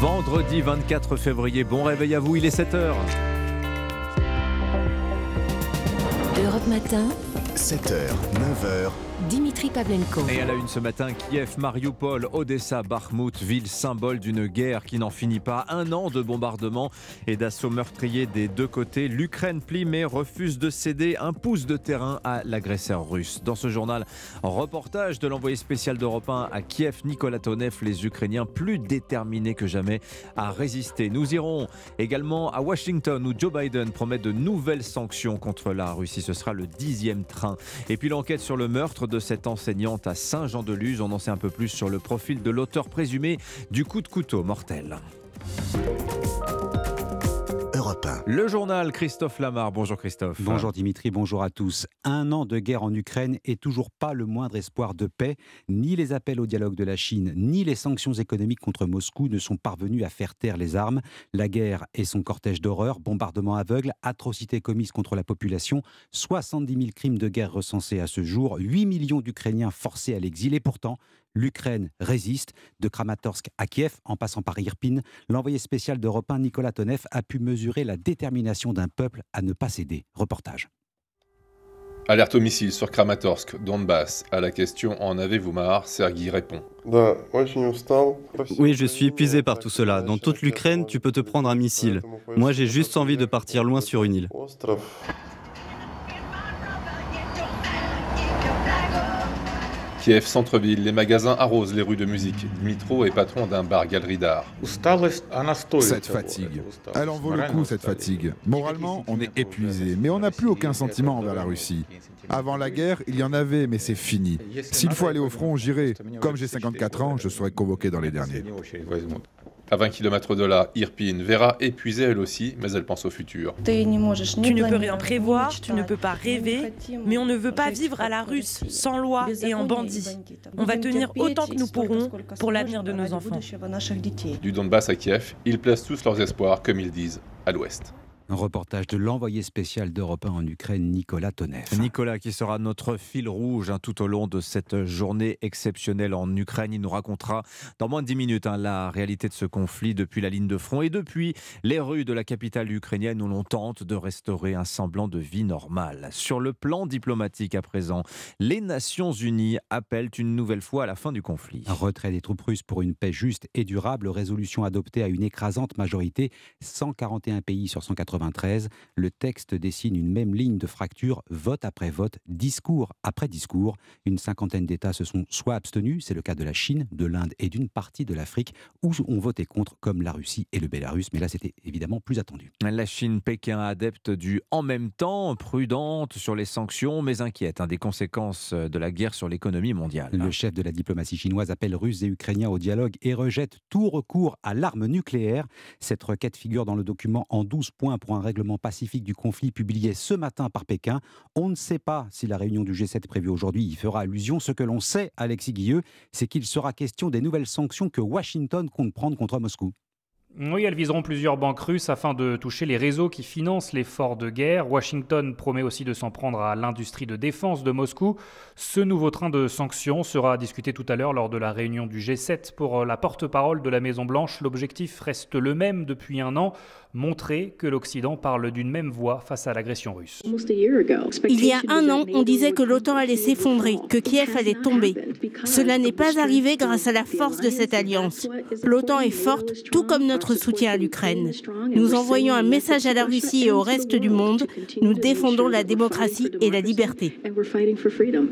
Vendredi 24 février, bon réveil à vous, il est 7h. Europe Matin, 7h, 9h, Dimitri Pavlenko. Et à la une ce matin, Kiev, Mariupol, Odessa, Bakhmut, ville symbole d'une guerre qui n'en finit pas. Un an de bombardements et d'assauts meurtriers des deux côtés. L'Ukraine plie mais refuse de céder un pouce de terrain à l'agresseur russe. Dans ce journal, reportage de l'envoyé spécial d'Europe 1 à Kiev, Nicolas Tonev, les Ukrainiens plus déterminés que jamais à résister. Nous irons également à Washington où Joe Biden promet de nouvelles sanctions contre la Russie. Ce sera le dixième train. Et puis l'enquête sur le meurtre de cette enseignante à Saint-Jean-de-Luz. On en sait un peu plus sur le profil de l'auteur présumé du coup de couteau mortel. Europe 1. Le journal Christophe Lamar. Bonjour Christophe. Bonjour Dimitri, bonjour à tous. Un an de guerre en Ukraine et toujours pas le moindre espoir de paix. Ni les appels au dialogue de la Chine, ni les sanctions économiques contre Moscou ne sont parvenus à faire taire les armes. La guerre et son cortège d'horreur, bombardements aveugles, atrocités commises contre la population, 70 000 crimes de guerre recensés à ce jour, 8 millions d'Ukrainiens forcés à l'exil et pourtant, L'Ukraine résiste. De Kramatorsk à Kiev, en passant par Irpin, l'envoyé spécial d'Europe 1, Nicolas Tonev, a pu mesurer la détermination d'un peuple à ne pas céder. Reportage. Alerte au missile sur Kramatorsk, Donbass. À la question En avez-vous marre? Sergi répond. Oui, je suis épuisé par tout cela. Dans toute l'Ukraine, tu peux te prendre un missile. Moi, j'ai juste envie de partir loin sur une île. Kiev, centre-ville, les magasins arrosent les rues de musique. Dmitro est patron d'un bar-galerie d'art. Cette fatigue. Elle en vaut le coup, cette fatigue. Moralement, on est épuisé, mais on n'a plus aucun sentiment envers la Russie. Avant la guerre, il y en avait, mais c'est fini. S'il faut aller au front, j'irai. Comme j'ai 54 ans, je serai convoqué dans les derniers. À 20 km de là, Irpin, Vera épuisée elle aussi, mais elle pense au futur. Tu ne peux rien prévoir, tu ne peux pas rêver, mais on ne veut pas vivre à la russe, sans loi et en bandit. On va tenir autant que nous pourrons pour l'avenir de nos enfants. Du Donbass à Kiev, ils placent tous leurs espoirs, comme ils disent, à l'ouest. Un reportage de l'envoyé spécial d'Europe 1 en Ukraine, Nicolas Tonev. Nicolas qui sera notre fil rouge hein, tout au long de cette journée exceptionnelle en Ukraine. Il nous racontera dans moins de 10 minutes hein, la réalité de ce conflit depuis la ligne de front et depuis les rues de la capitale ukrainienne où l'on tente de restaurer un semblant de vie normale. Sur le plan diplomatique à présent, les Nations Unies appellent une nouvelle fois à la fin du conflit. Un retrait des troupes russes pour une paix juste et durable, résolution adoptée à une écrasante majorité, 141 pays sur 180 le texte dessine une même ligne de fracture, vote après vote, discours après discours. Une cinquantaine d'États se sont soit abstenus, c'est le cas de la Chine, de l'Inde et d'une partie de l'Afrique, ou ont voté contre, comme la Russie et le Bélarus. Mais là, c'était évidemment plus attendu. La Chine, Pékin, adepte du en même temps, prudente sur les sanctions, mais inquiète hein, des conséquences de la guerre sur l'économie mondiale. Le chef de la diplomatie chinoise appelle Russes et Ukrainiens au dialogue et rejette tout recours à l'arme nucléaire. Cette requête figure dans le document en 12 points pour un règlement pacifique du conflit publié ce matin par Pékin. On ne sait pas si la réunion du G7 prévue aujourd'hui y fera allusion. Ce que l'on sait, Alexis Guilleux, c'est qu'il sera question des nouvelles sanctions que Washington compte prendre contre Moscou. Oui, elles viseront plusieurs banques russes afin de toucher les réseaux qui financent l'effort de guerre. Washington promet aussi de s'en prendre à l'industrie de défense de Moscou. Ce nouveau train de sanctions sera discuté tout à l'heure lors de la réunion du G7 pour la porte-parole de la Maison-Blanche. L'objectif reste le même depuis un an, montrer que l'Occident parle d'une même voix face à l'agression russe. Il y a un an, on disait que l'OTAN allait s'effondrer, que Kiev allait tomber. Cela n'est pas arrivé grâce à la force de cette alliance. L'OTAN est forte, tout comme notre soutien à l'Ukraine. Nous envoyons un message à la Russie et au reste du monde. Nous défendons la démocratie et la liberté.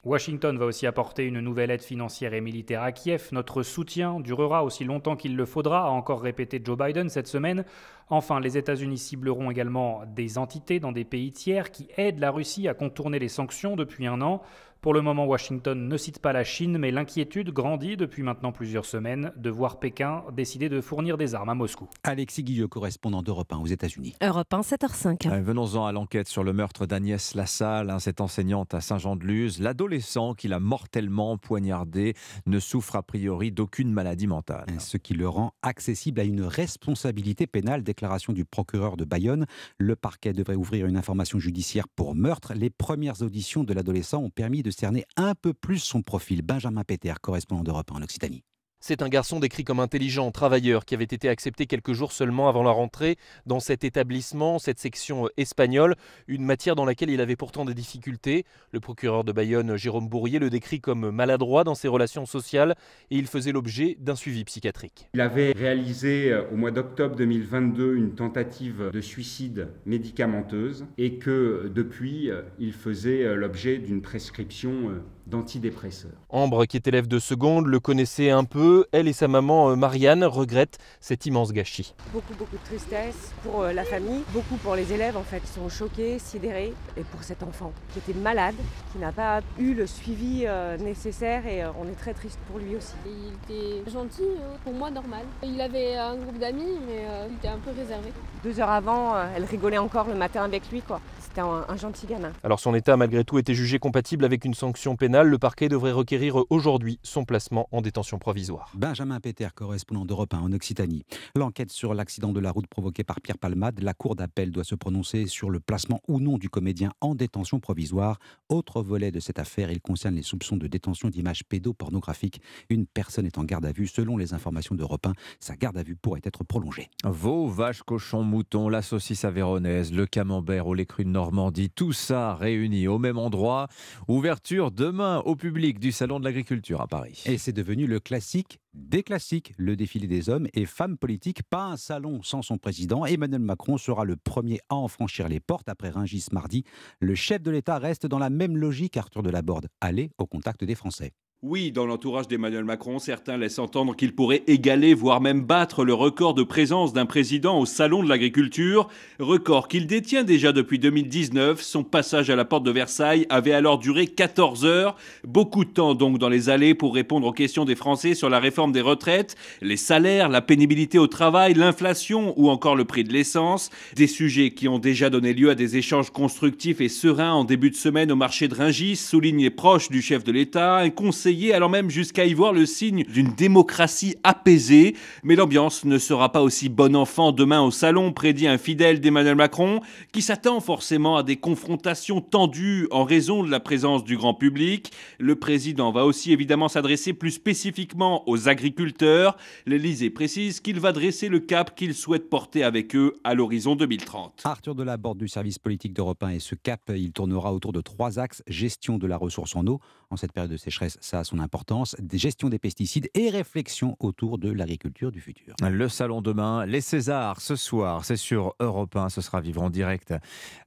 Washington va aussi apporter une nouvelle aide financière et militaire à Kiev. Notre soutien durera aussi longtemps qu'il le faudra, a encore répété Joe Biden cette semaine. Enfin, les États-Unis cibleront également des entités dans des pays tiers qui aident la Russie à contourner les sanctions depuis un an. Pour le moment, Washington ne cite pas la Chine, mais l'inquiétude grandit depuis maintenant plusieurs semaines de voir Pékin décider de fournir des armes à Moscou. Alexis Guilleux, correspondant d'Europe 1 aux États-Unis. Europe 1, 7h05. Euh, Venons-en à l'enquête sur le meurtre d'Agnès Lassalle, hein, cette enseignante à Saint-Jean-de-Luz. L'adolescent qui l'a mortellement poignardé ne souffre a priori d'aucune maladie mentale. Ce qui le rend accessible à une responsabilité pénale, déclaration du procureur de Bayonne. Le parquet devrait ouvrir une information judiciaire pour meurtre. Les premières auditions de l'adolescent ont permis de cerner un peu plus son profil. Benjamin Péter, correspondant d'Europe en Occitanie. C'est un garçon décrit comme intelligent, travailleur, qui avait été accepté quelques jours seulement avant la rentrée dans cet établissement, cette section euh, espagnole, une matière dans laquelle il avait pourtant des difficultés. Le procureur de Bayonne, Jérôme Bourrier, le décrit comme maladroit dans ses relations sociales et il faisait l'objet d'un suivi psychiatrique. Il avait réalisé euh, au mois d'octobre 2022 une tentative de suicide médicamenteuse et que depuis, euh, il faisait l'objet d'une prescription d'antidépresseurs. Ambre, qui est élève de seconde, le connaissait un peu. Elle et sa maman euh, Marianne regrettent cet immense gâchis. Beaucoup, beaucoup de tristesse pour euh, la famille, beaucoup pour les élèves en fait. Ils sont choqués, sidérés. Et pour cet enfant qui était malade, qui n'a pas eu le suivi euh, nécessaire et on est très triste pour lui aussi. Il était gentil, pour moi normal. Il avait un groupe d'amis, mais il était un peu réservé. Deux heures avant, elle rigolait encore le matin avec lui. quoi. C'était un, un gentil gamin. Alors son état malgré tout était jugé compatible avec une sanction pénale. Le parquet devrait requérir aujourd'hui son placement en détention provisoire. Benjamin Péter, correspondant d'Europe 1 en Occitanie. L'enquête sur l'accident de la route provoqué par Pierre Palmade, la Cour d'appel doit se prononcer sur le placement ou non du comédien en détention provisoire. Autre volet de cette affaire, il concerne les soupçons de détention d'images pédopornographiques. Une personne est en garde à vue. Selon les informations d'Europe 1, sa garde à vue pourrait être prolongée. Vos vaches, cochons, moutons, la saucisse avéronaise, le camembert au lait cru de Normandie, tout ça réuni au même endroit. Ouverture demain au public du Salon de l'Agriculture à Paris. Et c'est devenu le classique des classiques, le défilé des hommes et femmes politiques. Pas un salon sans son président. Emmanuel Macron sera le premier à en franchir les portes après Ringis mardi. Le chef de l'État reste dans la même logique, Arthur Delaborde, aller au contact des Français. Oui, dans l'entourage d'Emmanuel Macron, certains laissent entendre qu'il pourrait égaler, voire même battre le record de présence d'un président au Salon de l'Agriculture, record qu'il détient déjà depuis 2019. Son passage à la porte de Versailles avait alors duré 14 heures. Beaucoup de temps donc dans les allées pour répondre aux questions des Français sur la réforme des retraites, les salaires, la pénibilité au travail, l'inflation ou encore le prix de l'essence. Des sujets qui ont déjà donné lieu à des échanges constructifs et sereins en début de semaine au marché de Ringis, souligne les proches du chef de l'État, un conseil alors même jusqu'à y voir le signe d'une démocratie apaisée. Mais l'ambiance ne sera pas aussi bon enfant demain au salon, prédit un fidèle d'Emmanuel Macron, qui s'attend forcément à des confrontations tendues en raison de la présence du grand public. Le président va aussi évidemment s'adresser plus spécifiquement aux agriculteurs. L'Élysée précise qu'il va dresser le cap qu'il souhaite porter avec eux à l'horizon 2030. Arthur Delaborde du service politique d'Europe 1 et ce cap, il tournera autour de trois axes gestion de la ressource en eau. En cette période de sécheresse, ça son importance, des gestion des pesticides et réflexion autour de l'agriculture du futur. Le salon demain, les Césars ce soir, c'est sur Europe 1, ce sera vivre en direct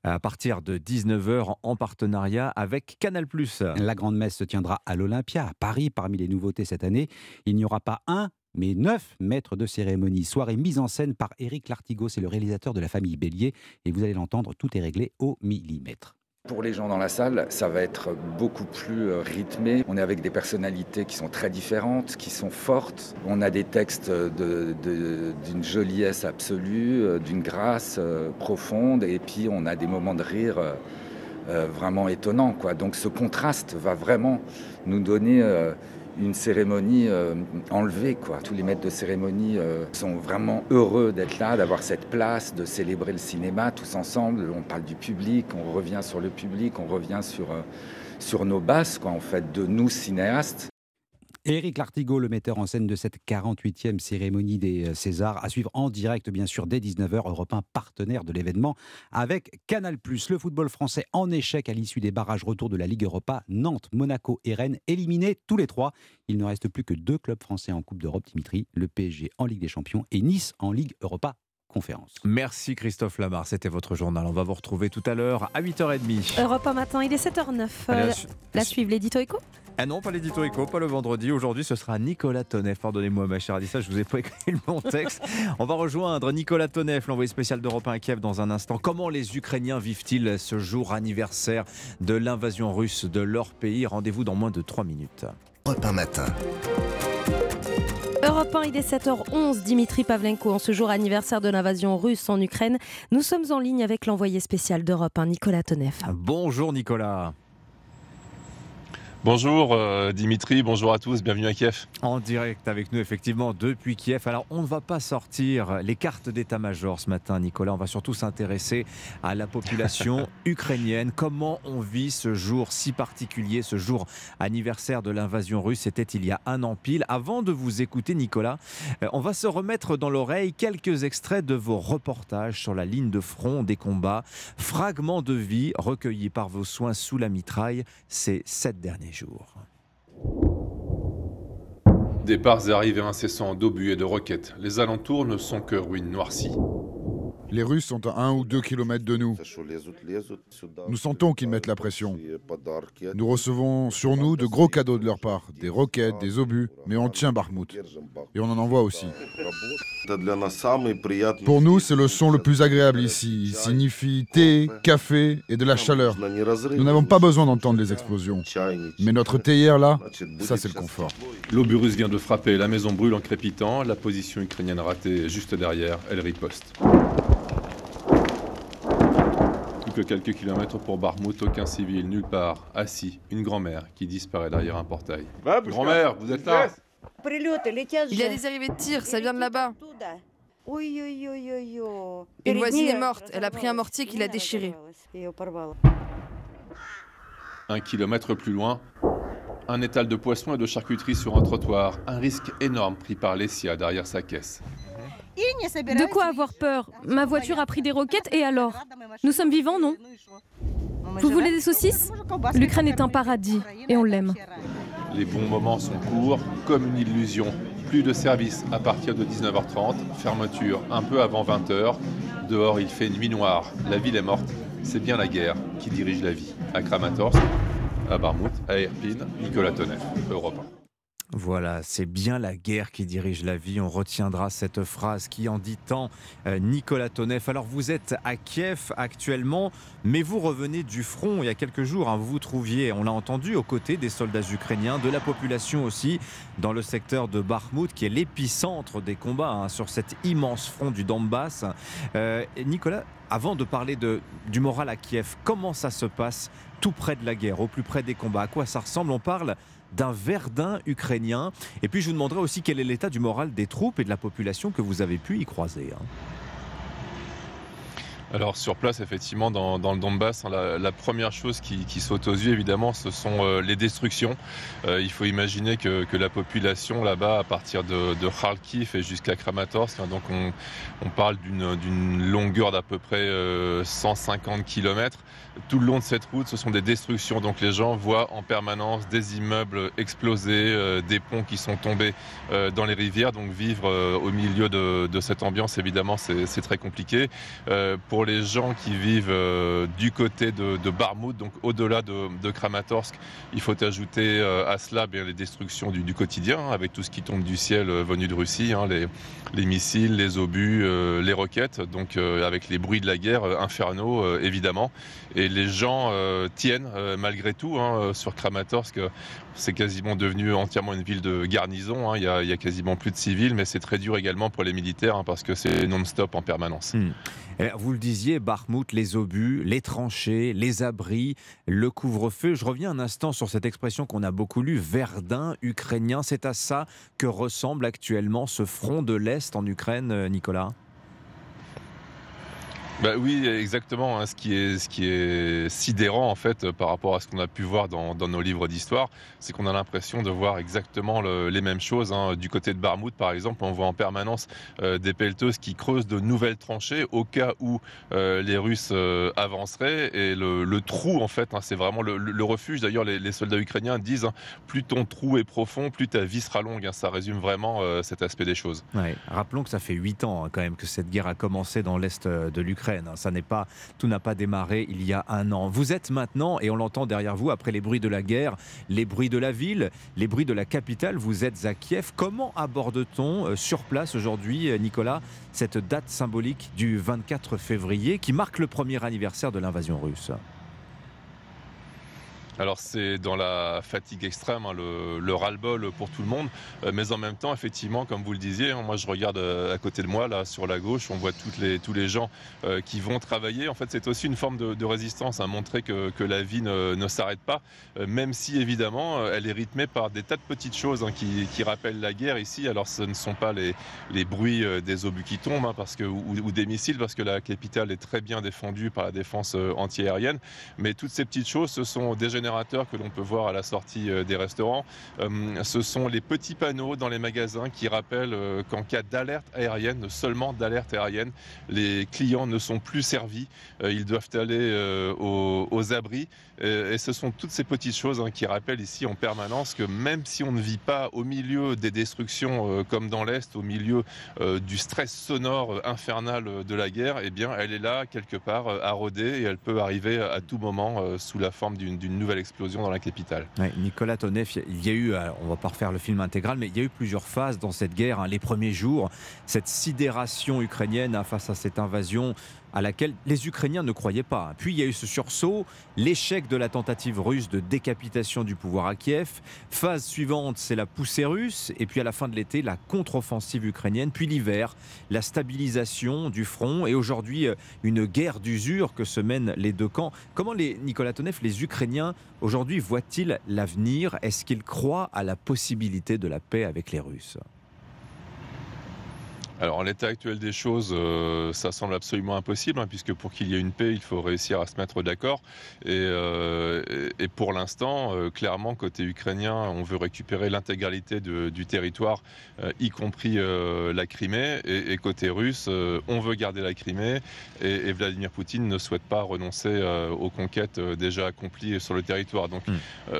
à partir de 19h en partenariat avec Canal+. La grande messe se tiendra à l'Olympia, à Paris. Parmi les nouveautés cette année, il n'y aura pas un mais neuf maîtres de cérémonie. Soirée mise en scène par Éric Lartigot, c'est le réalisateur de la famille Bélier, et vous allez l'entendre, tout est réglé au millimètre. Pour les gens dans la salle, ça va être beaucoup plus euh, rythmé. On est avec des personnalités qui sont très différentes, qui sont fortes. On a des textes d'une joliesse absolue, euh, d'une grâce euh, profonde, et puis on a des moments de rire vraiment étonnants. Quoi. Donc ce contraste va vraiment nous donner une cérémonie euh, enlevée. Quoi. Tous les maîtres de cérémonie euh, sont vraiment heureux d'être là, d'avoir cette place, de célébrer le cinéma tous ensemble. On parle du public, on revient sur le public, on revient sur, euh, sur nos bases, quoi, en fait, de nous cinéastes. Éric Lartigot, le metteur en scène de cette 48e cérémonie des euh, Césars, à suivre en direct, bien sûr, dès 19h, Europe 1, partenaire de l'événement, avec Canal+. Le football français en échec à l'issue des barrages retour de la Ligue Europa. Nantes, Monaco et Rennes éliminés tous les trois. Il ne reste plus que deux clubs français en Coupe d'Europe, Dimitri, le PSG en Ligue des Champions et Nice en Ligue Europa conférence. Merci Christophe Lamar, c'était votre journal. On va vous retrouver tout à l'heure à 8h30. Europe 1 matin, il est 7h09. Euh, la suivre l'édito éco? Ah non, pas l'édito éco, pas le vendredi. Aujourd'hui, ce sera Nicolas Tonef. Pardonnez-moi, ma chère Adissa, je vous ai pas écrit le bon texte. On va rejoindre Nicolas Tonef, l'envoyé spécial d'Europe 1 à Kiev, dans un instant. Comment les Ukrainiens vivent-ils ce jour anniversaire de l'invasion russe de leur pays? Rendez-vous dans moins de 3 minutes. Europe 1 matin. Europe 1, il est 7h11. Dimitri Pavlenko, en ce jour anniversaire de l'invasion russe en Ukraine. Nous sommes en ligne avec l'envoyé spécial d'Europe 1, Nicolas Tonef. Bonjour Nicolas. Bonjour euh, Dimitri, bonjour à tous, bienvenue à Kiev. En direct avec nous effectivement depuis Kiev. Alors on ne va pas sortir les cartes d'état-major ce matin Nicolas, on va surtout s'intéresser à la population ukrainienne. Comment on vit ce jour si particulier, ce jour anniversaire de l'invasion russe, c'était il y a un an pile. Avant de vous écouter Nicolas, euh, on va se remettre dans l'oreille quelques extraits de vos reportages sur la ligne de front des combats, fragments de vie recueillis par vos soins sous la mitraille ces sept derniers Départs et arrivées incessants d'obus et de roquettes. Les alentours ne sont que ruines noircies. Les Russes sont à un ou deux kilomètres de nous. Nous sentons qu'ils mettent la pression. Nous recevons sur nous de gros cadeaux de leur part, des roquettes, des obus, mais on tient Barmout. Et on en envoie aussi. Pour nous, c'est le son le plus agréable ici. Il signifie thé, café et de la chaleur. Nous n'avons pas besoin d'entendre les explosions. Mais notre théière là, ça c'est le confort. L'obus russe vient de frapper, la maison brûle en crépitant, la position ukrainienne ratée juste derrière, elle riposte que quelques kilomètres pour Barmouth, aucun civil, nulle part, assis, une grand-mère qui disparaît derrière un portail. Grand-mère, vous êtes là Il y a des arrivées de tir, ça vient de là-bas. Une voisine est morte, elle a pris un mortier qui l'a déchiré. Un kilomètre plus loin, un étal de poissons et de charcuterie sur un trottoir, un risque énorme pris par Lessia derrière sa caisse. De quoi avoir peur Ma voiture a pris des roquettes et alors Nous sommes vivants, non Vous voulez des saucisses L'Ukraine est un paradis et on l'aime. Les bons moments sont courts, comme une illusion. Plus de service à partir de 19h30, fermeture un peu avant 20h. Dehors, il fait nuit noire, la ville est morte. C'est bien la guerre qui dirige la vie. À Kramatorsk, à Barmout, à Irpin, Nicolas Tonev, Europe 1. Voilà, c'est bien la guerre qui dirige la vie. On retiendra cette phrase qui en dit tant euh, Nicolas Tonev. Alors vous êtes à Kiev actuellement, mais vous revenez du front il y a quelques jours. Hein. vous vous trouviez, on l'a entendu, aux côtés des soldats ukrainiens, de la population aussi, dans le secteur de Bakhmut, qui est l'épicentre des combats hein, sur cet immense front du Donbass. Euh, Nicolas, avant de parler du moral à Kiev, comment ça se passe tout près de la guerre, au plus près des combats? À quoi ça ressemble? On parle d'un Verdun ukrainien. Et puis je vous demanderai aussi quel est l'état du moral des troupes et de la population que vous avez pu y croiser. Hein. Alors sur place, effectivement, dans, le Donbass, hein, la, première chose qui, saute aux yeux, évidemment, ce sont euh, les destructions. Euh, il faut imaginer que, la population là-bas, à partir de, Kharkiv et jusqu'à Kramatorsk, hein, donc on, parle d'une longueur d'à peu près 150 euh, km. Tout le long de cette route, ce sont des destructions. Donc les gens voient en permanence des immeubles exploser, des ponts qui sont tombés dans les rivières. Donc vivre au milieu de, cette ambiance, évidemment, c'est très compliqué. Pour les gens qui vivent euh, du côté de, de Barmout, donc au-delà de, Kramatorsk, il faut ajouter euh, à cela bien, les destructions du, quotidien, hein, avec tout ce qui tombe du ciel euh, venu de Russie, hein, les, missiles, les obus, les roquettes, donc avec les bruits de la guerre infernaux, évidemment. Et les gens tiennent malgré tout hein, sur Kramatorsk. C'est quasiment devenu entièrement une ville de garnison. Il y, a, quasiment plus de civils, mais c'est très dur également pour les militaires parce que c'est non-stop en permanence. Hmm. Vous le disiez, Barmouth, les obus, les tranchées, les abris, le couvre-feu. Je reviens un instant sur cette expression qu'on a beaucoup lue, Verdun ukrainien. C'est à ça que ressemble actuellement ce front de l'Est en Ukraine, euh, Nicolas? Bah oui, exactement. Hein. Ce, qui est, ce qui est sidérant en fait par rapport à ce qu'on a pu voir dans, nos livres d'histoire, c'est qu'on a l'impression de voir exactement les mêmes choses. Hein. Du côté de Barmouth, par exemple, on voit en permanence euh, des pelleteuses qui creusent de nouvelles tranchées au cas où euh, les Russes euh, avanceraient. Et le, trou, en fait, hein, c'est vraiment le, refuge. D'ailleurs, les, soldats ukrainiens disent plus ton trou est profond, plus ta vie sera longue. Ça résume vraiment cet aspect des choses. Rappelons que ça fait huit ans quand même que cette guerre a commencé dans l'est de l'Ukraine. Hein. N'est pas, tout n'a pas démarré il y a un an. Vous êtes maintenant, et on l'entend derrière vous, après les bruits de la guerre, les bruits de la ville, les bruits de la capitale. Vous êtes à Kiev. Comment aborde-t-on euh, sur place aujourd'hui, euh, Nicolas, cette date symbolique du 24 février qui marque le premier anniversaire de l'invasion russe? Alors c'est dans la fatigue extrême, hein, le, ras-le-bol pour tout le monde, euh, mais en même temps, effectivement, comme vous le disiez, hein, moi je regarde euh, à côté de moi, là sur la gauche, on voit toutes les, tous les gens euh, qui vont travailler. En fait, c'est aussi une forme de, résistance, à hein, montrer que, la vie ne, s'arrête pas, même si évidemment elle est rythmée par des tas de petites choses qui, rappellent la guerre ici. Alors ce ne sont pas les, les bruits des obus qui tombent parce que, ou, ou, des missiles, parce que la capitale est très bien défendue par la défense antiaérienne, mais toutes ces petites choses, ce sont des que l'on peut voir à la sortie euh, des restaurants. Euh, ce sont les petits panneaux dans les magasins qui rappellent euh, qu'en cas d'alerte aérienne, seulement d'alerte aérienne, les clients ne sont plus servis. Ils doivent aller aux, abris. Et ce sont toutes ces petites choses hein, qui rappellent ici en permanence que même si on ne vit pas au milieu des destructions comme dans l'Est, au milieu du stress sonore infernal de la guerre, eh bien, elle est là quelque part à et elle peut arriver à tout moment sous la forme d'une nouvelle explosion dans la capitale. Nicolas Tonef, il y a eu, on va pas refaire le film intégral, mais il y a eu plusieurs phases dans cette guerre. Hein. Les premiers jours, cette sidération ukrainienne hein, face à cette invasion à laquelle les Ukrainiens ne croyaient pas. Puis il y a eu ce sursaut, l'échec de la tentative russe de décapitation du pouvoir à Kiev. Phase suivante, c'est la poussée russe. Et puis à la fin de l'été, la contre-offensive ukrainienne. Puis l'hiver, la stabilisation du front. Et aujourd'hui, euh, une guerre d'usure que se mènent les deux camps. Comment les, Nicolas Tonef, les Ukrainiens aujourd'hui voient-ils l'avenir? Est-ce qu'ils croient à la possibilité de la paix avec les Russes? Alors, en l'état actuel des choses, euh, ça semble absolument impossible, hein, puisque pour qu'il y ait une paix, il faut réussir à se mettre d'accord. Et, euh, pour l'instant, euh, clairement, côté ukrainien, on veut récupérer l'intégralité du territoire, y compris la Crimée. Et, côté russe, on veut garder la Crimée. Et, Vladimir Poutine ne souhaite pas renoncer aux conquêtes déjà accomplies sur le territoire. Donc, hmm.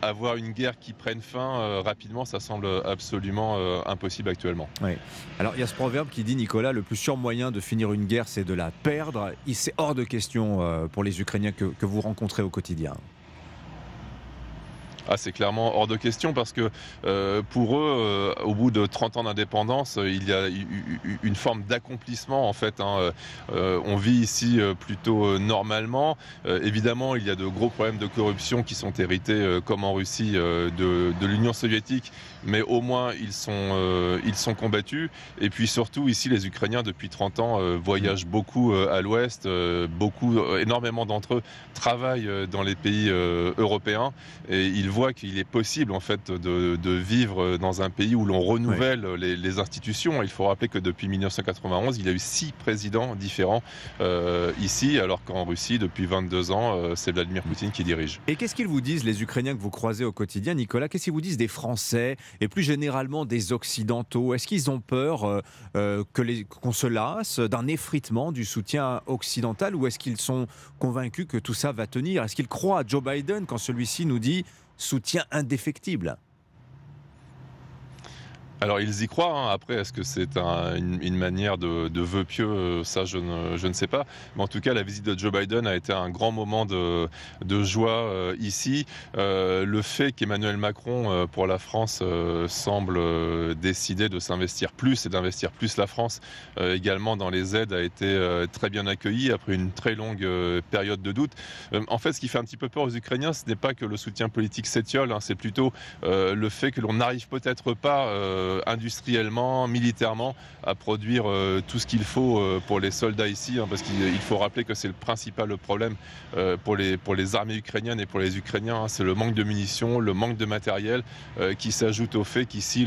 avoir une guerre qui prenne fin rapidement, ça semble absolument impossible actuellement. Oui. Alors, il y a ce proverbe qui dit, Nicolas, le plus sûr moyen de finir une guerre, c'est de la perdre. C'est hors de question euh, pour les Ukrainiens que vous rencontrez au quotidien. Ah, c'est clairement hors de question parce que euh, pour eux, euh, au bout de 30 ans d'indépendance, euh, il y a une forme d'accomplissement en fait. Hein. on vit ici plutôt normalement. évidemment, il y a de gros problèmes de corruption qui sont hérités, comme en Russie, de, l'Union soviétique, mais au moins ils sont, ils sont combattus. Et puis surtout, ici, les Ukrainiens, depuis 30 ans, voyagent beaucoup à l'ouest. beaucoup, énormément d'entre eux travaillent dans les pays européens et ils voit qu'il est possible en fait de, vivre dans un pays où l'on renouvelle les, institutions. Il faut rappeler que depuis 1991, il y a eu six présidents différents euh, ici, alors qu'en Russie, depuis 22 ans, euh, c'est Vladimir Poutine qui dirige. Et qu'est-ce qu'ils vous disent, les Ukrainiens que vous croisez au quotidien, Nicolas? Qu'est-ce qu'ils vous disent des Français et plus généralement des Occidentaux? Est-ce qu'ils ont peur euh, que qu'on se lasse d'un effritement du soutien occidental ou est-ce qu'ils sont convaincus que tout ça va tenir? Est-ce qu'ils croient à Joe Biden quand celui-ci nous dit soutien indéfectible. Alors ils y croient. Hein. Après, est-ce que c'est une, manière de, de, vœu pieux? Euh, Ça, je ne, sais pas. Mais en tout cas, la visite de Joe Biden a été un grand moment de, joie euh, ici. Euh, le fait qu'Emmanuel Macron, pour la France, semble décider de s'investir plus et d'investir plus la France également dans les aides a été très bien accueilli après une très longue période de doute. en fait, ce qui fait un petit peu peur aux Ukrainiens, ce n'est pas que le soutien politique s'étiole, hein. c'est plutôt le fait que l'on n'arrive peut-être pas euh, industriellement, militairement, à produire euh, tout ce qu'il faut euh, pour les soldats ici, hein, parce qu'il faut rappeler que c'est le principal problème pour, les, pour les armées ukrainiennes et pour les Ukrainiens, hein. c'est le manque de munitions, le manque de matériel, qui s'ajoute au fait qu'ici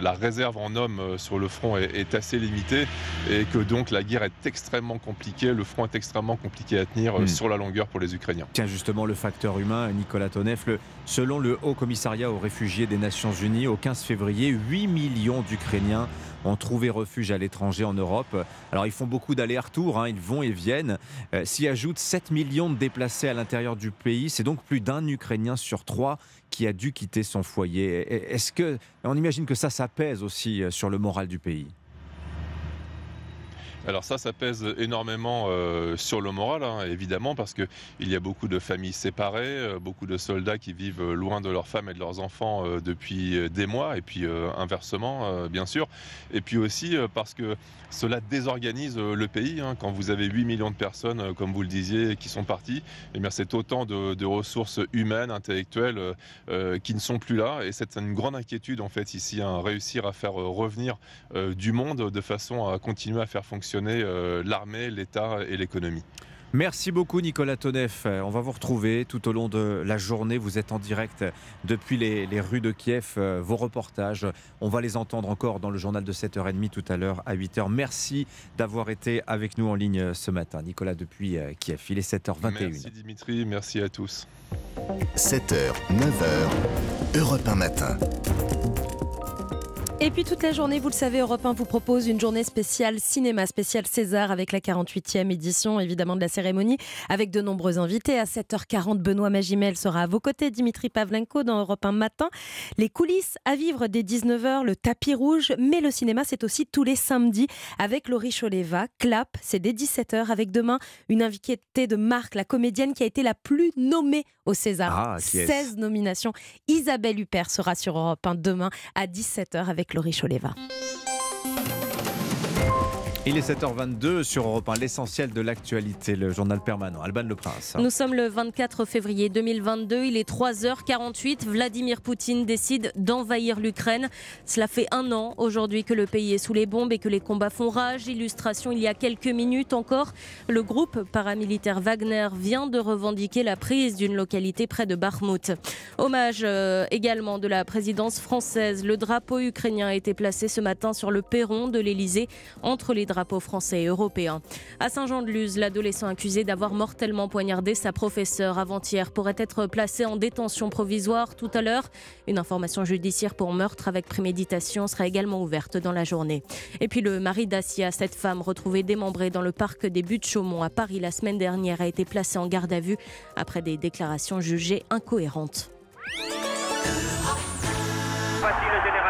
la réserve en hommes sur le front est, assez limitée et que donc la guerre est extrêmement compliquée, le front est extrêmement compliqué à tenir hmm. sur la longueur pour les Ukrainiens. Tiens justement le facteur humain, Nicolas Tonef, selon le Haut Commissariat aux réfugiés des Nations Unies, au 15 février, 8 millions d'Ukrainiens ont trouvé refuge à l'étranger en Europe. Alors ils font beaucoup d'allers-retours, hein, ils vont et viennent. Euh, s'y ajoutent 7 millions de déplacés à l'intérieur du pays. C'est donc plus d'un Ukrainien sur trois qui a dû quitter son foyer. Est-ce que on imagine que ça, ça pèse aussi euh, sur le moral du pays? Alors ça, ça pèse énormément euh, sur le moral, hein, évidemment, parce qu'il y a beaucoup de familles séparées, euh, beaucoup de soldats qui vivent loin de leurs femmes et de leurs enfants euh, depuis des mois, et puis inversement, bien sûr. Et puis aussi parce que cela désorganise le pays. Hein. Quand vous avez 8 millions de personnes, comme vous le disiez, qui sont parties, eh c'est autant de, ressources humaines, intellectuelles, qui ne sont plus là. Et c'est une grande inquiétude, en fait, ici, hein, réussir à faire revenir du monde de façon à continuer à faire fonctionner euh, l'armée, l'État et l'économie. Merci beaucoup Nicolas Tonev. On va vous retrouver tout au long de la journée. Vous êtes en direct depuis les, rues de Kiev. Euh, vos reportages, on va les entendre encore dans le journal de 7h30 tout à l'heure à 8h. Merci d'avoir été avec nous en ligne ce matin. Nicolas depuis euh, Kiev. Il est 7h21. Merci Dimitri, merci à tous. 7h, 9h, Europe 1 matin. Et puis toute la journée, vous le savez, Europe 1 vous propose une journée spéciale cinéma, spéciale César avec la 48e édition évidemment de la cérémonie, avec de nombreux invités. À 7h40, Benoît Magimel sera à vos côtés, Dimitri Pavlenko dans Europe 1 matin. Les coulisses à vivre dès 19h, le tapis rouge, mais le cinéma c'est aussi tous les samedis avec Laurie Choleva. Clap, c'est dès 17h avec demain une invitée de marque, la comédienne qui a été la plus nommée au César. 16 ah, nominations. Isabelle Huppert sera sur Europe 1 demain à 17h avec Laurie Choleva. Il est 7h22 sur Europe 1, l'essentiel de l'actualité, le journal permanent. Alban Le Prince. Nous sommes le 24 février 2022, il est 3h48. Vladimir Poutine décide d'envahir l'Ukraine. Cela fait un an aujourd'hui que le pays est sous les bombes et que les combats font rage. Illustration il y a quelques minutes encore. Le groupe paramilitaire Wagner vient de revendiquer la prise d'une localité près de Bakhmut. Hommage euh, également de la présidence française. Le drapeau ukrainien a été placé ce matin sur le perron de l'Elysée entre les drapeaux français et européens. À Saint-Jean-de-Luz, l'adolescent accusé d'avoir mortellement poignardé sa professeure avant-hier pourrait être placé en détention provisoire tout à l'heure. Une information judiciaire pour meurtre avec préméditation sera également ouverte dans la journée. Et puis le mari d'Assia, cette femme retrouvée démembrée dans le parc des Buttes Chaumont à Paris la semaine dernière, a été placée en garde à vue après des déclarations jugées incohérentes. Voici général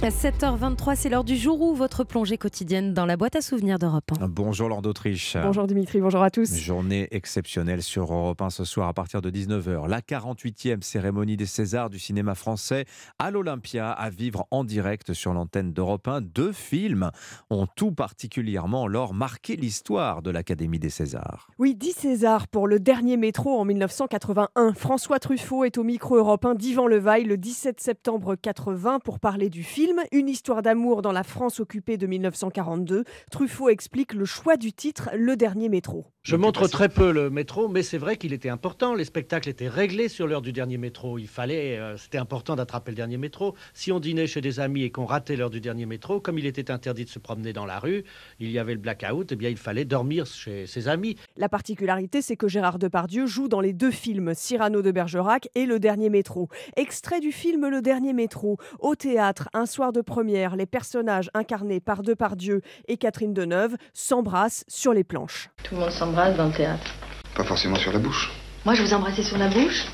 À 7h23, c'est l'heure du jour où votre plongée quotidienne dans la boîte à souvenirs d'Europe 1. Bonjour Lord d'Autriche. Bonjour Dimitri, bonjour à tous. Journée exceptionnelle sur Europe 1 ce soir à partir de 19h. La 48e cérémonie des Césars du cinéma français à l'Olympia à vivre en direct sur l'antenne d'Europe 1. Deux films ont tout particulièrement lors marqué l'histoire de l'Académie des Césars. Oui, 10 Césars pour le dernier métro en 1981. François Truffaut est au micro Europe 1 d'Yvan Levaille le 17 septembre 80 pour parler du film une histoire d'amour dans la France occupée de 1942. Truffaut explique le choix du titre Le dernier métro. Je montre très peu le métro, mais c'est vrai qu'il était important. Les spectacles étaient réglés sur l'heure du dernier métro. Il fallait, euh, c'était important d'attraper le dernier métro. Si on dînait chez des amis et qu'on ratait l'heure du dernier métro, comme il était interdit de se promener dans la rue, il y avait le blackout, eh bien il fallait dormir chez ses amis. La particularité, c'est que Gérard Depardieu joue dans les deux films, Cyrano de Bergerac et Le dernier métro. Extrait du film Le dernier métro. Au théâtre, un soir de première, les personnages incarnés par Depardieu et Catherine Deneuve s'embrassent sur les planches. Tout le monde s'embrasse dans le théâtre Pas forcément sur la bouche. Moi, je vous embrassais sur la bouche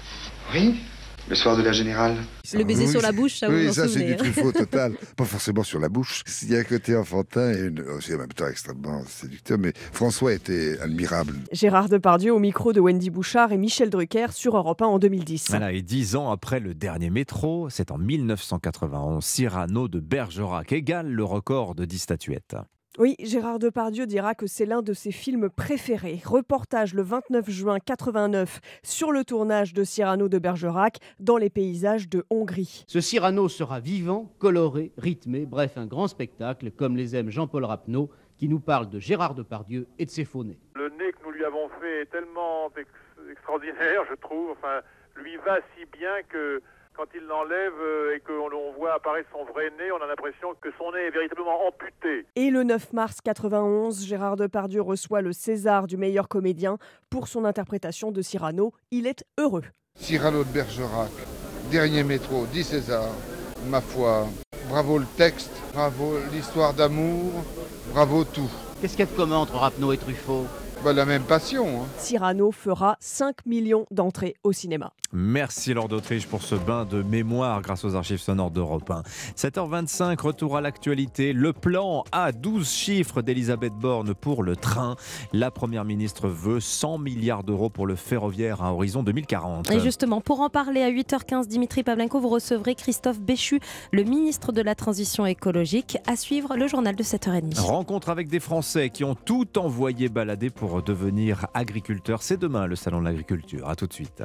Oui, le soir de la générale. Le baiser sur la bouche, ça Oui, vous ça c'est du hein. truffaut total. Pas forcément sur la bouche. Il y a un côté enfantin et aussi en même temps extrêmement séducteur, mais François était admirable. Gérard Depardieu au micro de Wendy Bouchard et Michel Drucker sur Europe 1 en 2010. Voilà, et dix ans après le dernier métro, c'est en 1991, Cyrano de Bergerac égale le record de 10 statuettes. Oui, Gérard Depardieu dira que c'est l'un de ses films préférés. Reportage le 29 juin 89 sur le tournage de Cyrano de Bergerac dans les paysages de Hongrie. Ce Cyrano sera vivant, coloré, rythmé, bref, un grand spectacle comme les aime Jean-Paul Rapneau qui nous parle de Gérard Depardieu et de ses faux nez. Le nez que nous lui avons fait est tellement extraordinaire, je trouve. Enfin, lui va si bien que quand il l'enlève euh, et qu'on voit apparaître son vrai nez, on a l'impression que son nez est véritablement amputé. Et le 9 mars 91, Gérard Depardieu reçoit le César du meilleur comédien pour son interprétation de Cyrano. Il est heureux. Cyrano de Bergerac, dernier métro, 10 César. Ma foi, bravo le texte, bravo l'histoire d'amour, bravo tout. Qu'est-ce qu'il y a de commun entre Rapneau et Truffaut? Bah, la même passion. Hein. Cyrano fera 5 millions d'entrées au cinéma. Merci Lord d'Autriche pour ce bain de mémoire grâce aux archives sonores d'Europe 1. 7h25, retour à l'actualité. Le plan à 12 chiffres d'Elisabeth Borne pour le train. La Première ministre veut 100 milliards d'euros pour le ferroviaire à horizon 2040. Et justement, pour en parler à 8h15, Dimitri Pavlenko, vous recevrez Christophe Béchu, le ministre de la Transition écologique. À suivre le journal de 7h30. Rencontre avec des Français qui ont tout envoyé balader pour devenir agriculteur. C'est demain le salon de l'agriculture. À tout de suite.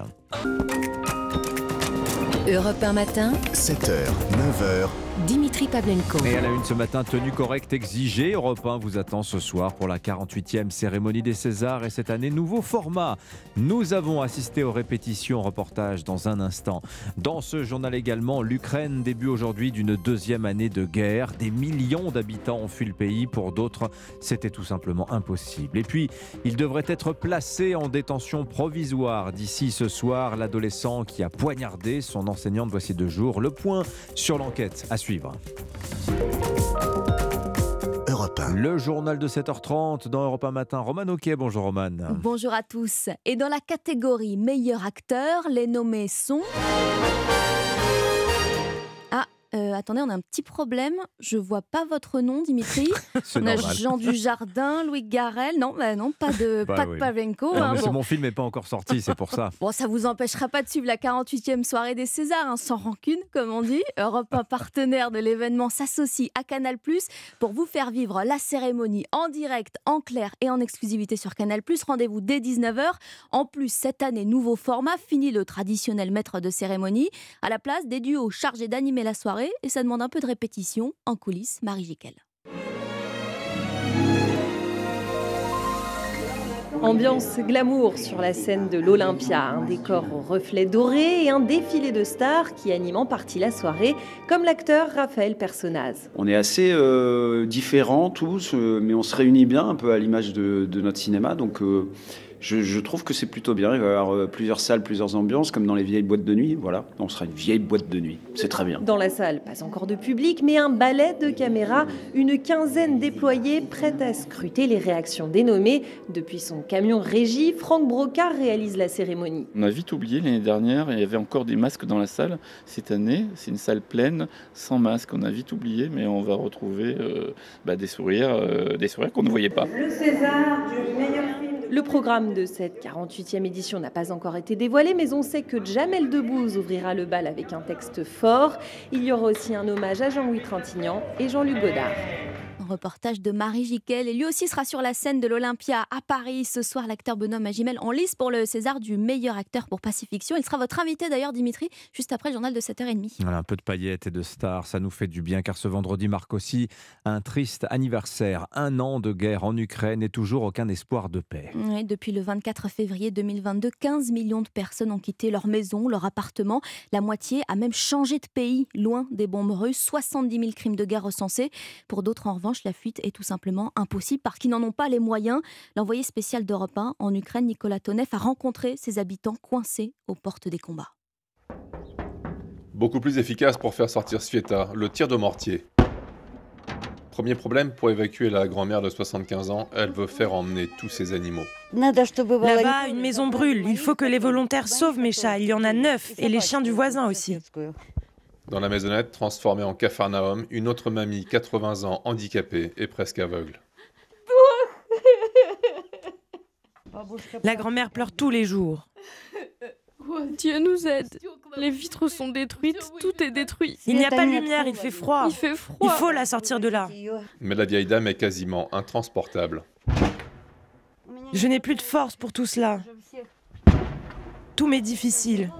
Europe 1 matin, 7h, 9h. Dimitri Pavlenko. Et à la une ce matin, tenue correcte exigée. Europe 1 vous attend ce soir pour la 48e cérémonie des Césars et cette année, nouveau format. Nous avons assisté aux répétitions, reportage dans un instant. Dans ce journal également, l'Ukraine début aujourd'hui d'une deuxième année de guerre. Des millions d'habitants ont fui le pays. Pour d'autres, c'était tout simplement impossible. Et puis, il devrait être placé en détention provisoire d'ici ce soir. L'adolescent qui a poignardé son enseignante voici deux jours. Le point sur l'enquête. Le journal de 7h30 dans Europe 1 Matin. Roman Ok, bonjour Roman. Bonjour à tous. Et dans la catégorie meilleur acteur, les nommés sont... Euh, attendez, on a un petit problème. Je vois pas votre nom, Dimitri. on a Jean Dujardin, Louis Garel. Non, bah non, pas de, bah pas de Pavenko. Hein, Mon film n'est pas encore sorti, c'est pour ça. bon, ça vous empêchera pas de suivre la 48e soirée des Césars, hein, sans rancune, comme on dit. Europe 1, partenaire de l'événement, s'associe à Canal pour vous faire vivre la cérémonie en direct, en clair et en exclusivité sur Canal Rendez-vous dès 19h. En plus, cette année, nouveau format, fini le traditionnel maître de cérémonie. À la place, des duos chargés d'animer la soirée et ça demande un peu de répétition. En coulisses, Marie Jiquel. Ambiance glamour sur la scène de l'Olympia, un décor au reflet doré et un défilé de stars qui animent en partie la soirée, comme l'acteur Raphaël Personnaz. On est assez euh, différents tous, euh, mais on se réunit bien un peu à l'image de, notre cinéma, donc euh, je, trouve que c'est plutôt bien. Il va y avoir euh, plusieurs salles, plusieurs ambiances, comme dans les vieilles boîtes de nuit. Voilà, on sera une vieille boîte de nuit. C'est très bien. Dans la salle, pas encore de public, mais un balai de caméras, une quinzaine déployés, prêts à scruter les réactions dénommées. Depuis son camion régie, Franck Brocard réalise la cérémonie. On a vite oublié l'année dernière, il y avait encore des masques dans la salle. Cette année, c'est une salle pleine, sans masque. On a vite oublié, mais on va retrouver euh, bah, des sourires, euh, des sourires qu'on ne voyait pas. Le César du meilleur film le programme de cette 48e édition n'a pas encore été dévoilé, mais on sait que Jamel Debbouze ouvrira le bal avec un texte fort. Il y aura aussi un hommage à Jean-Louis Trintignant et Jean-Luc Godard reportage de Marie Jiquel. Et lui aussi sera sur la scène de l'Olympia à Paris ce soir. L'acteur Benoît Magimel en lice pour le César du meilleur acteur pour Pacifiction. Il sera votre invité d'ailleurs, Dimitri, juste après le journal de 7h30. un peu de paillettes et de stars, ça nous fait du bien car ce vendredi marque aussi un triste anniversaire. Un an de guerre en Ukraine et toujours aucun espoir de paix. depuis le 24 février 2022, 15 millions de personnes ont quitté leur maison, leur appartement. La moitié a même changé de pays, loin des bombes russes. 70 000 crimes de guerre recensés. Pour d'autres, en revanche, la fuite est tout simplement impossible parce qu'ils n'en ont pas les moyens. L'envoyé spécial d'Europe 1 en Ukraine, Nicolas Tonev, a rencontré ses habitants coincés aux portes des combats. Beaucoup plus efficace pour faire sortir Svieta, le tir de mortier. Premier problème pour évacuer la grand-mère de 75 ans, elle veut faire emmener tous ses animaux. Là-bas, une maison brûle. Il faut que les volontaires sauvent mes chats. Il y en a neuf et les chiens du voisin aussi. Dans la maisonnette, transformée en capharnaüm, une autre mamie, 80 ans, handicapée et presque aveugle. La grand-mère pleure tous les jours. Dieu nous aide. Les vitres sont détruites, tout est détruit. Il n'y a pas de lumière, il fait froid. Il fait froid. Il faut la sortir de là. Mais la vieille dame est quasiment intransportable. Je n'ai plus de force pour tout cela. Tout m'est difficile.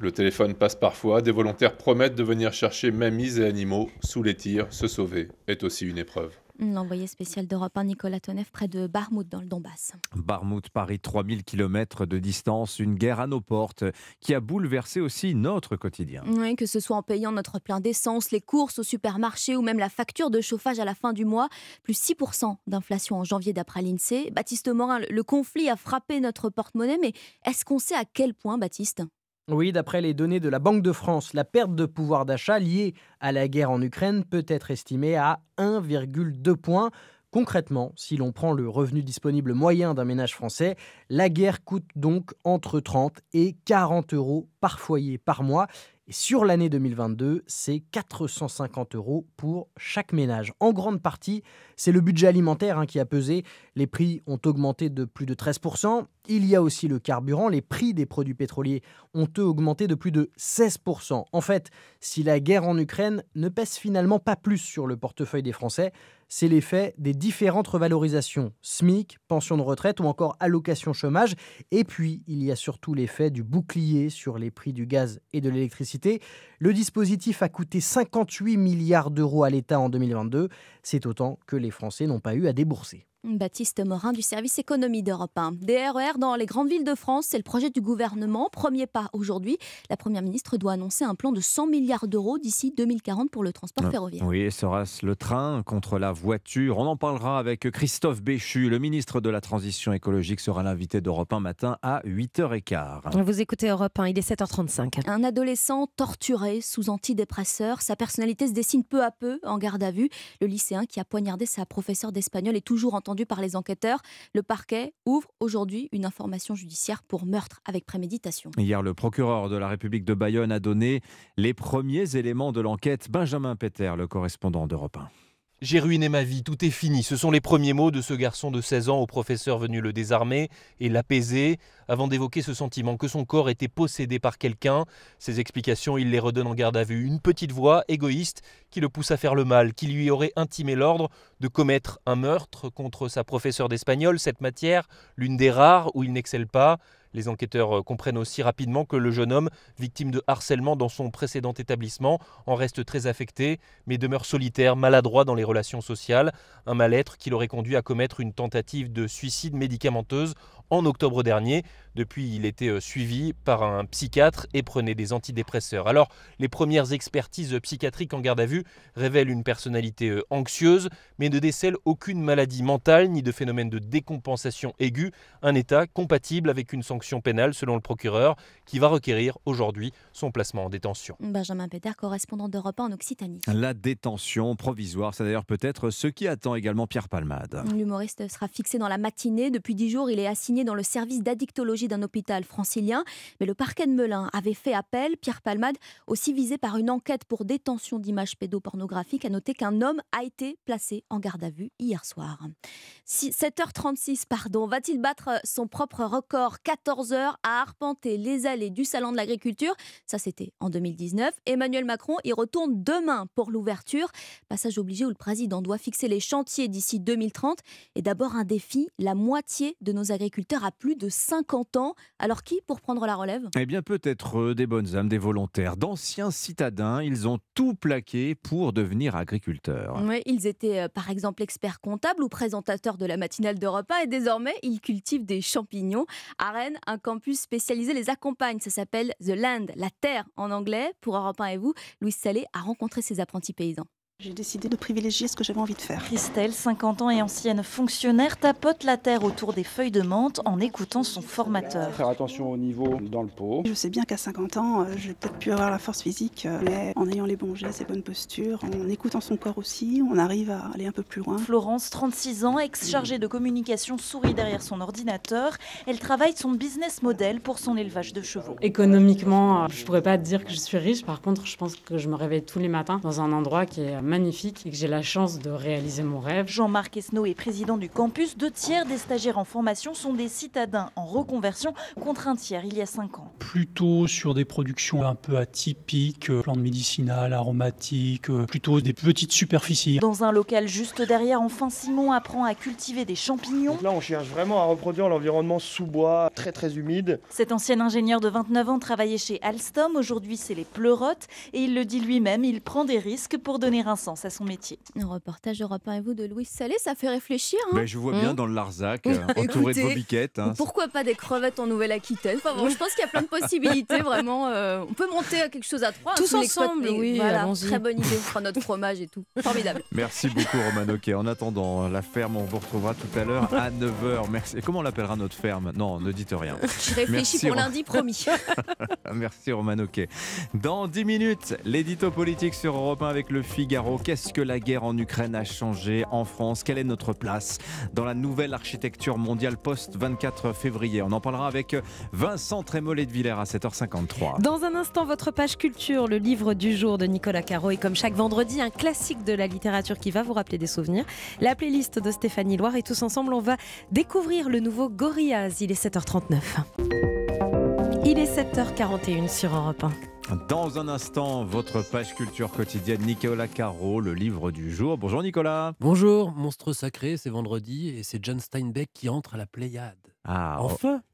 Le téléphone passe parfois, des volontaires promettent de venir chercher mamies et animaux sous les tirs, se sauver est aussi une épreuve. L'envoyé spécial d'Europe 1, Nicolas Tonev, près de Barmouth, dans le Donbass. Barmouth, Paris, 3000 km de distance, une guerre à nos portes qui a bouleversé aussi notre quotidien. Oui, que ce soit en payant notre plein d'essence, les courses au supermarché ou même la facture de chauffage à la fin du mois, plus 6% d'inflation en janvier d'après l'INSEE. Baptiste Morin, le conflit a frappé notre porte-monnaie, mais est-ce qu'on sait à quel point, Baptiste? Oui, d'après les données de la Banque de France, la perte de pouvoir d'achat liée à la guerre en Ukraine peut être estimée à 1,2 points Concrètement, si l'on prend le revenu disponible moyen d'un ménage français, la guerre coûte donc entre 30 et 40 euros par foyer par mois. Et sur l'année 2022, c'est 450 euros pour chaque ménage. En grande partie, c'est le budget alimentaire hein, qui a pesé. Les prix ont augmenté de plus de 13%. Il y a aussi le carburant. Les prix des produits pétroliers ont eux augmenté de plus de 16%. En fait, si la guerre en Ukraine ne pèse finalement pas plus sur le portefeuille des Français, c'est l'effet des différentes revalorisations, SMIC, pension de retraite ou encore allocation chômage. Et puis, il y a surtout l'effet du bouclier sur les prix du gaz et de l'électricité. Le dispositif a coûté 58 milliards d'euros à l'État en 2022. C'est autant que les Français n'ont pas eu à débourser. Baptiste Morin du service économie d'Europe 1. Des RER dans les grandes villes de France, c'est le projet du gouvernement. Premier pas aujourd'hui. La Première ministre doit annoncer un plan de 100 milliards d'euros d'ici 2040 pour le transport Ah, ferroviaire. Oui, sera-ce le train contre la voiture? On en parlera avec Christophe Béchu, le ministre de la Transition écologique, sera l'invité d'Europe 1 matin à 8h15. Vous écoutez Europe 1, il est 7h35. Un adolescent torturé sous antidépresseurs. Sa personnalité se dessine peu à peu en garde à vue. Le lycéen qui a poignardé sa professeure d'espagnol est toujours entendu par les enquêteurs. Le parquet ouvre aujourd'hui une information judiciaire pour meurtre avec préméditation. Hier, le procureur de la République de Bayonne a donné les premiers éléments de l'enquête. Benjamin Peter, le correspondant d'Europe 1. J'ai ruiné ma vie, tout est fini. Ce sont les premiers mots de ce garçon de 16 ans au professeur venu le désarmer et l'apaiser avant d'évoquer ce sentiment que son corps était possédé par quelqu'un. Ces explications, il les redonne en garde à vue. Une petite voix égoïste qui le pousse à faire le mal, qui lui aurait intimé l'ordre de commettre un meurtre contre sa professeure d'espagnol, cette matière, l'une des rares où il n'excelle pas. Les enquêteurs euh, comprennent aussi rapidement que le jeune homme, victime de harcèlement dans son précédent établissement, en reste très affecté, mais demeure solitaire, maladroit dans les relations sociales. Un mal-être qui l'aurait conduit à commettre une tentative de suicide médicamenteuse en octobre dernier. Depuis, il était euh, suivi par un psychiatre et prenait des antidépresseurs. Alors, les premières expertises psychiatriques en garde à vue révèlent une personnalité euh, anxieuse, mais ne décèlent aucune maladie mentale ni de phénomène de décompensation aiguë, un état compatible avec une sanction pénale selon le procureur, qui va requérir aujourd'hui son placement en détention. Benjamin Péter, correspondant d'Europe 1 en Occitanie. La détention provisoire, c'est d'ailleurs peut-être ce qui attend également Pierre Palmade. L'humoriste sera fixé dans la matinée. Depuis dix jours, il est assigné dans le service d'addictologie d'un hôpital francilien. Mais le parquet de Melun avait fait appel. Pierre Palmade, aussi visé par une enquête pour détention d'images pédopornographiques, a noté qu'un homme a été placé en garde à vue hier soir. Si- 7h36, pardon. Va-t-il battre son propre record? 14 heures à arpenter les allées du Salon de l'Agriculture Ça, c'était en 2019. Emmanuel Macron y retourne demain pour l'ouverture. Passage obligé où le président doit fixer les chantiers d'ici 2030. Et d'abord un défi, la moitié de nos agriculteurs a plus de 50 Alors qui pour prendre la relève? Eh bien, peut-être eux, des bonnes âmes, des volontaires, d'anciens citadins. Ils ont tout plaqué pour devenir agriculteurs. Oui, ils étaient euh, par exemple experts comptables ou présentateurs de la matinale de repas et désormais ils cultivent des champignons. À Rennes, un campus spécialisé les accompagne. Ça s'appelle The Land, la terre en anglais. Pour Europe 1 et vous, Louise Salé a rencontré ses apprentis paysans. J'ai décidé de privilégier ce que j'avais envie de faire. Christelle, 50 ans et ancienne fonctionnaire, tapote la terre autour des feuilles de menthe en écoutant son formateur. Faire attention au niveau dans le pot. Je sais bien qu'à 50 ans, euh, je vais peut-être plus avoir la force physique, euh, mais en ayant les bons gestes et bonnes postures, en écoutant son corps aussi, on arrive à aller un peu plus loin. Florence, 36 ans, ex-chargée de communication, sourit derrière son ordinateur. Elle travaille son business model pour son élevage de chevaux. Économiquement, euh, je pourrais pas dire que je suis riche. Par contre, je pense que je me réveille tous les matins dans un endroit qui est magnifique et que j'ai la chance de réaliser mon rêve. Jean-Marc Esnault est président du campus. Deux tiers des stagiaires en formation sont des citadins en reconversion contre un tiers il y a 5 ans. plutôt sur des productions un peu atypiques, euh, plantes médicinales, aromatiques, euh, plutôt des petites superficies. Dans un local juste derrière, enfin, Simon apprend à cultiver des champignons. Donc là, on cherche vraiment à reproduire l'environnement sous bois, très très humide. Cet ancien ingénieur de 29 ans travaillait chez Alstom. Aujourd'hui, c'est les pleurotes. Et il le dit lui-même, il prend des risques pour donner un sens à son métier. Un reportage Europe 1 et vous de Louise Salé, ça fait réfléchir. hein Ben, je vous vois bien Hein dans le Larzac, euh, entouré de Écoutez, vos biquettes. hein. Pourquoi pas des crevettes en Nouvelle-Aquitaine? Enfin bon, je pense qu'il y a plein de possibilités, vraiment. euh, on peut monter à quelque chose à trois. hein, Tous ensemble, oui, Voilà, très bonne idée. On fera notre fromage et tout. Formidable. Merci beaucoup Roman Oquet. En attendant, la ferme, on vous retrouvera tout à l'heure à 9h. Merci. Et comment on l'appellera notre ferme? Non, ne dites rien. Je réfléchis Merci, pour Ro- lundi, promis. Merci Roman Oquet. Dans 10 minutes, l'édito politique sur Europe 1 avec le Figaro. Qu'est-ce que la guerre en Ukraine a changé en France? Quelle est notre place dans la nouvelle architecture mondiale post-24 février? On en parlera avec Vincent Trémollet de Villers à 7h53. Dans un instant, votre page culture, le livre du jour de Nicolas Caro. Et comme chaque vendredi, un classique de la littérature qui va vous rappeler des souvenirs. La playlist de Stéphanie Loire. Et tous ensemble, on va découvrir le nouveau Gorillaz. Il est 7h39. Il est 7h41 sur Europe 1. Dans un instant, votre page culture quotidienne, Nicolas Caro, le livre du jour. Bonjour Nicolas. Bonjour, monstre sacré, c'est vendredi et c'est John Steinbeck qui entre à la Pléiade. Ah, enfin oh, eh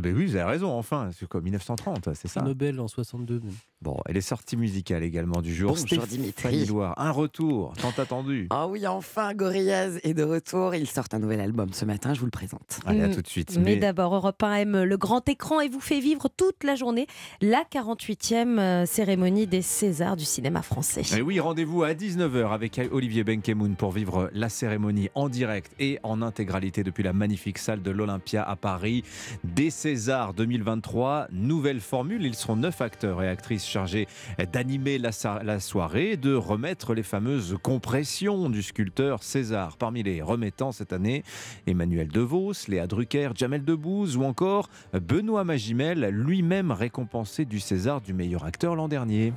ben oui, vous avez raison, enfin, c'est comme 1930, c'est ça Nobel en 62. Bon, et les sorties musicales également du jour. Bonjour Stéphanie Dimitri. Loire, un retour, tant attendu. Ah oui, enfin, Gorillaz est de retour. Il sort un nouvel album ce matin, je vous le présente. Allez, à Mm. tout de suite. Mais, d'abord, Europe 1 aime le grand écran et vous fait vivre toute la journée la 48e euh, cérémonie des Césars du cinéma français. Et oui, rendez-vous à 19h avec Olivier Benkemoun pour vivre la cérémonie en direct et en intégralité depuis la magnifique salle de l'Olympia à Paris. Des Césars 2023, nouvelle formule. Ils seront neuf acteurs et actrices chargés d'animer la, soirée de remettre les fameuses compressions du sculpteur César. Parmi les remettants cette année, Emmanuel DeVos, Léa Drucker, Jamel Debbouze ou encore Benoît Magimel, lui-même récompensé du César du meilleur acteur l'an dernier.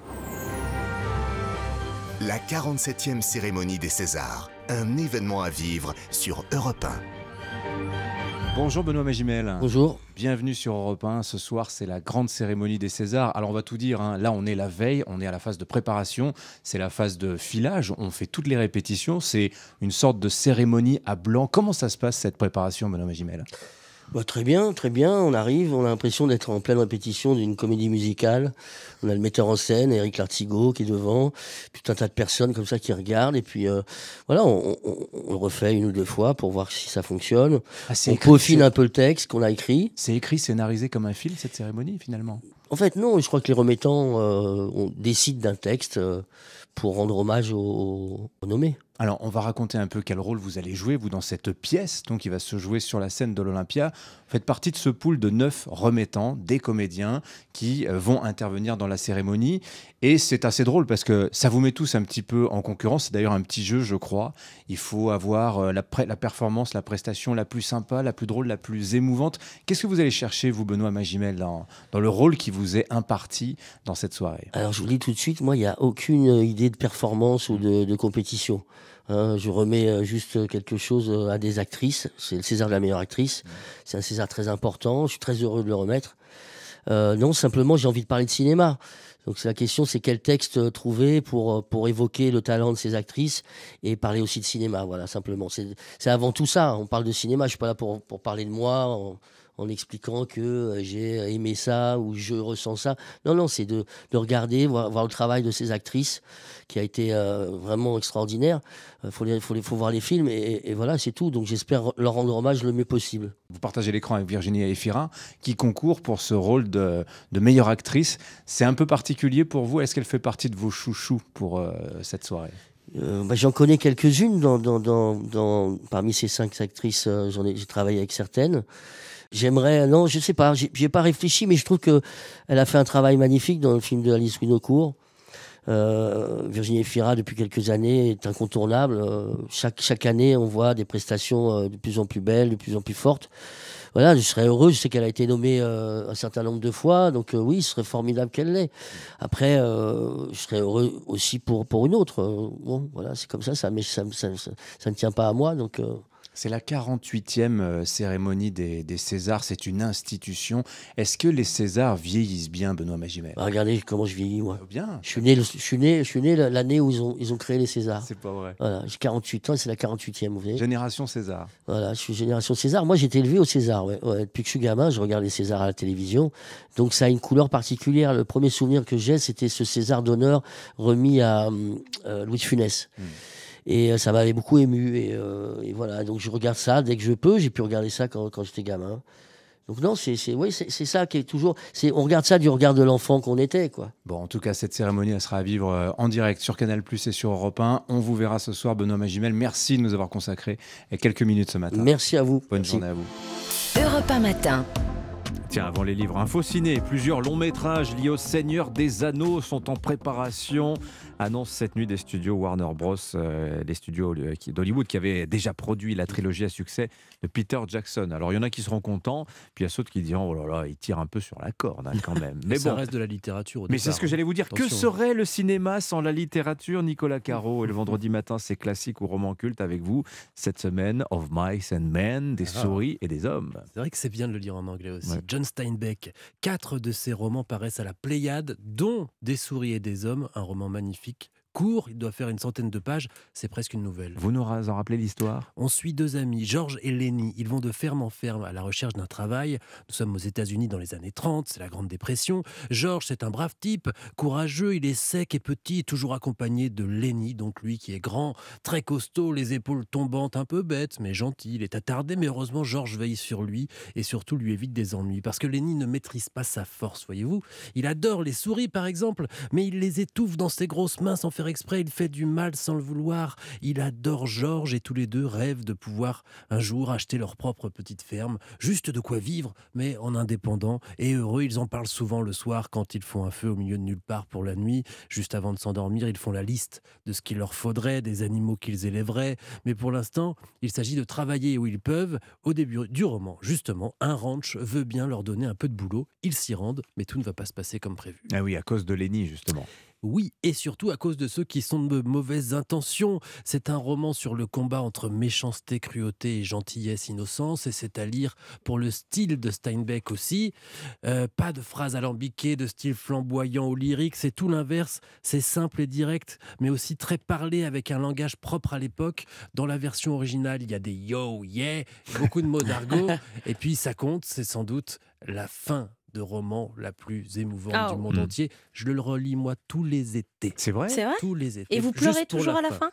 La 47e cérémonie des Césars. Un événement à vivre sur Europe 1. Bonjour Benoît Magimel. Bonjour. Bienvenue sur Europe 1. Ce soir, c'est la grande cérémonie des Césars. Alors, on va tout dire. hein. Là, on est la veille, on est à la phase de préparation. C'est la phase de filage. On fait toutes les répétitions. C'est une sorte de cérémonie à blanc. Comment ça se passe cette préparation, Benoît Magimel? Bah, très bien, très bien. On arrive, on a l'impression d'être en pleine répétition d'une comédie musicale. On a le metteur en scène, Eric Lartigot, qui est devant, puis tout un tas de personnes comme ça qui regardent. Et puis euh, voilà, on, on- on le refait une ou deux fois pour voir si ça fonctionne. Ah, on écrit, peaufine un peu le texte qu'on a écrit. C'est écrit, scénarisé comme un film, cette cérémonie, finalement En fait, non, je crois que les remettants euh, on décide d'un texte euh, pour rendre hommage aux, aux nommés. Alors, on va raconter un peu quel rôle vous allez jouer, vous, dans cette pièce, donc qui va se jouer sur la scène de l'Olympia. Vous faites partie de ce pool de neuf remettants, des comédiens, qui euh, vont intervenir dans la cérémonie. Et c'est assez drôle parce que ça vous met tous un petit peu en concurrence. C'est d'ailleurs un petit jeu, je crois. Il faut avoir euh, la, la performance, la prestation la plus sympa, la plus drôle, la plus émouvante. Qu'est-ce que vous allez chercher, vous, Benoît Magimel, dans, dans le rôle qui vous est imparti dans cette soirée? Alors je vous dis tout de suite, moi il n'y a aucune idée de performance ou de compétition. Hein, je remets euh, juste quelque chose euh, à des actrices. C'est le César de la meilleure actrice. C'est un César très important. Je suis très heureux de le remettre. Euh, non, simplement j'ai envie de parler de cinéma. Donc la question, c'est quel texte trouver pour pour évoquer le talent de ces actrices et parler aussi de cinéma. Voilà, simplement. C'est avant tout ça. On parle de cinéma. Je suis pas là pour pour parler de moi. En expliquant que euh, j'ai aimé ça ou je ressens ça. Non, non, c'est de, de regarder, voir, voir le travail de ces actrices qui a été euh, vraiment extraordinaire. Il faut, les- faut, faut voir les films et, voilà, c'est tout. Donc j'espère leur rendre hommage le mieux possible. Vous partagez l'écran avec Virginie Efira, qui concourt pour ce rôle de, meilleure actrice. C'est un peu particulier pour vous. Est-ce qu'elle fait partie de vos chouchous pour euh, cette soirée? Euh, bah, j'en connais quelques-unes dans, dans, dans, parmi ces cinq actrices. euh, j'en ai, j'ai travaillé avec certaines. J'aimerais, non, je sais pas, j'ai j'ai pas réfléchi, mais je trouve que elle a fait un travail magnifique dans le film de Alice Winocourt. Euh, Virginie Efira, depuis quelques années, est incontournable. Euh, chaque, chaque année, on voit des prestations euh, de plus en plus belles, de plus en plus fortes. Voilà, je serais heureux. Je sais qu'elle a été nommée euh, un certain nombre de fois, donc euh, oui, ce serait formidable qu'elle l'ait. Après, euh, je serais heureux aussi pour, pour une autre. Bon, voilà, c'est comme ça, mais ça, ça- ça ne tient pas à moi, donc. C'est la 48e euh, cérémonie des, des Césars. C'est une institution. Est-ce que les Césars vieillissent bien, Benoît Magimel? Bah, regardez comment je vieillis, moi. Bien. Je suis né, le- je suis né, je suis né l'année où ils ont, ils ont créé les Césars. C'est pas vrai. Voilà, j'ai 48 ans c'est la 48e, vous voyez. Génération César. Voilà, je suis génération César. Moi, j'ai été élevé au César. Ouais. Ouais, Depuis que je suis gamin, je regarde les Césars à la télévision. Donc, ça a une couleur particulière. Le premier souvenir que j'ai, c'était ce César d'honneur remis à euh, Louis de Funès. Et euh, ça m'avait beaucoup ému. Et, euh, et voilà, donc je regarde ça dès que je peux. J'ai pu regarder ça quand, quand j'étais gamin. Donc non, c'est c'est oui, c'est c'est ça qui est toujours. C'est on regarde ça du regard de l'enfant qu'on était, quoi. Bon, en tout cas, cette cérémonie, elle sera à vivre euh, en direct sur Canal Plus et sur Europe 1. On vous verra ce soir, Benoît Magimel. Merci de nous avoir consacré quelques minutes ce matin. Merci à vous. Bonne Merci. journée à vous. Europe 1 matin. Tiens, avant les livres Info Ciné, plusieurs longs métrages liés au Seigneur des Anneaux sont en préparation. Annonce cette nuit des studios Warner Bros, euh, les studios euh, d'Hollywood qui avaient déjà produit la trilogie à succès de Peter Jackson. Alors il y en a qui seront contents, puis il y a ceux qui diront oh là là, il tire un peu sur la corde hein, quand même. Mais ça bon. reste de la littérature. au Mais c'est ce que j'allais vous dire. Que serait le cinéma sans la littérature, Nicolas Caro? Et le vendredi matin, c'est classique ou roman culte avec vous. Cette semaine, Of Mice and Men, des Ah. souris et des hommes. C'est vrai que c'est bien de le lire en anglais aussi. Ouais. John Steinbeck. Quatre de ses romans paraissent à la Pléiade, dont Des souris et des hommes, un roman magnifique. Court, il doit faire une centaine de pages, c'est presque une nouvelle. Vous nous en rappelez l'histoire? On suit deux amis, Georges et Lenny. Ils vont de ferme en ferme à la recherche d'un travail. Nous sommes aux États-Unis dans les années 30, c'est la Grande Dépression. Georges, c'est un brave type, courageux, il est sec et petit, toujours accompagné de Lenny, donc lui qui est grand, très costaud, les épaules tombantes, un peu bête, mais gentil. Il est attardé, mais heureusement, Georges veille sur lui et surtout lui évite des ennuis. Parce que Lenny ne maîtrise pas sa force, voyez-vous. Il adore les souris, par exemple, mais il les étouffe dans ses grosses mains sans faire exprès. Il fait du mal sans le vouloir. Il adore Georges et tous les deux rêvent de pouvoir un jour acheter leur propre petite ferme, juste de quoi vivre, mais en indépendant et heureux. Ils en parlent souvent le soir quand ils font un feu au milieu de nulle part pour la nuit. Juste avant de s'endormir, ils font la liste de ce qu'il leur faudrait, des animaux qu'ils élèveraient. Mais pour l'instant, il s'agit de travailler où ils peuvent. Au début du roman, justement, un ranch veut bien leur donner un peu de boulot. Ils s'y rendent, mais tout ne va pas se passer comme prévu. Ah oui, à cause de Lenny, justement. Oui, et surtout à cause de ceux qui sont de mauvaises intentions. C'est un roman sur le combat entre méchanceté, cruauté et gentillesse, innocence, et c'est à lire pour le style de Steinbeck aussi. Euh, pas de phrases alambiquées, de style flamboyant ou lyrique, c'est tout l'inverse. C'est simple et direct, mais aussi très parlé avec un langage propre à l'époque. Dans la version originale, il y a des yo, yeah, beaucoup de mots d'argot, et puis ça compte, c'est sans doute la fin de roman la plus émouvante Ah, du monde mm. entier. Je le relis moi tous les étés. C'est vrai C'est vrai Tous les étés. Et vous pleurez toujours à la fin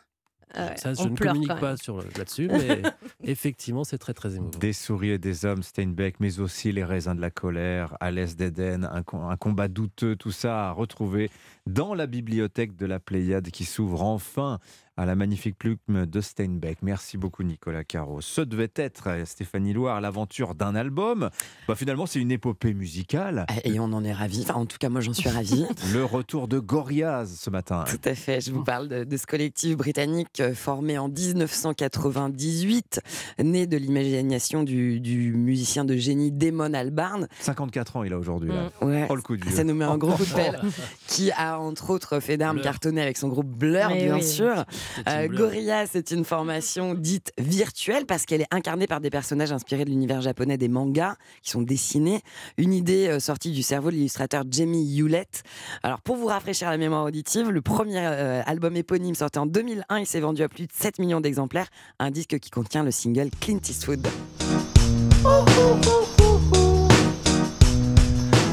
ouais, Ça, je on ne pleure communique pas sur le- là-dessus, mais effectivement, c'est très très émouvant. Des souris et des hommes, Steinbeck, mais aussi Les raisins de la colère, À l'est d'Éden, un combat douteux, tout ça à retrouver dans la bibliothèque de la Pléiade qui s'ouvre enfin à la magnifique plume de Steinbeck. Merci beaucoup Nicolas Caro. Ce devait être, euh, Stéphanie Loire, l'aventure d'un album. Bah, finalement, c'est une épopée musicale. Et on en est ravis. Enfin, en tout cas, moi, j'en suis ravie. Le retour de Gorillaz ce matin. Tout à fait. Je vous parle de, de ce collectif britannique euh, formé en 1998, né de l'imagination du, du musicien de génie Damon Albarn. 54 ans il a aujourd'hui. là. Ouais. Oh le coup de vieux. Ça nous met un gros coup de pelle. qui a entre autres fait d'armes cartonné avec son groupe Blur, Mais bien oui. sûr. Euh, Blur. Gorillaz, c'est une formation dite virtuelle parce qu'elle est incarnée par des personnages inspirés de l'univers japonais des mangas qui sont dessinés. Une idée euh, sortie du cerveau de l'illustrateur Jamie Hewlett. Alors, pour vous rafraîchir la mémoire auditive, le premier euh, album éponyme sorti en 2001, il s'est vendu à plus de 7 millions d'exemplaires. Un disque qui contient le single Clint Eastwood.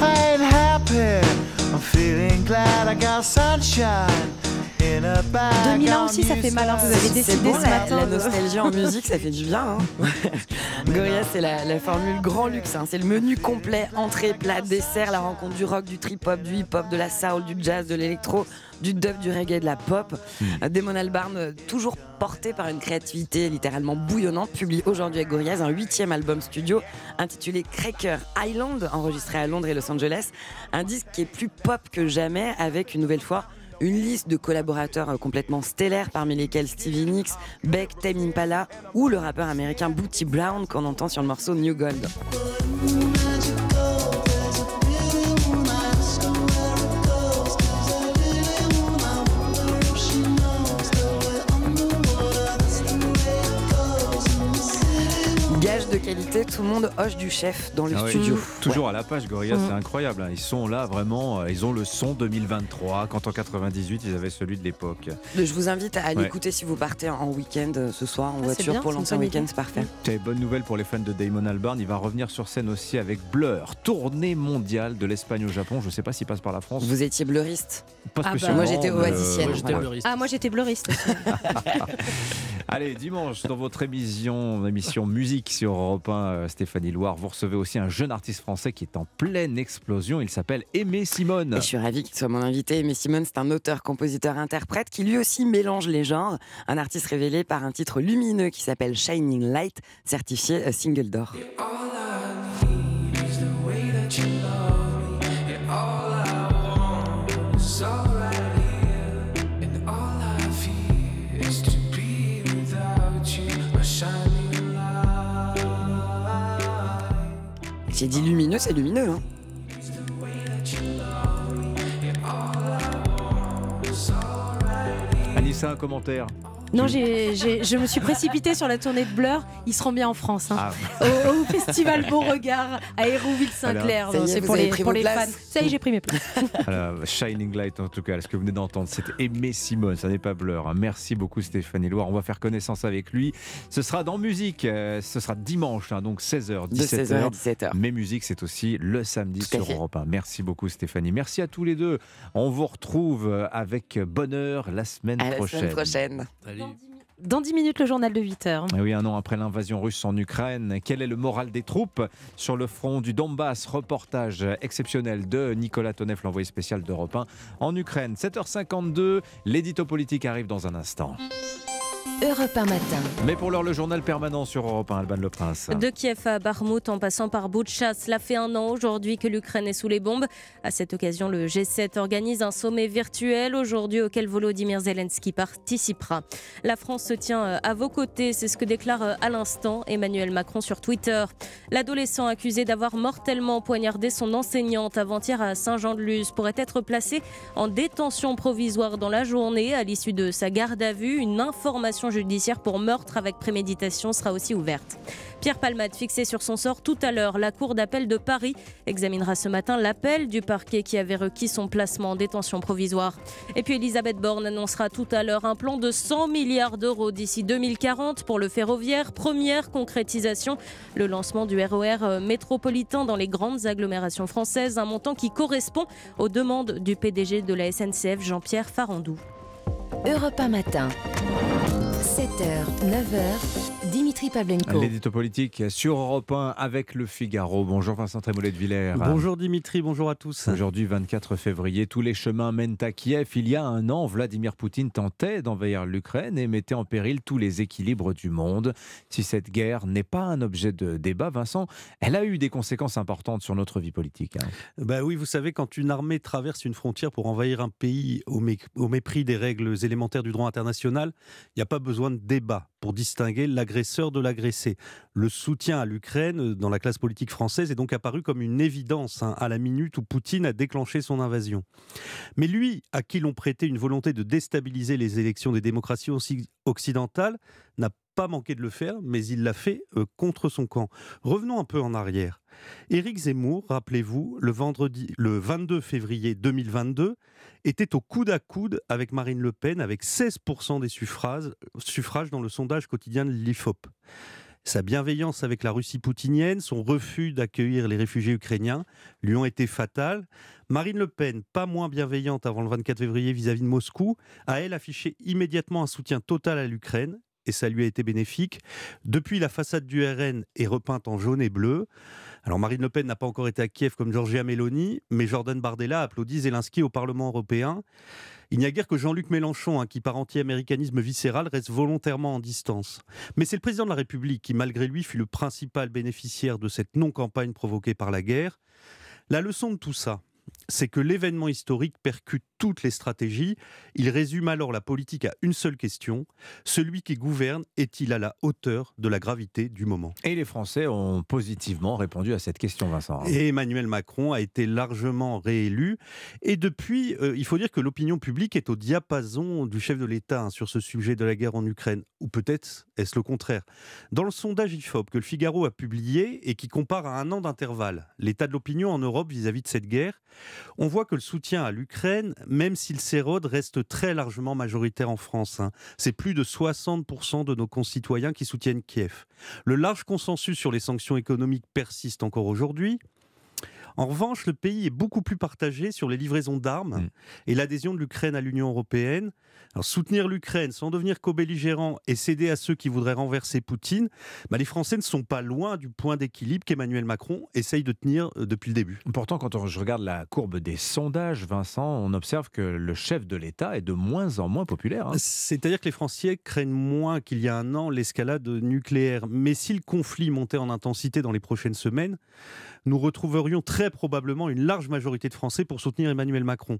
I got sunshine in a bag. 2001 aussi, ça fait mal, hein. Vous avez C'est décidé bon, ce la, matin. la nostalgie en musique, ça fait du bien. Hein c'est la, la formule grand luxe. hein. C'est le menu complet, entrée, plat, dessert, la rencontre du rock, du trip-hop, du hip-hop, de la soul, du jazz, de l'électro, du dub, du reggae, de la pop. Euh, Damon Albarn, euh, toujours porté par une créativité littéralement bouillonnante, publie aujourd'hui avec Gorillaz un huitième album studio intitulé Cracker Island, enregistré à Londres et Los Angeles. Un disque qui est plus pop que jamais, avec une nouvelle fois une liste de collaborateurs euh, complètement stellaires, parmi lesquels Stevie Nicks, Beck, Tame Impala ou le rappeur américain Booty Brown qu'on entend sur le morceau New Gold. Tout le monde hoche du chef dans le Ah studio. Toujours à la page, Gorillaz, Mhm. c'est incroyable. hein. Ils sont là vraiment, euh, ils ont le son 2023, quand en 98 ils avaient celui de l'époque. Je vous invite à Ouais. l'écouter si vous partez en week-end euh, ce soir en Ah, voiture bien, pour lancer un week-end, c'est parfait. C'est bonne nouvelle pour les fans de Damon Albarn. Il va revenir sur scène aussi avec Blur, tournée mondiale de l'Espagne au Japon. Je ne sais pas s'il passe par la France. Vous étiez bleuriste Pas Ah bah. Moi, j'étais oasicienne, euh, voilà. Ah, moi j'étais bleuriste. Allez, dimanche, dans votre émission, émission musique sur Europe 1, euh, Stéphanie Loire, vous recevez aussi un jeune artiste français qui est en pleine explosion. Il s'appelle Aimé Simone. Et je suis ravie qu'il soit mon invité. Mais Simon, c'est un auteur, compositeur, interprète qui lui aussi mélange les genres. Un artiste révélé par un titre lumineux qui s'appelle Shining Light, certifié euh, single d'or. Est dit lumineux, c'est lumineux. hein. Anissa, un commentaire Non, j'ai- j'ai- je me suis précipitée sur la tournée de Blur. Ils seront bien en France. hein. Ah. Au, au festival Beauregard à Hérouville-Saint-Clair. Alors, ça y est, C'est pour les, pour fans. Ça y est, j'ai pris mes places. Shining Light en tout cas, ce que vous venez d'entendre, c'était Aimé Simone, ça n'est pas Blur. hein. Merci beaucoup Stéphanie Loire, on va faire connaissance avec lui. Ce sera dans musique, euh, ce sera dimanche, hein, donc 16h, 17h. De 16h à 17h. Mais musique, c'est aussi le samedi sur. Europe 1. Merci beaucoup Stéphanie, merci à tous les deux. On vous retrouve euh, avec bonheur la semaine À la prochaine. semaine prochaine. Dans 10 minutes, le journal de 8 heures. Et oui, un an après l'invasion russe en Ukraine, quel est le moral des troupes sur le front du Donbass? Reportage exceptionnel de Nicolas Tonev, l'envoyé spécial d'Europe 1 en Ukraine. 7h52, l'édito politique arrive dans un instant. Europe 1 matin. Mais pour l'heure, le journal permanent sur Europe 1, Alban Le Prince. De Kiev à Barmout en passant par Boutcha, cela fait un an aujourd'hui que l'Ukraine est sous les bombes. À cette occasion, le G7 organise un sommet virtuel aujourd'hui auquel Volodymyr Zelensky participera. La France se tient euh, à vos côtés, c'est ce que déclare euh, à l'instant Emmanuel Macron sur Twitter. L'adolescent accusé d'avoir mortellement poignardé son enseignante avant-hier à Saint-Jean-de-Luz pourrait être placé en détention provisoire dans la journée. À l'issue de sa garde à vue, une information judiciaire pour meurtre avec préméditation sera aussi ouverte. Pierre Palmade, fixé sur son sort tout à l'heure, la Cour d'appel de Paris examinera ce matin l'appel du parquet qui avait requis son placement en détention provisoire. Et puis Elisabeth Borne annoncera tout à l'heure un plan de 100 milliards d'euros d'ici 2040 pour le ferroviaire. Première concrétisation, le lancement du RER euh, métropolitain dans les grandes agglomérations françaises, un montant qui correspond aux demandes du PDG de la SNCF, Jean-Pierre Farandou. Europe 1 matin. 7h, 9h, Dimitri Pavlenko. L'édito politique sur Europe 1 avec le Figaro. Bonjour Vincent Trémollet de Villers. Bonjour Dimitri, bonjour à tous. Aujourd'hui, 24 février, tous les chemins mènent à Kiev. Il y a un an, Vladimir Poutine tentait d'envahir l'Ukraine et mettait en péril tous les équilibres du monde. Si cette guerre n'est pas un objet de débat, Vincent, elle a eu des conséquences importantes sur notre vie politique. hein. Bah oui, vous savez, quand une armée traverse une frontière pour envahir un pays au, mé- au mépris des règles élémentaires du droit international, il n'y a pas besoin de débat pour distinguer l'agresseur de l'agressé. Le soutien à l'Ukraine euh, dans la classe politique française est donc apparu comme une évidence hein, à la minute où Poutine a déclenché son invasion. Mais lui, à qui l'on prêtait une volonté de déstabiliser les élections des démocraties occidentales, n'a pas manqué de le faire, mais il l'a fait euh, contre son camp. Revenons un peu en arrière. Éric Zemmour, rappelez-vous, le, vendredi, le 22 février 2022, était au coude à coude avec Marine Le Pen, avec 16% des suffrages, suffrages dans le sondage quotidien de l'IFOP. Sa bienveillance avec la Russie poutinienne, son refus d'accueillir les réfugiés ukrainiens lui ont été fatales. Marine Le Pen, pas moins bienveillante avant le 24 février vis-à-vis de Moscou, a elle affiché immédiatement un soutien total à l'Ukraine et ça lui a été bénéfique. Depuis, la façade du RN est repeinte en jaune et bleu. Alors Marine Le Pen n'a pas encore été à Kiev comme Giorgia Meloni, mais Jordan Bardella applaudit Zelensky au Parlement européen. Il n'y a guère que Jean-Luc Mélenchon, hein, qui par anti-américanisme viscéral reste volontairement en distance. Mais c'est le président de la République qui, malgré lui, fut le principal bénéficiaire de cette non-campagne provoquée par la guerre. La leçon de tout ça, c'est que l'événement historique percute toutes les stratégies. Il résume alors la politique à une seule question. Celui qui gouverne est-il à la hauteur de la gravité du moment? Et les Français ont positivement répondu à cette question, Vincent. et Emmanuel Macron a été largement réélu. Et depuis, euh, il faut dire que l'opinion publique est au diapason du chef de l'État hein, sur ce sujet de la guerre en Ukraine. Ou peut-être est-ce le contraire? Dans le sondage IFOP que le Figaro a publié et qui compare à un an d'intervalle l'état de l'opinion en Europe vis-à-vis de cette guerre, on voit que le soutien à l'Ukraine, même s'il s'érode, reste très largement majoritaire en France. hein. C'est plus de 60% de nos concitoyens qui soutiennent Kiev. Le large consensus sur les sanctions économiques persiste encore aujourd'hui. En revanche, le pays est beaucoup plus partagé sur les livraisons d'armes et l'adhésion de l'Ukraine à l'Union européenne. Alors, soutenir l'Ukraine sans devenir co-belligérant et céder à ceux qui voudraient renverser Poutine, bah, les Français ne sont pas loin du point d'équilibre qu'Emmanuel Macron essaye de tenir euh, depuis le début. Pourtant, quand on- je regarde la courbe des sondages, Vincent, on observe que le chef de l'État est de moins en moins populaire. hein. C'est-à-dire que les Français craignent moins qu'il y a un an l'escalade nucléaire. Mais si le conflit montait en intensité dans les prochaines semaines, nous retrouverions très probablement une large majorité de Français pour soutenir Emmanuel Macron.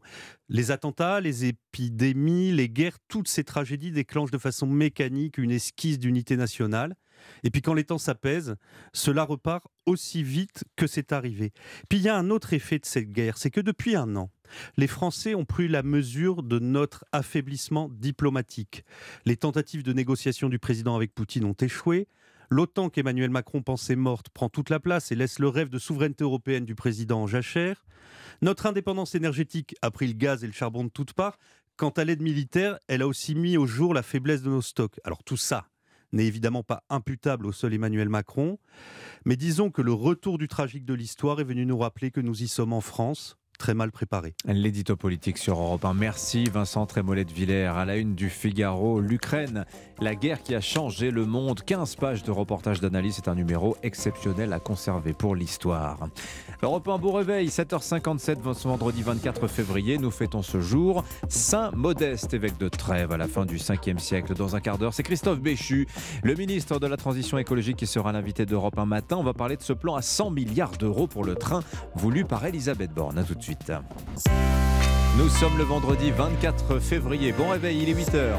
Les attentats, les épidémies, les guerres, toutes ces tragédies déclenchent de façon mécanique une esquisse d'unité nationale. Et puis quand les temps s'apaisent, cela repart aussi vite que c'est arrivé. Puis il y a un autre effet de cette guerre, c'est que depuis un an, les Français ont pris la mesure de notre affaiblissement diplomatique. Les tentatives de négociation du président avec Poutine ont échoué. L'OTAN qu'Emmanuel Macron pensait morte prend toute la place et laisse le rêve de souveraineté européenne du président en jachère. Notre indépendance énergétique a pris le gaz et le charbon de toutes parts. Quant à l'aide militaire, elle a aussi mis au jour la faiblesse de nos stocks. Alors tout ça n'est évidemment pas imputable au seul Emmanuel Macron, mais disons que le retour du tragique de l'histoire est venu nous rappeler que nous y sommes en France, très mal préparé. L'édito politique sur Europe 1. Merci Vincent Trémollet de Villers. À la une du Figaro, l'Ukraine, la guerre qui a changé le monde. 15 pages de reportage d'analyse. C'est un numéro exceptionnel à conserver pour l'histoire. Europe 1, beau réveil, 7h57, ce vendredi 24 février. Nous fêtons ce jour Saint Modeste, évêque de Trèves à la fin du 5e siècle. Dans un quart d'heure, c'est Christophe Béchu, le ministre de la Transition écologique, qui sera l'invité d'Europe 1 matin. On va parler de ce plan à 100 milliards d'euros pour le train voulu par Elisabeth Borne. À tout de suite. Nous sommes le vendredi 24 février. Bon réveil, il est 8h.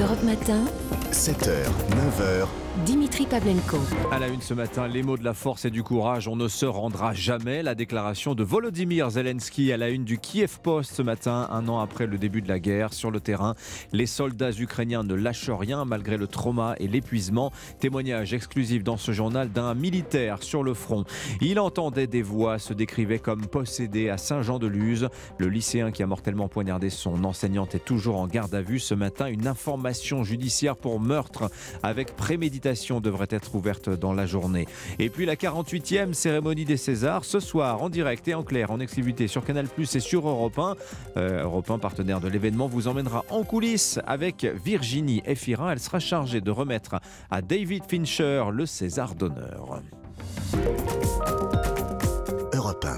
Europe Matin, 7h, 9h, Dimitri Pavlenko. À la une ce matin, les mots de la force et du courage, on ne se rendra jamais. La déclaration de Volodymyr Zelensky à la une du Kiev Post ce matin, un an après le début de la guerre. Sur le terrain, les soldats ukrainiens ne lâchent rien malgré le trauma et l'épuisement. Témoignage exclusif dans ce journal d'un militaire sur le front. Il entendait des voix, se décrivait comme possédé à Saint-Jean-de-Luz. Le lycéen qui a mortellement poignardé son enseignante est toujours en garde à vue. Ce matin, une information judiciaire pour meurtre avec préméditation devrait être ouverte dans la journée. Et puis la 48e cérémonie des Césars ce soir en direct et en clair, en exclusivité sur Canal Plus et sur Europe 1. Euh, Europe 1, partenaire de l'événement, vous emmènera en coulisses avec Virginie Efira. Elle sera chargée de remettre à David Fincher le César d'honneur.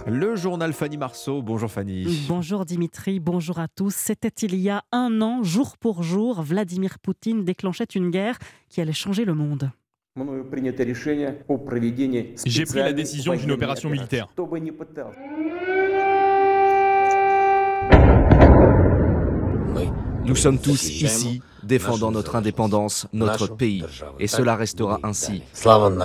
Le journal Fanny Marceau. Bonjour Fanny. Bonjour Dimitri, bonjour à tous. C'était il y a un an, jour pour jour, Vladimir Poutine déclenchait une guerre qui allait changer le monde. J'ai pris la décision d'une opération militaire. Nous sommes tous ici défendant notre indépendance, notre pays. Et cela restera ainsi.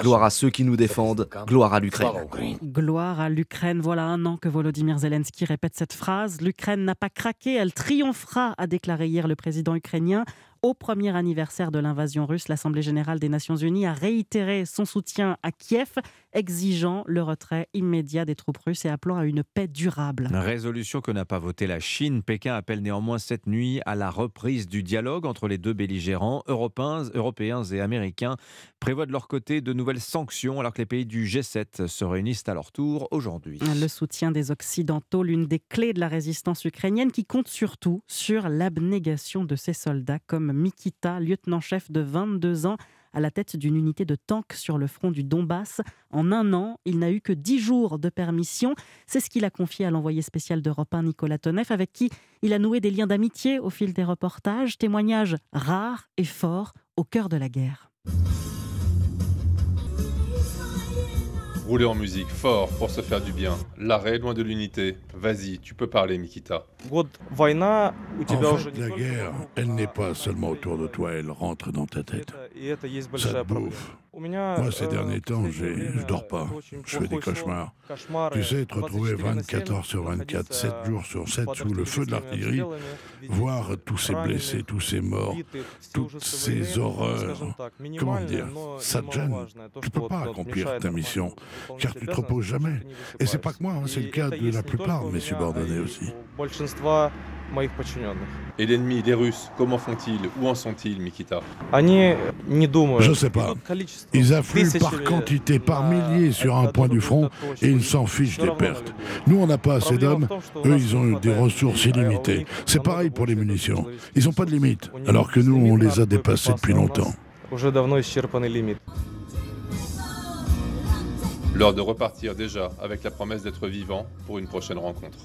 Gloire à ceux qui nous défendent, gloire à l'Ukraine. Gloire à l'Ukraine. Voilà un an que Volodymyr Zelensky répète cette phrase. L'Ukraine n'a pas craqué, elle triomphera, a déclaré hier le président ukrainien. Au premier anniversaire de l'invasion russe, l'Assemblée générale des Nations unies a réitéré son soutien à Kiev, exigeant le retrait immédiat des troupes russes et appelant à une paix durable. Résolution que n'a pas votée la Chine. Pékin appelle néanmoins cette nuit à la reprise du dialogue entre les deux belligérants. Européens, européens et américains prévoient de leur côté de nouvelles sanctions alors que les pays du G7 se réunissent à leur tour aujourd'hui. Le soutien des Occidentaux, l'une des clés de la résistance ukrainienne qui compte surtout sur l'abnégation de ses soldats comme Mikita, lieutenant-chef de 22 ans, à la tête d'une unité de tanks sur le front du Donbass. En un an, il n'a eu que 10 jours de permission. C'est ce qu'il a confié à l'envoyé spécial d'Europe 1, Nicolas Tonev, avec qui il a noué des liens d'amitié au fil des reportages, témoignages rares et forts au cœur de la guerre. Rouler en musique fort pour se faire du bien. L'arrêt loin de l'unité. Vas-y, tu peux parler, Mikita. En fait, la guerre, elle n'est pas seulement autour de toi, elle rentre dans ta tête. Ça te bouffe. Moi, ces derniers temps, je dors pas. Je fais des cauchemars. Tu sais, te retrouver 24 heures sur 24, 7 jours sur 7 sous le feu de l'artillerie, voir tous ces blessés, tous ces morts, toutes ces horreurs. Comment dire? Ça te gêne? Tu peux pas accomplir ta mission, car tu te reposes jamais. Et c'est pas que moi, hein, c'est le cas de la plupart de mes subordonnés aussi. Et l'ennemi, les Russes, comment font-ils? Où en sont-ils, Mikita? Je sais pas. Ils affluent par quantité, par milliers sur un point du front et ils s'en fichent des pertes. Nous, on n'a pas assez d'hommes. Eux, ils ont des ressources illimitées. C'est pareil pour les munitions. Ils n'ont pas de limite, alors que nous, on les a dépassées depuis longtemps. L'heure de repartir déjà avec la promesse d'être vivant pour une prochaine rencontre.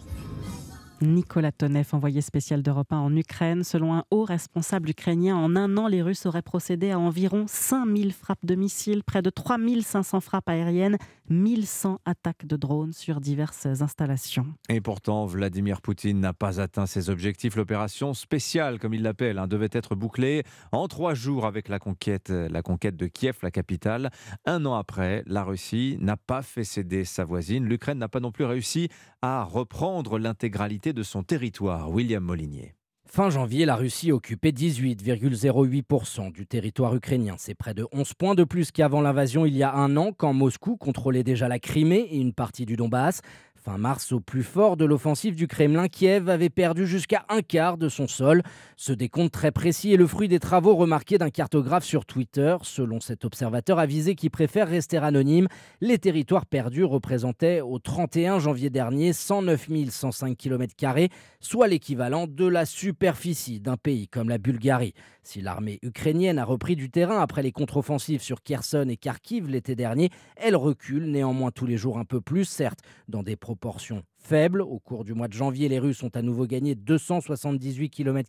Nicolas Tonev, envoyé spécial d'Europe 1 en Ukraine. Selon un haut responsable ukrainien, en un an, les Russes auraient procédé à environ 5000 frappes de missiles, près de 3500 frappes aériennes, 1100 attaques de drones sur diverses installations. Et pourtant, Vladimir Poutine n'a pas atteint ses objectifs. L'opération spéciale, comme il l'appelle, hein, devait être bouclée en trois jours avec la conquête, la conquête de Kiev, la capitale. Un an après, la Russie n'a pas fait céder sa voisine. L'Ukraine n'a pas non plus réussi à reprendre l'intégralité de son territoire. William Molinier. Fin janvier, la Russie occupait 18,08% du territoire ukrainien. C'est près de 11 points de plus qu'avant l'invasion il y a un an, quand Moscou contrôlait déjà la Crimée et une partie du Donbass. Fin mars, au plus fort de l'offensive du Kremlin, Kiev avait perdu jusqu'à un quart de son sol. Ce décompte très précis est le fruit des travaux remarqués d'un cartographe sur Twitter. Selon cet observateur avisé qui préfère rester anonyme, les territoires perdus représentaient au 31 janvier dernier 109 105 km, soit l'équivalent de la superficie d'un pays comme la Bulgarie. Si l'armée ukrainienne a repris du terrain après les contre-offensives sur Kherson et Kharkiv l'été dernier, elle recule néanmoins tous les jours un peu plus, certes, dans des proportions faibles. Au cours du mois de janvier, les Russes ont à nouveau gagné 278 km,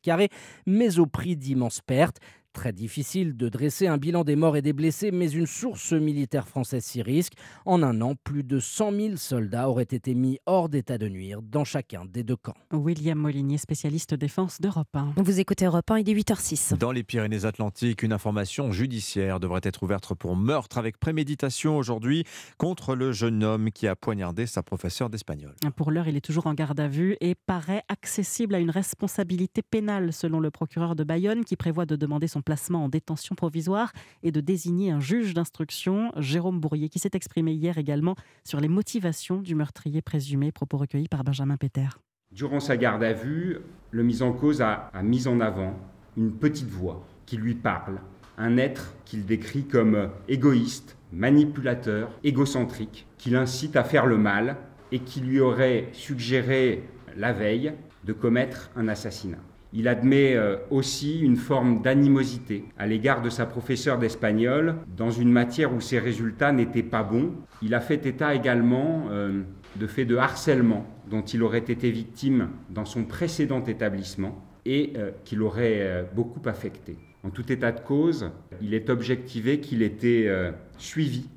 mais au prix d'immenses pertes. Très difficile de dresser un bilan des morts et des blessés, mais une source militaire française s'y risque. En un an, plus de 100 000 soldats auraient été mis hors d'état de nuire dans chacun des deux camps. William Molinier, spécialiste défense d'Europe 1. Vous écoutez Europe 1, il est 8h06. Dans les Pyrénées-Atlantiques, une information judiciaire devrait être ouverte pour meurtre avec préméditation aujourd'hui contre le jeune homme qui a poignardé sa professeure d'espagnol. Pour l'heure, il est toujours en garde à vue et paraît accessible à une responsabilité pénale selon le procureur de Bayonne qui prévoit de demander son placement en détention provisoire et de désigner un juge d'instruction, Jérôme Bourrier, qui s'est exprimé hier également sur les motivations du meurtrier présumé, propos recueillis par Benjamin Péter. Durant sa garde à vue, le mis en cause a, a mis en avant une petite voix qui lui parle, un être qu'il décrit comme égoïste, manipulateur, égocentrique, qui l'incite à faire le mal et qui lui aurait suggéré la veille de commettre un assassinat. Il admet euh, aussi une forme d'animosité à l'égard de sa professeure d'espagnol dans une matière où ses résultats n'étaient pas bons. Il a fait état également euh, de faits de harcèlement dont il aurait été victime dans son précédent établissement et euh, qui l'aurait beaucoup affecté. En tout état de cause, il est objectivé qu'il était suivi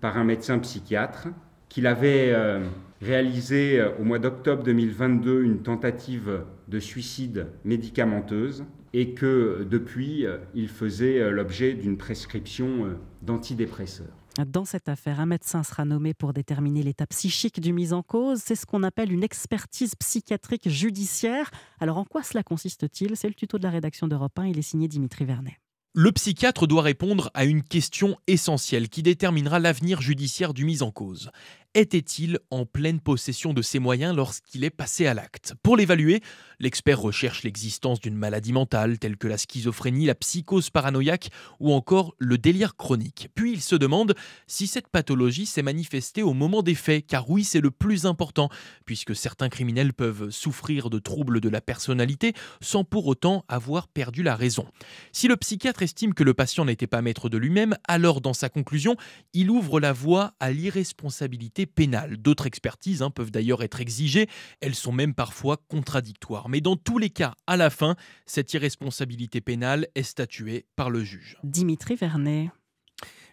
par un médecin psychiatre, qu'il avait réalisé au mois d'octobre 2022 une tentative de suicide médicamenteuse et que depuis, euh, il faisait euh, l'objet d'une prescription euh, d'antidépresseurs. Dans cette affaire, un médecin sera nommé pour déterminer l'état psychique du mis en cause. C'est ce qu'on appelle une expertise psychiatrique judiciaire. Alors en quoi cela consiste-t-il? C'est le tuto de la rédaction d'Europe 1. Il est signé Dimitri Vernet. Le psychiatre doit répondre à une question essentielle qui déterminera l'avenir judiciaire du mis en cause était-il en pleine possession de ses moyens lorsqu'il est passé à l'acte? Pour l'évaluer, l'expert recherche l'existence d'une maladie mentale telle que la schizophrénie, la psychose paranoïaque ou encore le délire chronique. Puis il se demande si cette pathologie s'est manifestée au moment des faits, car oui, c'est le plus important, puisque certains criminels peuvent souffrir de troubles de la personnalité sans pour autant avoir perdu la raison. Si le psychiatre estime que le patient n'était pas maître de lui-même, alors dans sa conclusion, il ouvre la voie à l'irresponsabilité pénale. D'autres expertises hein, peuvent d'ailleurs être exigées, elles sont même parfois contradictoires. Mais dans tous les cas, à la fin, cette irresponsabilité pénale est statuée par le juge. Dimitri Vernet.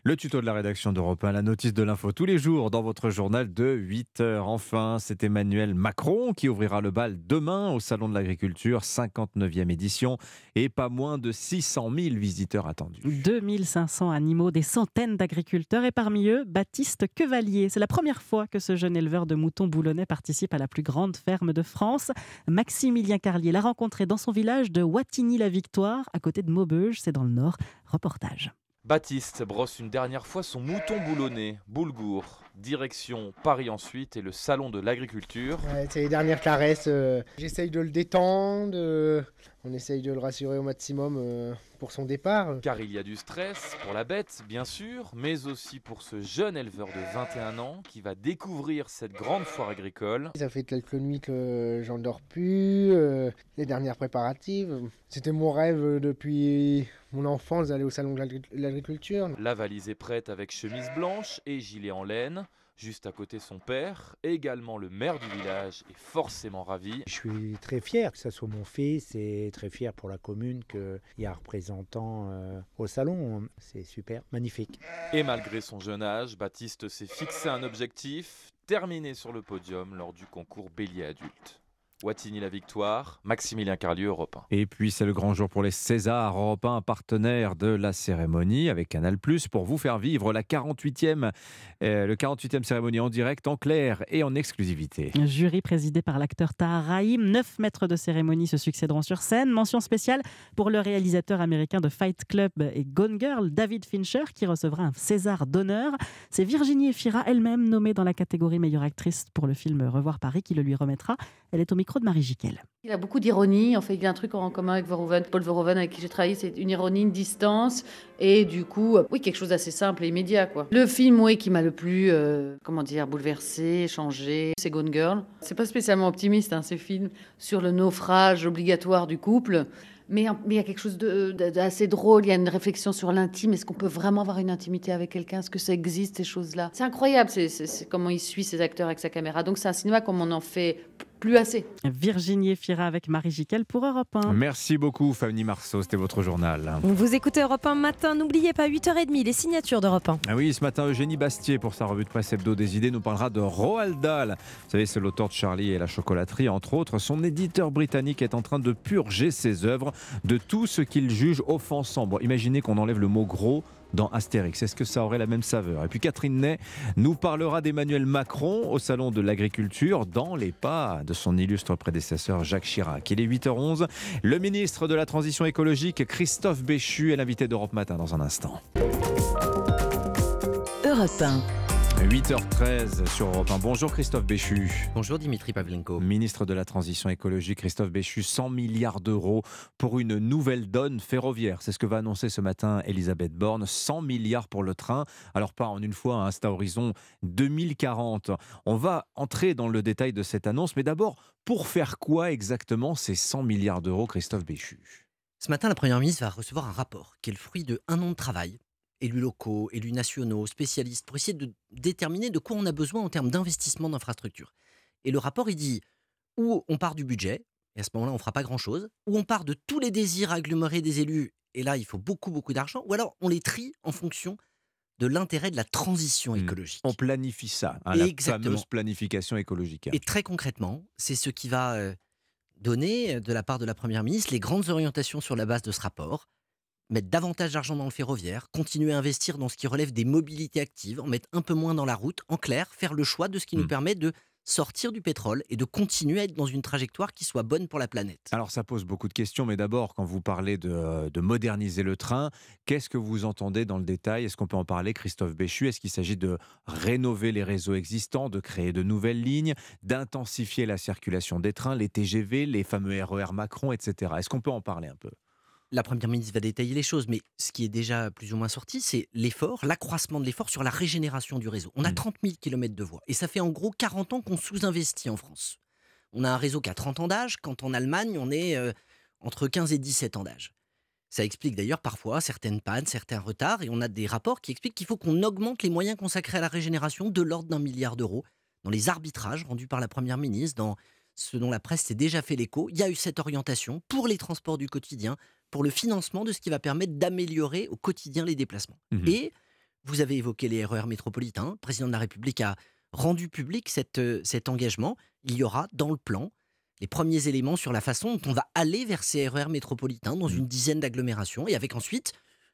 Le tuto de la rédaction d'Europe 1, la notice de l'info tous les jours dans votre journal de 8 heures. Enfin, c'est Emmanuel Macron qui ouvrira le bal demain au Salon de l'Agriculture, 59e édition, et pas moins de 600 000 visiteurs attendus. 2500 animaux, des centaines d'agriculteurs, et parmi eux, Baptiste Quevalier. C'est la première fois que ce jeune éleveur de moutons boulonnais participe à la plus grande ferme de France. Maximilien Carlier l'a rencontré dans son village de Wattignies-la-Victoire, à côté de Maubeuge, c'est dans le Nord. Reportage. Baptiste brosse une dernière fois son mouton boulonné, Boulgour. Direction Paris ensuite et le salon de l'agriculture. c'est les dernières caresses. Euh, j'essaye de le détendre, euh, on essaye de le rassurer au maximum euh, pour son départ. Car il y a du stress pour la bête, bien sûr, mais aussi pour ce jeune éleveur de 21 ans qui va découvrir cette grande foire agricole. Ça fait quelques nuits que j'en dors plus, les dernières préparatives. C'était mon rêve depuis mon enfance d'aller au salon de l'agriculture. La valise est prête avec chemise blanche et gilet en laine. Juste à côté son père, également le maire du village, est forcément ravi. Je suis très fier que ce soit mon fils et très fier pour la commune qu'il y a un représentant euh, au salon. C'est super, magnifique. Et malgré son jeune âge, Baptiste s'est fixé un objectif, terminer sur le podium lors du concours bélier adulte. Wattigny la victoire, Maximilien Carlieu, Europe 1. Et puis c'est le grand jour pour les Césars, Europe 1, partenaire de la cérémonie avec Canal+, pour vous faire vivre la 48e, euh, le 48e cérémonie en direct, en clair et en exclusivité. Un jury présidé par l'acteur Tahar Rahim. Neuf maîtres de cérémonie se succéderont sur scène. Mention spéciale pour le réalisateur américain de Fight Club et Gone Girl, David Fincher, qui recevra un César d'honneur. C'est Virginie Efira elle-même nommée dans la catégorie meilleure actrice pour le film Revoir Paris qui le lui remettra. Elle est au micro de Marie Jiquel. Il a beaucoup d'ironie. En fait, il y a un truc en commun avec Verhoeven. Paul Verhoeven, avec qui j'ai travaillé, c'est une ironie, une distance. Et du coup, oui, quelque chose d'assez simple et immédiat. Quoi. Le film, oui, qui m'a le plus, euh, comment dire, bouleversé, changé, c'est Gone Girl. C'est pas spécialement optimiste, hein, ces films sur le naufrage obligatoire du couple. Mais il y a quelque chose d'assez drôle, il y a une réflexion sur l'intime. Est-ce qu'on peut vraiment avoir une intimité avec quelqu'un Est-ce que ça existe, ces choses-là? C'est incroyable, c'est comment il suit ses acteurs avec sa caméra. Donc c'est un cinéma comme on en fait plus assez. Virginie Efira avec Marie Jiquel pour Europe 1. Merci beaucoup Fanny Marceau, c'était votre journal. Vous écoutez Europe 1 matin, n'oubliez pas 8h30 les signatures d'Europe 1. Ah oui, ce matin Eugénie Bastier pour sa revue de presse hebdo des idées nous parlera de Roald Dahl. Vous savez, c'est l'auteur de Charlie et la chocolaterie entre autres. Son éditeur britannique est en train de purger ses œuvres de tout ce qu'il juge offensant. Bon, imaginez qu'on enlève le mot gros dans Astérix. Est-ce que ça aurait la même saveur? Et puis Catherine Ney nous parlera d'Emmanuel Macron au Salon de l'Agriculture dans les pas de son illustre prédécesseur Jacques Chirac. Il est 8h11. Le ministre de la Transition écologique, Christophe Béchu, est l'invité d'Europe Matin dans un instant. Europe 1. 8h13 sur Europe 1. Bonjour Christophe Béchu. Bonjour Dimitri Pavlenko. Ministre de la Transition écologique, Christophe Béchu, 100 milliards d'euros pour une nouvelle donne ferroviaire. C'est ce que va annoncer ce matin Elisabeth Borne. 100 milliards pour le train. Alors pas en une fois, hein, c'est à horizon 2040. On va entrer dans le détail de cette annonce, mais d'abord, pour faire quoi exactement ces 100 milliards d'euros, Christophe Béchu? Ce matin, la Première ministre va recevoir un rapport qui est le fruit de un an de travail élus locaux, élus nationaux, spécialistes, pour essayer de déterminer de quoi on a besoin en termes d'investissement d'infrastructures. Et le rapport, il dit où on part du budget, et à ce moment-là, on ne fera pas grand-chose, ou on part de tous les désirs agglomérés des élus, et là, il faut beaucoup, beaucoup d'argent, ou alors on les trie en fonction de l'intérêt de la transition Hmm. écologique. On planifie ça, hein, la Exactement. fameuse planification écologique. Et très concrètement, c'est ce qui va euh, donner, euh, de la part de la Première ministre, les grandes orientations sur la base de ce rapport. Mettre davantage d'argent dans le ferroviaire, continuer à investir dans ce qui relève des mobilités actives, en mettre un peu moins dans la route, en clair, faire le choix de ce qui nous permet de sortir du pétrole et de continuer à être dans une trajectoire qui soit bonne pour la planète. Alors ça pose beaucoup de questions, mais d'abord, quand vous parlez de, de moderniser le train, qu'est-ce que vous entendez dans le détail? Est-ce qu'on peut en parler, Christophe Béchu? Est-ce qu'il s'agit de rénover les réseaux existants, de créer de nouvelles lignes, d'intensifier la circulation des trains, les TGV, les fameux RER Macron, etc. Est-ce qu'on peut en parler un peu? La Première ministre va détailler les choses, mais ce qui est déjà plus ou moins sorti, c'est l'effort, l'accroissement de l'effort sur la régénération du réseau. On a 30 000 km de voies, et ça fait en gros 40 ans qu'on sous-investit en France. On a un réseau qui a 30 ans d'âge, quand en Allemagne, on est euh, entre 15 et 17 ans d'âge. Ça explique d'ailleurs parfois certaines pannes, certains retards, et on a des rapports qui expliquent qu'il faut qu'on augmente les moyens consacrés à la régénération de l'ordre d'un milliard d'euros dans les arbitrages rendus par la Première ministre, dans ce dont la presse s'est déjà fait l'écho. Il y a eu cette orientation pour les transports du quotidien, pour le financement de ce qui va permettre d'améliorer au quotidien les déplacements. Mhm. Et vous avez évoqué les RER métropolitains. Le président de la République a rendu public cette, euh, cet engagement. Il y aura dans le plan les premiers éléments sur la façon dont on va aller vers ces RER métropolitains dans une dizaine d'agglomérations et avec ensuite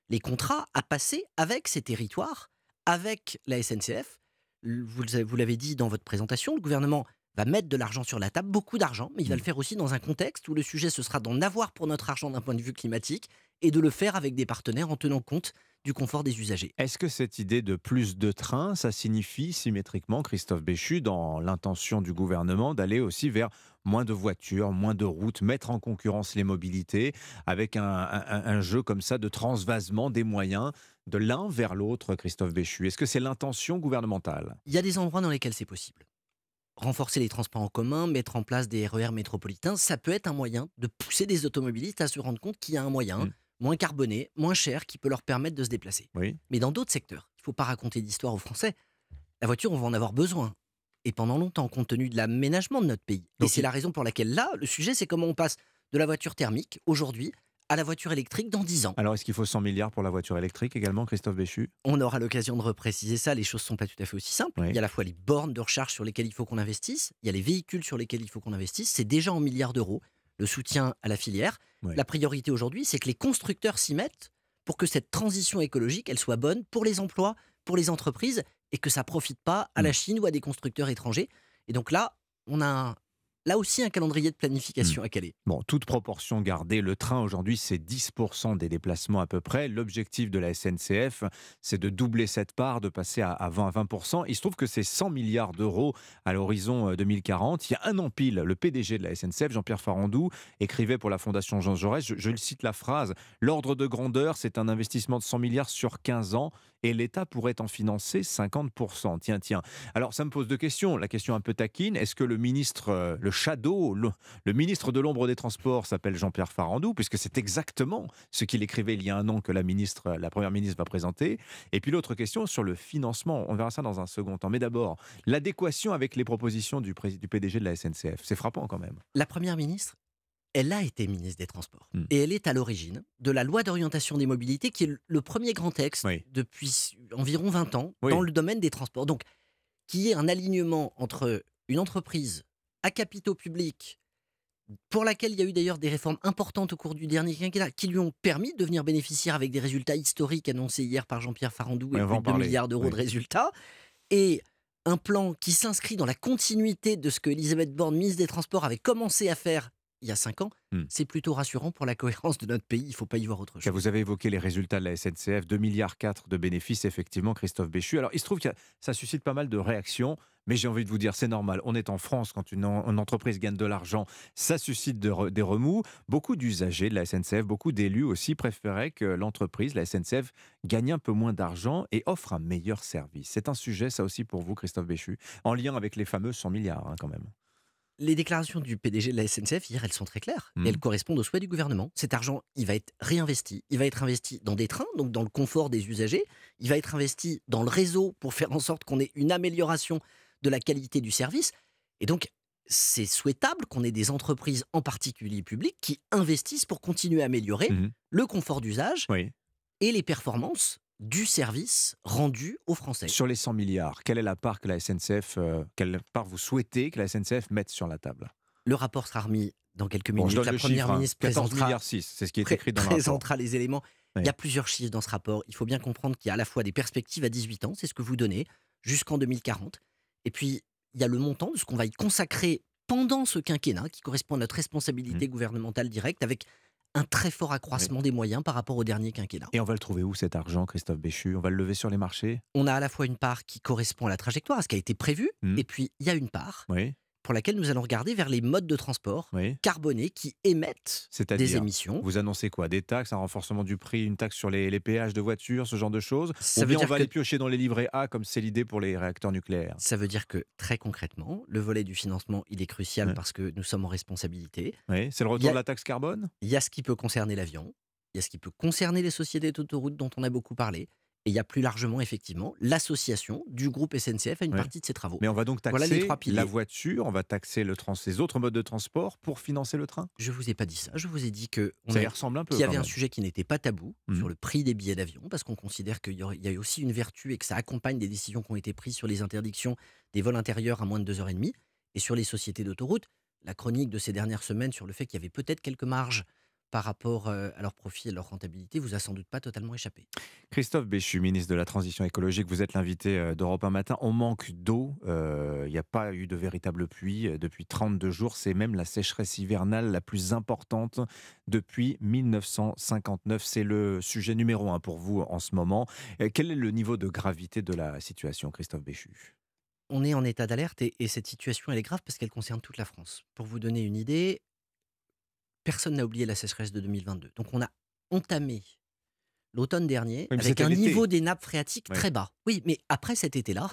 les contrats à passer avec ces territoires, avec la SNCF. Vous l'avez dit dans votre présentation, le gouvernement va mettre de l'argent sur la table, beaucoup d'argent, mais il va le faire aussi dans un contexte où le sujet, ce sera d'en avoir pour notre argent d'un point de vue climatique et de le faire avec des partenaires en tenant compte du confort des usagers. Est-ce que cette idée de plus de trains, ça signifie symétriquement, Christophe Béchu, dans l'intention du gouvernement d'aller aussi vers moins de voitures, moins de routes, mettre en concurrence les mobilités, avec un, un- un jeu comme ça de transvasement des moyens de l'un vers l'autre, Christophe Béchu? Est-ce que c'est l'intention gouvernementale? Il y a des endroits dans lesquels c'est possible. Renforcer les transports en commun, mettre en place des RER métropolitains, ça peut être un moyen de pousser des automobilistes à se rendre compte qu'il y a un moyen Mm. moins carboné, moins cher, qui peut leur permettre de se déplacer. Oui. Mais dans d'autres secteurs, il ne faut pas raconter d'histoire aux Français. la voiture, on va en avoir besoin. Et pendant longtemps, compte tenu de l'aménagement de notre pays. et c'est la raison pour laquelle là, le sujet, c'est comment on passe de la voiture thermique aujourd'hui à la voiture électrique dans 10 ans. Alors, est-ce qu'il faut 100 milliards pour la voiture électrique également, Christophe Béchu? On aura l'occasion de repréciser ça. Les choses ne sont pas tout à fait aussi simples. Il y a à la fois les bornes de recharge sur lesquelles il faut qu'on investisse, il y a les véhicules sur lesquels il faut qu'on investisse. C'est déjà en milliards d'euros le soutien à la filière. La priorité aujourd'hui, c'est que les constructeurs s'y mettent pour que cette transition écologique, elle soit bonne pour les emplois, pour les entreprises, et que ça profite pas à la mmh. Chine ou à des constructeurs étrangers. Et donc là, on a là aussi un calendrier de planification mmh. à caler. Bon, toute proportion gardée, le train aujourd'hui c'est 10% des déplacements à peu près. L'objectif de la SNCF, c'est de doubler cette part, de passer à 20 à 20%. Il se trouve que c'est 100 milliards d'euros à l'horizon 2040. Euh, Il y a un an pile, le PDG de la SNCF, Jean-Pierre Farandou, écrivait pour la Fondation Jean Jaurès, je, je cite la phrase, l'ordre de grandeur, c'est un investissement de 100 milliards sur 15 ans et l'État pourrait en financer 50%. Tiens, tiens. Alors ça me pose deux questions. La question un peu taquine, est-ce que le ministre, euh, le shadow, le, ministre de l'ombre des Transports s'appelle Jean-Pierre Farandou, puisque c'est exactement ce qu'il écrivait il y a un an que la, ministre, la Première ministre va présenter. Et puis l'autre question sur le financement, on verra ça dans un second temps. Mais d'abord, l'adéquation avec les propositions du, du PDG de la SNCF, c'est frappant quand même. La Première ministre elle a été ministre des Transports. Mmh. Et elle est à l'origine de la loi d'orientation des mobilités, qui est le premier grand texte depuis environ 20 ans dans le domaine des transports. Donc, qui est un alignement entre une entreprise à capitaux publics, pour laquelle il y a eu d'ailleurs des réformes importantes au cours du dernier quinquennat, qui lui ont permis de devenir bénéficiaire avec des résultats historiques annoncés hier par Jean-Pierre Farandou et plus de 2 milliards d'euros de résultats. Et un plan qui s'inscrit dans la continuité de ce que Elisabeth Borne, ministre des Transports, avait commencé à faire il y a cinq ans, mmh. c'est plutôt rassurant pour la cohérence de notre pays. Il ne faut pas y voir autre chose. Vous avez évoqué les résultats de la SNCF, 2 milliards 4 de bénéfices, effectivement, Christophe Béchu. Alors, il se trouve que ça suscite pas mal de réactions, mais j'ai envie de vous dire, c'est normal. On est en France, quand une, entreprise gagne de l'argent, ça suscite des remous. Beaucoup d'usagers de la SNCF, beaucoup d'élus aussi préféraient que l'entreprise, la SNCF, gagne un peu moins d'argent et offre un meilleur service. C'est un sujet, ça aussi, pour vous, Christophe Béchu, en lien avec les fameux 100 milliards, hein, quand même les déclarations du PDG de la SNCF hier, elles sont très claires. Mmh. elles correspondent aux souhaits du gouvernement. Cet argent, il va être réinvesti. Il va être investi dans des trains, donc dans le confort des usagers. Il va être investi dans le réseau pour faire en sorte qu'on ait une amélioration de la qualité du service. Et donc, c'est souhaitable qu'on ait des entreprises, en particulier publiques, qui investissent pour continuer à améliorer mmh le confort d'usage et les performances du service rendu aux Français. Sur les 100 milliards, quelle est la part que la SNCF, euh, quelle part vous souhaitez que la SNCF mette sur la table? Le rapport sera remis dans quelques minutes. la première hein. ministre présentera, c'est ce qui est écrit dans présentera les éléments. Il y a plusieurs chiffres dans ce rapport. Il faut bien comprendre qu'il y a à la fois des perspectives à 18 ans, c'est ce que vous donnez, jusqu'en 2040. Et puis, il y a le montant de ce qu'on va y consacrer pendant ce quinquennat, qui correspond à notre responsabilité mmh. gouvernementale directe, avec un très fort accroissement des moyens par rapport au dernier quinquennat. Et on va le trouver où cet argent, Christophe Béchu? On va le lever sur les marchés? On a à la fois une part qui correspond à la trajectoire, à ce qui a été prévu, mmh. et puis il y a une part oui pour laquelle nous allons regarder vers les modes de transport carbonés qui émettent des émissions. Vous annoncez quoi? Des taxes, un renforcement du prix, une taxe sur les, péages de voitures, ce genre de choses? Ça veut dire on va que... les piocher dans les livrets A comme c'est l'idée pour les réacteurs nucléaires? Ça veut dire que très concrètement, le volet du financement, il est crucial parce que nous sommes en responsabilité. Oui, c'est le retour de la taxe carbone? Il y a ce qui peut concerner l'avion, il y a ce qui peut concerner les sociétés d'autoroutes dont on a beaucoup parlé, et il y a plus largement, effectivement, l'association du groupe SNCF à une partie de ses travaux. Mais on va donc taxer la voiture, on va taxer le trans les autres modes de transport pour financer le train Je vous ai pas dit ça. Je vous ai dit que ça y ressemble un peu. Qu'il y avait un sujet qui n'était pas tabou mmh. sur le prix des billets d'avion, parce qu'on considère qu'il y, y, a aussi une vertu et que ça accompagne des décisions qui ont été prises sur les interdictions des vols intérieurs à moins de 2h30 et sur les sociétés d'autoroute. La chronique de ces dernières semaines sur le fait qu'il y avait peut-être quelques marges par rapport à leur profit et leur rentabilité vous a sans doute pas totalement échappé? Christophe Béchu, ministre de la Transition écologique, vous êtes l'invité d'Europe un matin. On manque d'eau. Il n'y a pas eu de véritable pluie depuis 32 jours. C'est même la sécheresse hivernale la plus importante depuis 1959. C'est le sujet numéro un pour vous en ce moment. Quel est le niveau de gravité de la situation, Christophe Béchu on est en état d'alerte et, et, cette situation elle est grave parce qu'elle concerne toute la France. Pour vous donner une idée, personne n'a oublié la sécheresse de 2022. Donc on a entamé l'automne dernier avec un niveau des nappes phréatiques très bas. Oui, mais après cet été-là,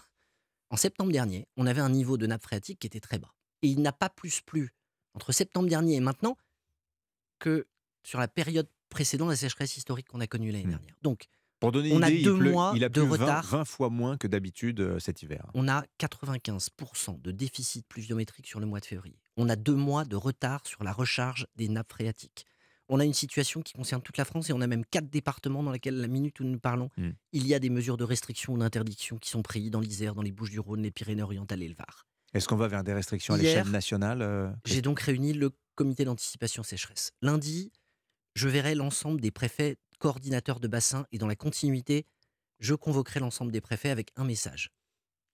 en septembre dernier, on avait un niveau de nappes phréatiques qui était très bas. Et il n'a pas plus plu entre septembre dernier et maintenant que sur la période précédente, la sécheresse historique qu'on a connue l'année mmh. dernière. Donc, Pour donner on une a idée, deux il, pleut- mois il a de plu 20, retard. 20 fois moins que d'habitude euh, cet hiver. On a 95% de déficit pluviométrique sur le mois de février. On a deux mois de retard sur la recharge des nappes phréatiques. On a une situation qui concerne toute la France et on a même quatre départements dans lesquels, la minute où nous parlons, Hmm. il y a des mesures de restriction ou d'interdiction qui sont prises dans l'Isère, dans les Bouches-du-Rhône, les Pyrénées-Orientales et le Var. Est-ce qu'on va vers des restrictions à l'échelle nationale euh, J'ai donc réuni le comité d'anticipation sécheresse. Lundi, je verrai l'ensemble des préfets coordinateurs de bassin et dans la continuité, je convoquerai l'ensemble des préfets avec un message.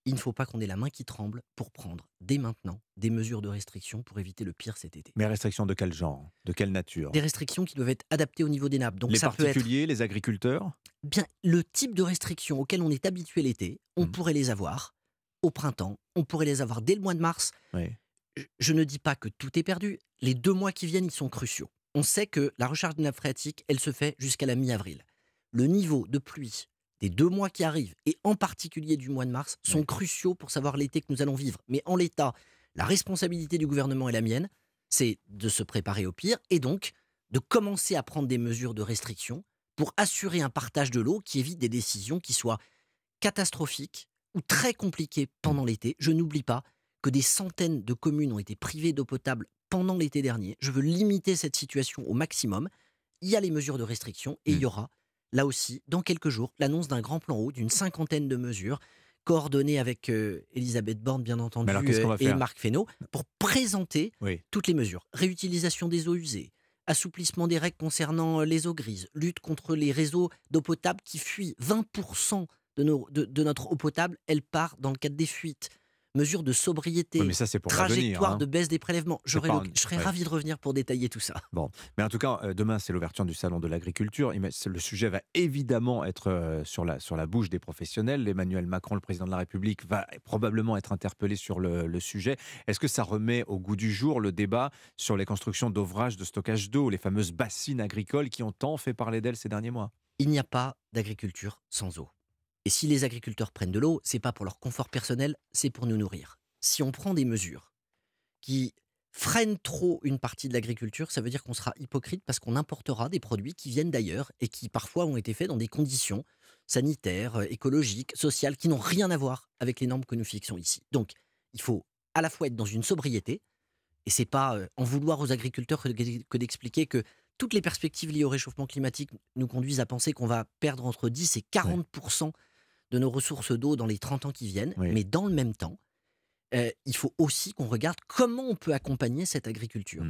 Il ne faut pas qu'on ait la main qui tremble pour prendre dès maintenant des mesures de restriction pour éviter le pire cet été. Mais restrictions de quel genre De quelle nature? Des restrictions qui doivent être adaptées au niveau des nappes. Donc Les ça peut être particuliers, les agriculteurs? Bien le type de restrictions auxquelles on est habitué l'été, on Mmh. pourrait les avoir au printemps, on pourrait les avoir dès le mois de mars. Oui. Je- Je ne dis pas que tout est perdu. Les deux mois qui viennent, ils sont cruciaux. On sait que la recharge des nappes phréatiques, elle se fait jusqu'à la mi-avril. Le niveau de pluie des deux mois qui arrivent, et en particulier du mois de mars, sont cruciaux pour savoir l'été que nous allons vivre. Mais en l'état, la responsabilité du gouvernement et la mienne, c'est de se préparer au pire et donc de commencer à prendre des mesures de restriction pour assurer un partage de l'eau qui évite des décisions qui soient catastrophiques ou très compliquées pendant l'été. Je n'oublie pas que des centaines de communes ont été privées d'eau potable pendant l'été dernier. Je veux limiter cette situation au maximum. Il y a les mesures de restriction et il y aura, là aussi, dans quelques jours, l'annonce d'un grand plan eau d'une cinquantaine de mesures coordonnées avec euh, Elisabeth Borne, bien entendu, alors, euh, et Marc Fesneau, pour présenter Oui. toutes les mesures. Réutilisation des eaux usées, assouplissement des règles concernant euh, les eaux grises, lutte contre les réseaux d'eau potable qui fuient. 20% de, nos- de- de notre eau potable, elle part dans le cadre des fuites. Mesures de sobriété, Oui, mais ça, pour trajectoire hein. de baisse des prélèvements. Un- Je serais ouais. ravi de revenir pour détailler tout ça. Bon, mais en tout cas, euh, demain, c'est l'ouverture du salon de l'agriculture. Le sujet va évidemment être euh, sur la, sur la bouche des professionnels. Emmanuel Macron, le président de la République, va probablement être interpellé sur le, le sujet. Est-ce que ça remet au goût du jour le débat sur les constructions d'ouvrages de stockage d'eau, les fameuses bassines agricoles qui ont tant fait parler d'elles ces derniers mois? Il n'y a pas d'agriculture sans eau. Et si les agriculteurs prennent de l'eau, c'est pas pour leur confort personnel, c'est pour nous nourrir. Si on prend des mesures qui freinent trop une partie de l'agriculture, ça veut dire qu'on sera hypocrite parce qu'on importera des produits qui viennent d'ailleurs et qui parfois ont été faits dans des conditions sanitaires, euh, écologiques, sociales, qui n'ont rien à voir avec les normes que nous fixons ici. Donc, il faut à la fois être dans une sobriété, et c'est pas euh, en vouloir aux agriculteurs que, que d'expliquer que toutes les perspectives liées au réchauffement climatique nous conduisent à penser qu'on va perdre entre 10 et 40 de nos ressources d'eau dans les 30 ans qui viennent. Mais dans le même temps, euh, il faut aussi qu'on regarde comment on peut accompagner cette agriculture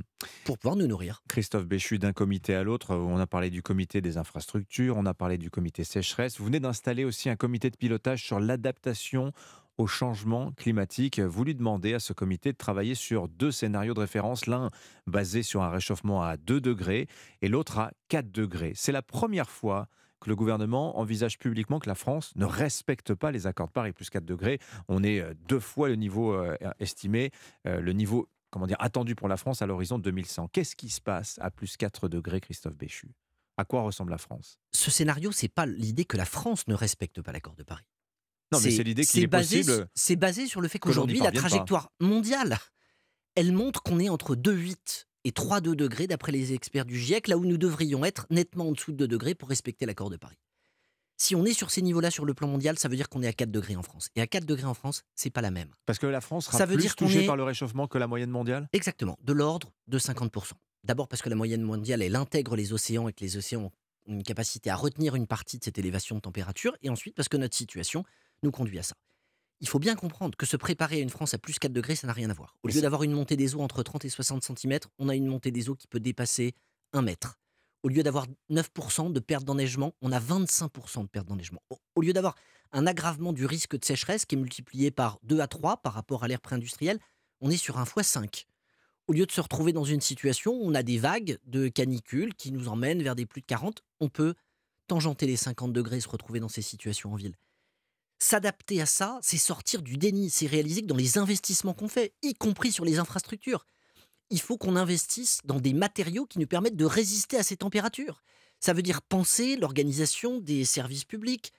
pour pouvoir nous nourrir. Christophe Béchu, d'un comité à l'autre, on a parlé du comité des infrastructures, on a parlé du comité sécheresse. Vous venez d'installer aussi un comité de pilotage sur l'adaptation au changement climatique. Vous lui demandez à ce comité de travailler sur deux scénarios de référence, l'un basé sur un réchauffement à 2 degrés et l'autre à 4 degrés. C'est la première fois que le gouvernement envisage publiquement que la France ne respecte pas les accords de Paris, plus 4 degrés. On est euh, deux fois le niveau euh, estimé, euh, le niveau comment dire, attendu pour la France à l'horizon 2100. Qu'est-ce qui se passe à plus 4 degrés, Christophe Béchu? À quoi ressemble la France? Ce scénario, c'est pas l'idée que la France ne respecte pas l'accord de Paris. Non, mais c'est l'idée qu'il est basé, possible C'est basé sur le fait qu'aujourd'hui, la pas. trajectoire mondiale, elle montre qu'on est entre 2,8 et 3,2 degrés d'après les experts du GIEC, là où nous devrions être nettement en dessous de 2 degrés pour respecter l'accord de Paris. Si on est sur ces niveaux-là sur le plan mondial, ça veut dire qu'on est à 4 degrés en France. Et à 4 degrés en France, c'est pas la même. Parce que la France sera Ça veut plus dire touchée est- par le réchauffement que la moyenne mondiale? Exactement, de l'ordre de 50%. D'abord parce que la moyenne mondiale, elle intègre les océans et que les océans ont une capacité à retenir une partie de cette élévation de température, et ensuite parce que notre situation nous conduit à ça. Il faut bien comprendre que se préparer à une France à plus 4 degrés, ça n'a rien à voir. Au lieu d'avoir une montée des eaux entre 30 et 60 cm, on a une montée des eaux qui peut dépasser 1 mètre. Au lieu d'avoir 9% de perte d'enneigement, on a 25% de perte d'enneigement. Au- lieu d'avoir un aggravement du risque de sécheresse qui est multiplié par 2 à 3 par rapport à l'ère préindustrielle, on est sur un fois 5 au lieu de se retrouver dans une situation où on a des vagues de canicule qui nous emmènent vers des plus de 40, on peut tangenter les 50 degrés et se retrouver dans ces situations en ville. S'adapter à ça, c'est sortir du déni, c'est réaliser que dans les investissements qu'on fait, y compris sur les infrastructures, il faut qu'on investisse dans des matériaux qui nous permettent de résister à ces températures. Ça veut dire penser l'organisation des services publics,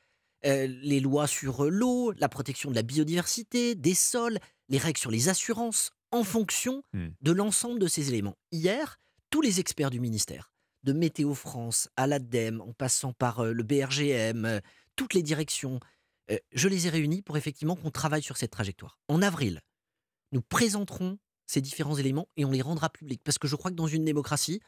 euh, les lois sur euh, l'eau, la protection de la biodiversité, des sols, les règles sur les assurances, en fonction Hmm. de l'ensemble de ces éléments. Hier, tous les experts du ministère, de Météo France à l'ADEME, en passant par euh, le BRGM, toutes les directions, je les ai réunis pour effectivement qu'on travaille sur cette trajectoire. En avril, nous présenterons ces différents éléments et on les rendra publics. Parce que je crois que dans une démocratie,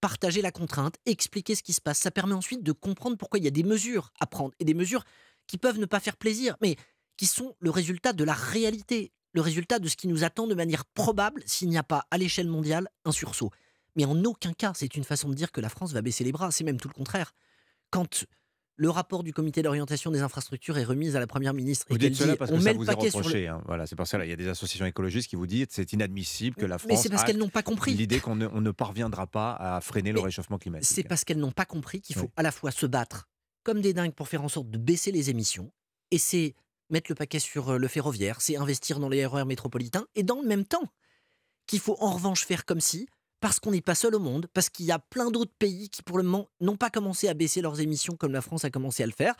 partager la contrainte, expliquer ce qui se passe, ça permet ensuite de comprendre pourquoi il y a des mesures à prendre et des mesures qui peuvent ne pas faire plaisir, mais qui sont le résultat de la réalité, le résultat de ce qui nous attend de manière probable s'il n'y a pas à l'échelle mondiale un sursaut. Mais en aucun cas, c'est une façon de dire que la France va baisser les bras, c'est même tout le contraire. Quand le rapport du comité d'orientation des infrastructures est remis à la première ministre. Vous et dites cela parce que ça vous est reproché. le... hein. Voilà, c'est pour Il y a des associations écologistes qui vous disent que c'est inadmissible que la France. Mais c'est parce qu'elles n'ont pas compris. L'idée qu'on ne, on ne parviendra pas à freiner le réchauffement climatique. C'est parce qu'elles n'ont pas compris qu'il faut Oui. à la fois se battre comme des dingues pour faire en sorte de baisser les émissions, et c'est mettre le paquet sur euh, le ferroviaire, c'est investir dans les RER métropolitains, et dans le même temps, qu'il faut en revanche faire comme si, parce qu'on n'est pas seul au monde, parce qu'il y a plein d'autres pays qui pour le moment n'ont pas commencé à baisser leurs émissions comme la France a commencé à le faire,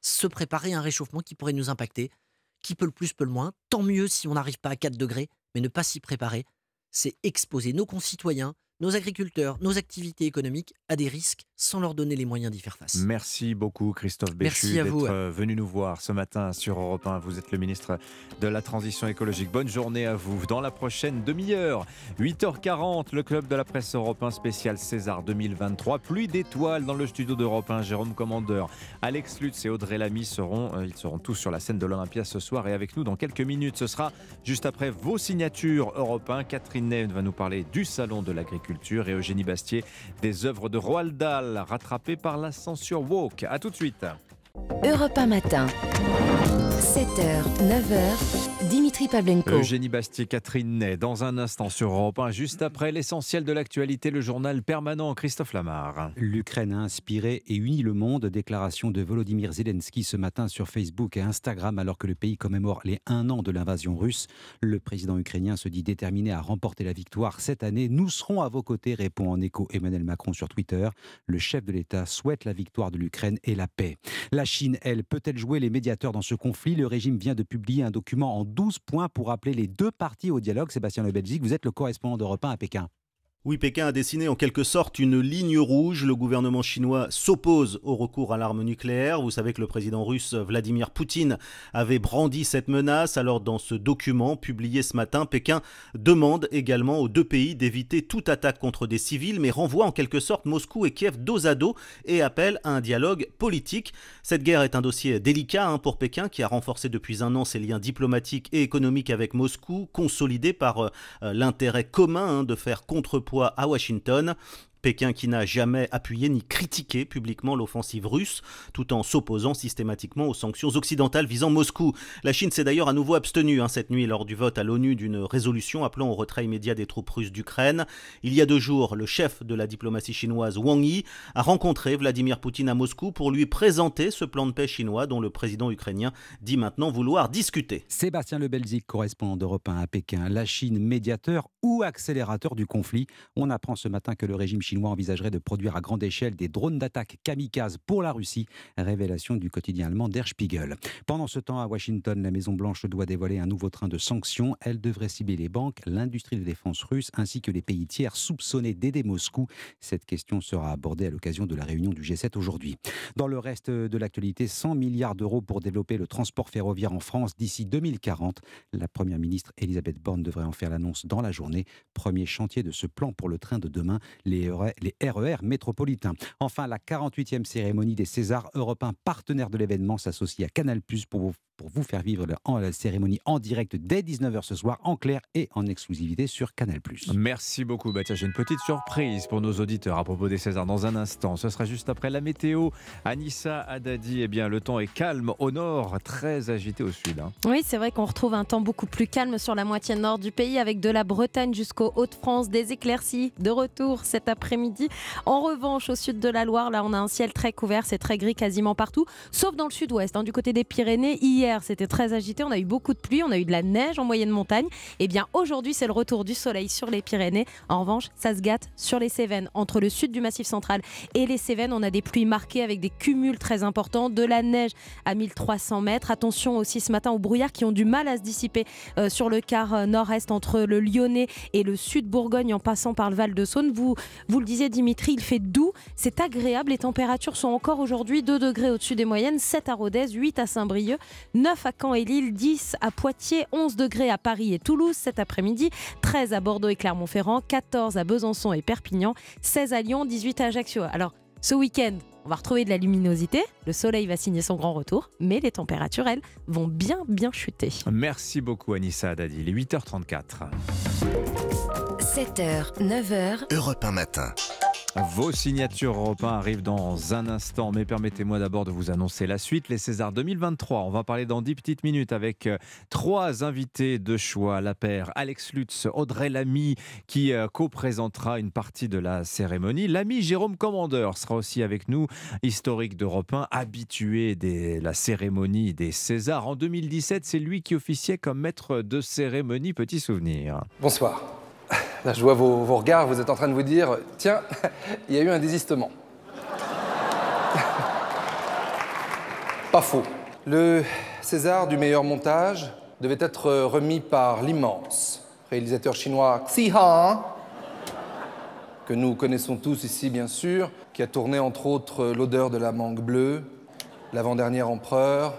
se préparer à un réchauffement qui pourrait nous impacter, qui peut le plus, peut le moins, tant mieux si on n'arrive pas à 4 degrés, mais ne pas s'y préparer, c'est exposer nos concitoyens, nos agriculteurs, nos activités économiques à des risques sans leur donner les moyens d'y faire face. Merci beaucoup Christophe Béchu d'être venu nous voir ce matin sur Europe 1. Vous êtes le ministre de la Transition écologique. Bonne journée à vous. Dans la prochaine demi-heure, 8h40, le club de la presse européen spécial César 2023. Pluie d'étoiles dans le studio d'Europe 1. Jérôme Commandeur, Alex Lutz et Audrey Lamy seront, euh, ils seront tous sur la scène de l'Olympia ce soir et avec nous dans quelques minutes. Ce sera juste après vos signatures Europe 1. Catherine Ney va nous parler du salon de l'agriculture et Eugénie Bastier des œuvres de Roald Dahl rattrapées par la censure woke. À tout de suite. Europe 1 matin. 7h, 9h, Dimitri Pavlenko. Eugénie Bastier, Catherine Ney, dans un instant sur Europe 1, juste après l'essentiel de l'actualité, le journal permanent Christophe Lamar. L'Ukraine a inspiré et uni le monde. Déclaration de Volodymyr Zelensky ce matin sur Facebook et Instagram alors que le pays commémore les un an de l'invasion russe. Le président ukrainien se dit déterminé à remporter la victoire cette année. Nous serons à vos côtés, répond en écho Emmanuel Macron sur Twitter. Le chef de l'État souhaite la victoire de l'Ukraine et la paix. La Chine, elle, peut-elle jouer les médiateurs dans ce conflit? Le régime vient de publier un document en 12 points pour appeler les deux parties au dialogue. Sébastien Le Belgique, vous êtes le correspondant d'Europe 1 à Pékin. Oui, Pékin a dessiné en quelque sorte une ligne rouge. Le gouvernement chinois s'oppose au recours à l'arme nucléaire. Vous savez que le président russe Vladimir Poutine avait brandi cette menace. Alors dans ce document publié ce matin, Pékin demande également aux deux pays d'éviter toute attaque contre des civils, mais renvoie en quelque sorte Moscou et Kiev dos à dos et appelle à un dialogue politique. Cette guerre est un dossier délicat hein, pour Pékin qui a renforcé depuis un an ses liens diplomatiques et économiques avec Moscou, consolidé par euh, l'intérêt commun hein, de faire contrepoids à Washington. Pékin qui n'a jamais appuyé ni critiqué publiquement l'offensive russe, tout en s'opposant systématiquement aux sanctions occidentales visant Moscou. La Chine s'est d'ailleurs à nouveau abstenue hein, cette nuit lors du vote à l'ONU d'une résolution appelant au retrait immédiat des troupes russes d'Ukraine. Il y a deux jours, le chef de la diplomatie chinoise Wang Yi a rencontré Vladimir Poutine à Moscou pour lui présenter ce plan de paix chinois dont le président ukrainien dit maintenant vouloir discuter. Sébastien Le Belzic, correspondant d'Europe 1 à Pékin. La Chine, médiateur ou accélérateur du conflit? On apprend ce matin que le régime chinois envisagerait de produire à grande échelle des drones d'attaque kamikazes pour la Russie. Révélation du quotidien allemand Der Spiegel. Pendant ce temps, à Washington, la Maison-Blanche doit dévoiler un nouveau train de sanctions. Elle devrait cibler les banques, l'industrie de défense russe ainsi que les pays tiers soupçonnés d'aider Moscou. Cette question sera abordée à l'occasion de la réunion du G7 aujourd'hui. Dans le reste de l'actualité, 100 milliards d'euros pour développer le transport ferroviaire en France d'ici 2040. La première ministre Elisabeth Borne devrait en faire l'annonce dans la journée. Premier chantier de ce plan pour le train de demain, les les RER métropolitains. Enfin, la 48e cérémonie des Césars européens partenaires de l'événement s'associe à Canal Plus pour vous, pour vous faire vivre la, en, la cérémonie en direct dès 19h ce soir, en clair et en exclusivité sur Canal Plus. Merci beaucoup. Bah tiens, j'ai une petite surprise pour nos auditeurs à propos des Césars dans un instant. Ce sera juste après la météo. Anissa Haddadi, eh bien, le temps est calme au nord, très agité au sud. hein. Oui, c'est vrai qu'on retrouve un temps beaucoup plus calme sur la moitié nord du pays, avec de la Bretagne jusqu'aux Hauts-de-France, des éclaircies de retour cet après-midi. En revanche, au sud de la Loire, là, on a un ciel très couvert, c'est très gris quasiment partout, sauf dans le sud-ouest, hein, du côté des Pyrénées. Hier, C'était très agité. On a eu beaucoup de pluie, on a eu de la neige en moyenne montagne. Et eh bien aujourd'hui, c'est le retour du soleil sur les Pyrénées. En revanche, ça se gâte sur les Cévennes. Entre le sud du Massif central et les Cévennes, on a des pluies marquées avec des cumuls très importants, de la neige à 1300 mètres. Attention aussi ce matin aux brouillards qui ont du mal à se dissiper euh, sur le quart euh, nord-est entre le Lyonnais et le sud Bourgogne en passant par le Val de Saône. Vous, vous le disiez Dimitri, il fait doux, c'est agréable. Les températures sont encore aujourd'hui 2 degrés au-dessus des moyennes, 7 à Rodez, 8 à Saint-Brieuc, 9 à Caen et Lille, 10 à Poitiers, 11 degrés à Paris et Toulouse cet après-midi, 13 à Bordeaux et Clermont-Ferrand, 14 à Besançon et Perpignan, 16 à Lyon, 18 à Ajaccio. Alors, ce week-end, on va retrouver de la luminosité, le soleil va signer son grand retour, mais les températures, elles, vont bien, bien chuter. Merci beaucoup Anissa Dadi, il est 8h34. 7h, 9h. Europe 1 matin. Vos signatures européennes arrivent dans un instant, mais permettez-moi d'abord de vous annoncer la suite. Les Césars 2023, on va parler dans 10 petites minutes avec euh, trois invités de choix. La paire Alex Lutz, Audrey Lamy, qui euh, co-présentera une partie de la cérémonie. L'ami Jérôme Commandeur sera aussi avec nous, historique d'Europe 1, habitué de la cérémonie des Césars. En 2017, c'est lui qui officiait comme maître de cérémonie. Petit souvenir. Bonsoir. Là, je vois vos, regards, vous êtes en train de vous dire tiens, il y a eu un désistement. Pas faux. Le César du meilleur montage devait être remis par l'immense réalisateur chinois Xi Han, que nous connaissons tous ici, bien sûr, qui a tourné entre autres L'odeur de la mangue bleue, L'avant-dernier empereur,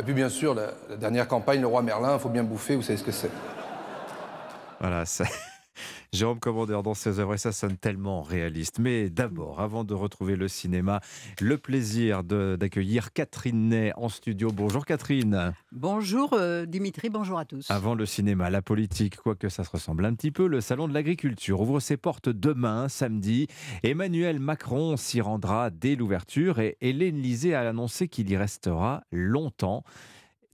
et puis bien sûr la, la dernière campagne, Le roi Merlin, il faut bien bouffer, vous savez ce que c'est. Voilà, c'est. Jérôme Commandeur dans ses œuvres et ça sonne tellement réaliste. Mais d'abord, avant de retrouver le cinéma, le plaisir d'accueillir Catherine Ney en studio. Bonjour Catherine. Bonjour euh, Dimitri, bonjour à tous. Avant le cinéma, la politique, quoique ça se ressemble un petit peu, le Salon de l'agriculture ouvre ses portes demain, samedi. Emmanuel Macron s'y rendra dès l'ouverture et Hélène Lisée a annoncé qu'il y restera longtemps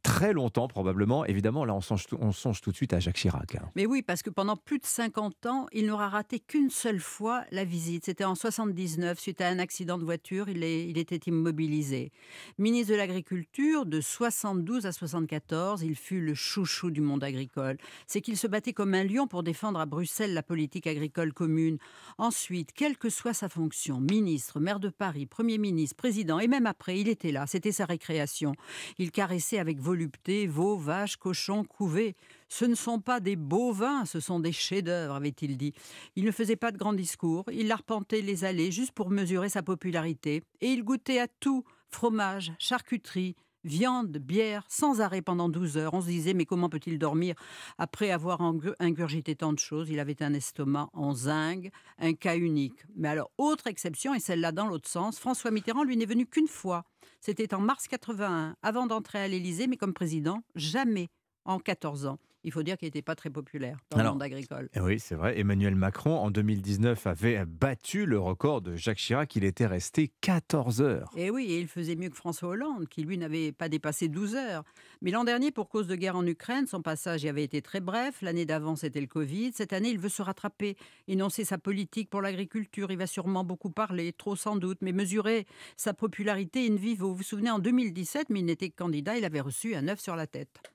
très longtemps probablement. Évidemment, là, on songe, tout, de suite à Jacques Chirac. Hein. Mais oui, parce que pendant plus de 50 ans, il n'aura raté qu'une seule fois la visite. C'était en 79, suite à un accident de voiture, il, il était immobilisé. Ministre de l'Agriculture, de 72 à 74, il fut le chouchou du monde agricole. C'est qu'il se battait comme un lion pour défendre à Bruxelles la politique agricole commune. Ensuite, quelle que soit sa fonction, ministre, maire de Paris, Premier ministre, président, et même après, il était là, c'était sa récréation. Il caressait avec volupté veaux, vaches, cochons, couvés. Ce ne sont pas des bovins, ce sont des chefs-d'œuvre, avait-il dit. Il ne faisait pas de grands discours, il arpentait les allées juste pour mesurer sa popularité, et il goûtait à tout fromage, charcuterie, viande, bière, sans arrêt pendant 12 heures. On se disait, mais comment peut-il dormir après avoir ingurgité tant de choses? Il avait un estomac en zinc, un cas unique. Mais alors, autre exception, et celle-là dans l'autre sens, François Mitterrand, lui, n'est venu qu'une fois. C'était en mars 81, avant d'entrer à l'Élysée, mais comme président, jamais en 14 ans il faut dire qu'il n'était pas très populaire dans le monde agricole. Eh oui, c'est vrai. Emmanuel Macron, en 2019, avait battu le record de Jacques Chirac. Il était resté 14 heures. Et eh oui, et il faisait mieux que François Hollande, qui lui n'avait pas dépassé 12 heures. Mais l'an dernier, pour cause de guerre en Ukraine, son passage y avait été très bref. L'année d'avant, c'était le Covid. Cette année, il veut se rattraper, énoncer sa politique pour l'agriculture. Il va sûrement beaucoup parler, trop sans doute, mais mesurer sa popularité in vivo. Vous vous souvenez, en 2017, mais il n'était que candidat, il avait reçu un œuf sur la tête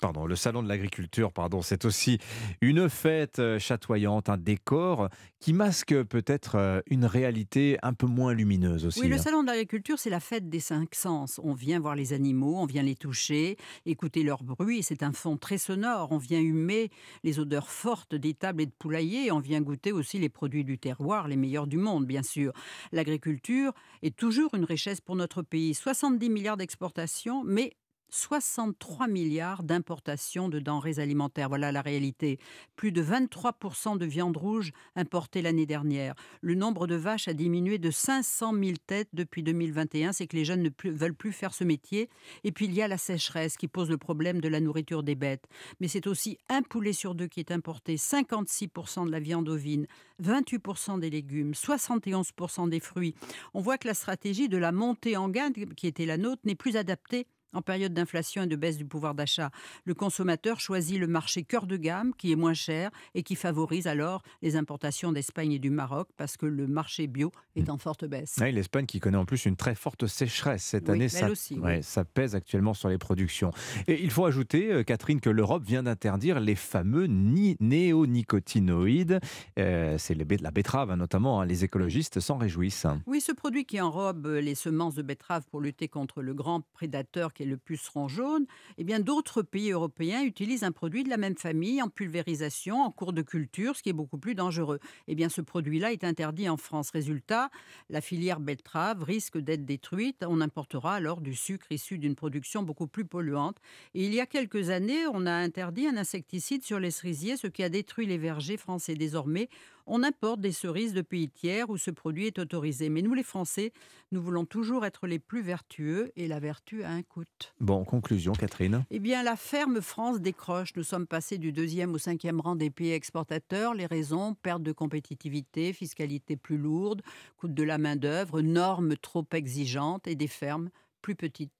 pardon, le salon de l'agriculture, pardon, c'est aussi une fête euh, chatoyante, un décor qui masque peut-être euh, une réalité un peu moins lumineuse aussi. Oui, le hein. salon de l'agriculture, c'est la fête des cinq sens. On vient voir les animaux, on vient les toucher, écouter leur bruit. C'est un fond très sonore. On vient humer les odeurs fortes des tables et de poulaillers. On vient goûter aussi les produits du terroir, les meilleurs du monde, bien sûr. L'agriculture est toujours une richesse pour notre pays. 70 milliards d'exportations, mais 63 milliards d'importations de denrées alimentaires. Voilà la réalité. Plus de 23% de viande rouge importée l'année dernière. Le nombre de vaches a diminué de 500 000 têtes depuis 2021. C'est que les jeunes ne veulent plus faire ce métier. Et puis il y a la sécheresse qui pose le problème de la nourriture des bêtes. Mais c'est aussi un poulet sur deux qui est importé, 56% de la viande ovine, 28% des légumes, 71% des fruits. On voit que la stratégie de la montée en gamme qui était la nôtre n'est plus adaptée En période d'inflation et de baisse du pouvoir d'achat, le consommateur choisit le marché cœur de gamme qui est moins cher et qui favorise alors les importations d'Espagne et du Maroc parce que le marché bio est en forte baisse. L'Espagne qui connaît en plus une très forte sécheresse cette année, ça, ça, pèse actuellement sur les productions. Et il faut ajouter, euh, Catherine, que l'Europe vient d'interdire les fameux néonicotinoïdes. Euh, c'est la betterave hein, notamment, hein. les écologistes s'en réjouissent. Oui, ce produit qui enrobe les semences de betterave pour lutter contre le grand prédateur qui est le puceron jaune, eh bien d'autres pays européens utilisent un produit de la même famille en pulvérisation, en cours de culture, ce qui est beaucoup plus dangereux. Eh bien ce produit-là est interdit en France. Résultat, la filière betterave risque d'être détruite. On importera alors du sucre issu d'une production beaucoup plus polluante. Il y a quelques années, on a interdit un insecticide sur les cerisiers, ce qui a détruit les vergers français. Désormais, on importe des cerises de pays tiers où ce produit est autorisé. Mais nous, les Français, nous voulons toujours être les plus vertueux et la vertu a un coût. Bon, conclusion, Catherine. Eh bien, la ferme France décroche. Nous sommes passés du deuxième au cinquième rang des pays exportateurs. Les raisons perte de compétitivité, fiscalité plus lourde, coût de la main-d'œuvre, normes trop exigeantes et des fermes plus petites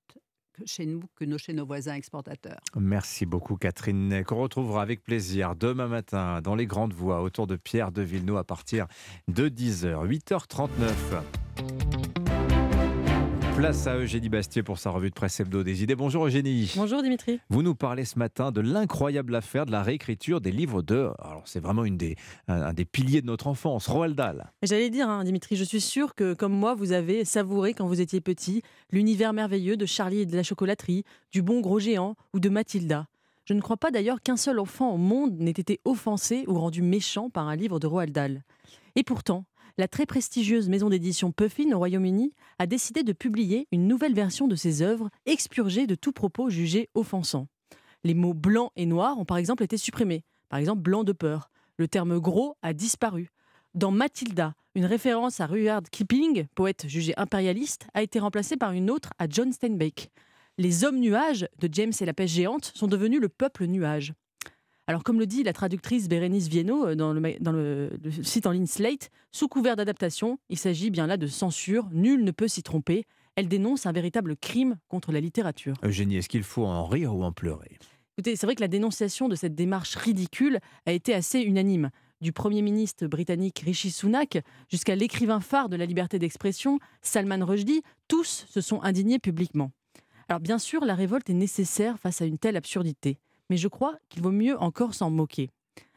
chez nous que chez nos voisins exportateurs. Merci beaucoup Catherine, qu'on retrouvera avec plaisir demain matin dans les grandes voies autour de Pierre de Villeneuve à partir de 10h, 8h39. Place à Eugénie Bastier pour sa revue de presse hebdo des idées. Bonjour Eugénie. Bonjour Dimitri. Vous nous parlez ce matin de l'incroyable affaire de la réécriture des livres de. Alors c'est vraiment une des, un, des piliers de notre enfance, Roald Dahl. J'allais dire, hein, Dimitri, je suis sûre que comme moi, vous avez savouré quand vous étiez petit l'univers merveilleux de Charlie et de la chocolaterie, du bon gros géant ou de Mathilda. Je ne crois pas d'ailleurs qu'un seul enfant au monde n'ait été offensé ou rendu méchant par un livre de Roald Dahl. Et pourtant, la très prestigieuse maison d'édition Puffin au Royaume-Uni a décidé de publier une nouvelle version de ses œuvres expurgées de tout propos jugé offensant. Les mots blanc et noir ont par exemple été supprimés. Par exemple, blanc de peur. Le terme gros a disparu. Dans Matilda, une référence à Rudyard Kipling, poète jugé impérialiste, a été remplacée par une autre à John Steinbeck. Les hommes nuages de James et la pêche géante sont devenus le peuple nuage. Alors, comme le dit la traductrice Bérénice Viennot euh, dans, le, site en ligne Slate, sous couvert d'adaptation, il s'agit bien là de censure, nul ne peut s'y tromper. Elle dénonce un véritable crime contre la littérature. Eugénie, est-ce qu'il faut en rire ou en pleurer? Écoutez, c'est vrai que la dénonciation de cette démarche ridicule a été assez unanime. Du Premier ministre britannique Rishi Sunak jusqu'à l'écrivain phare de la liberté d'expression, Salman Rushdie, tous se sont indignés publiquement. Alors bien sûr, la révolte est nécessaire face à une telle absurdité mais je crois qu'il vaut mieux encore s'en moquer.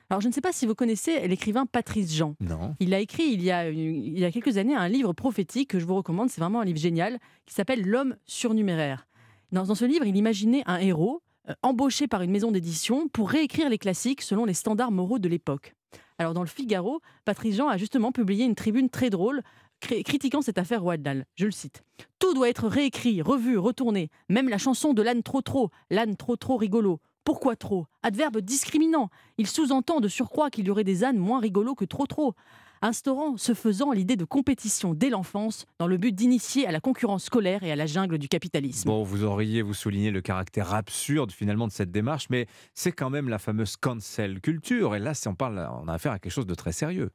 Alors, je ne sais pas si vous connaissez l'écrivain Patrice Jean. Non. Il a écrit il y a, il y a quelques années un livre prophétique que je vous recommande. C'est vraiment un livre génial qui s'appelle L'homme surnuméraire. Dans, dans, ce livre, il imaginait un héros euh, embauché par une maison d'édition pour réécrire les classiques selon les standards moraux de l'époque. Alors, dans le Figaro, Patrice Jean a justement publié une tribune très drôle critiquant cette affaire Roald Je le cite. Tout doit être réécrit, revu, retourné. Même la chanson de l'âne trop trop, l'âne trop trop rigolo. Pourquoi trop? Adverbe discriminant. Il sous-entend de surcroît qu'il y aurait des ânes moins rigolos que trop trop. Instaurant, ce faisant, l'idée de compétition dès l'enfance dans le but d'initier à la concurrence scolaire et à la jungle du capitalisme. Bon, vous auriez, vous souligné le caractère absurde finalement de cette démarche, mais c'est quand même la fameuse cancel culture. Et là, si on parle, on a affaire à quelque chose de très sérieux.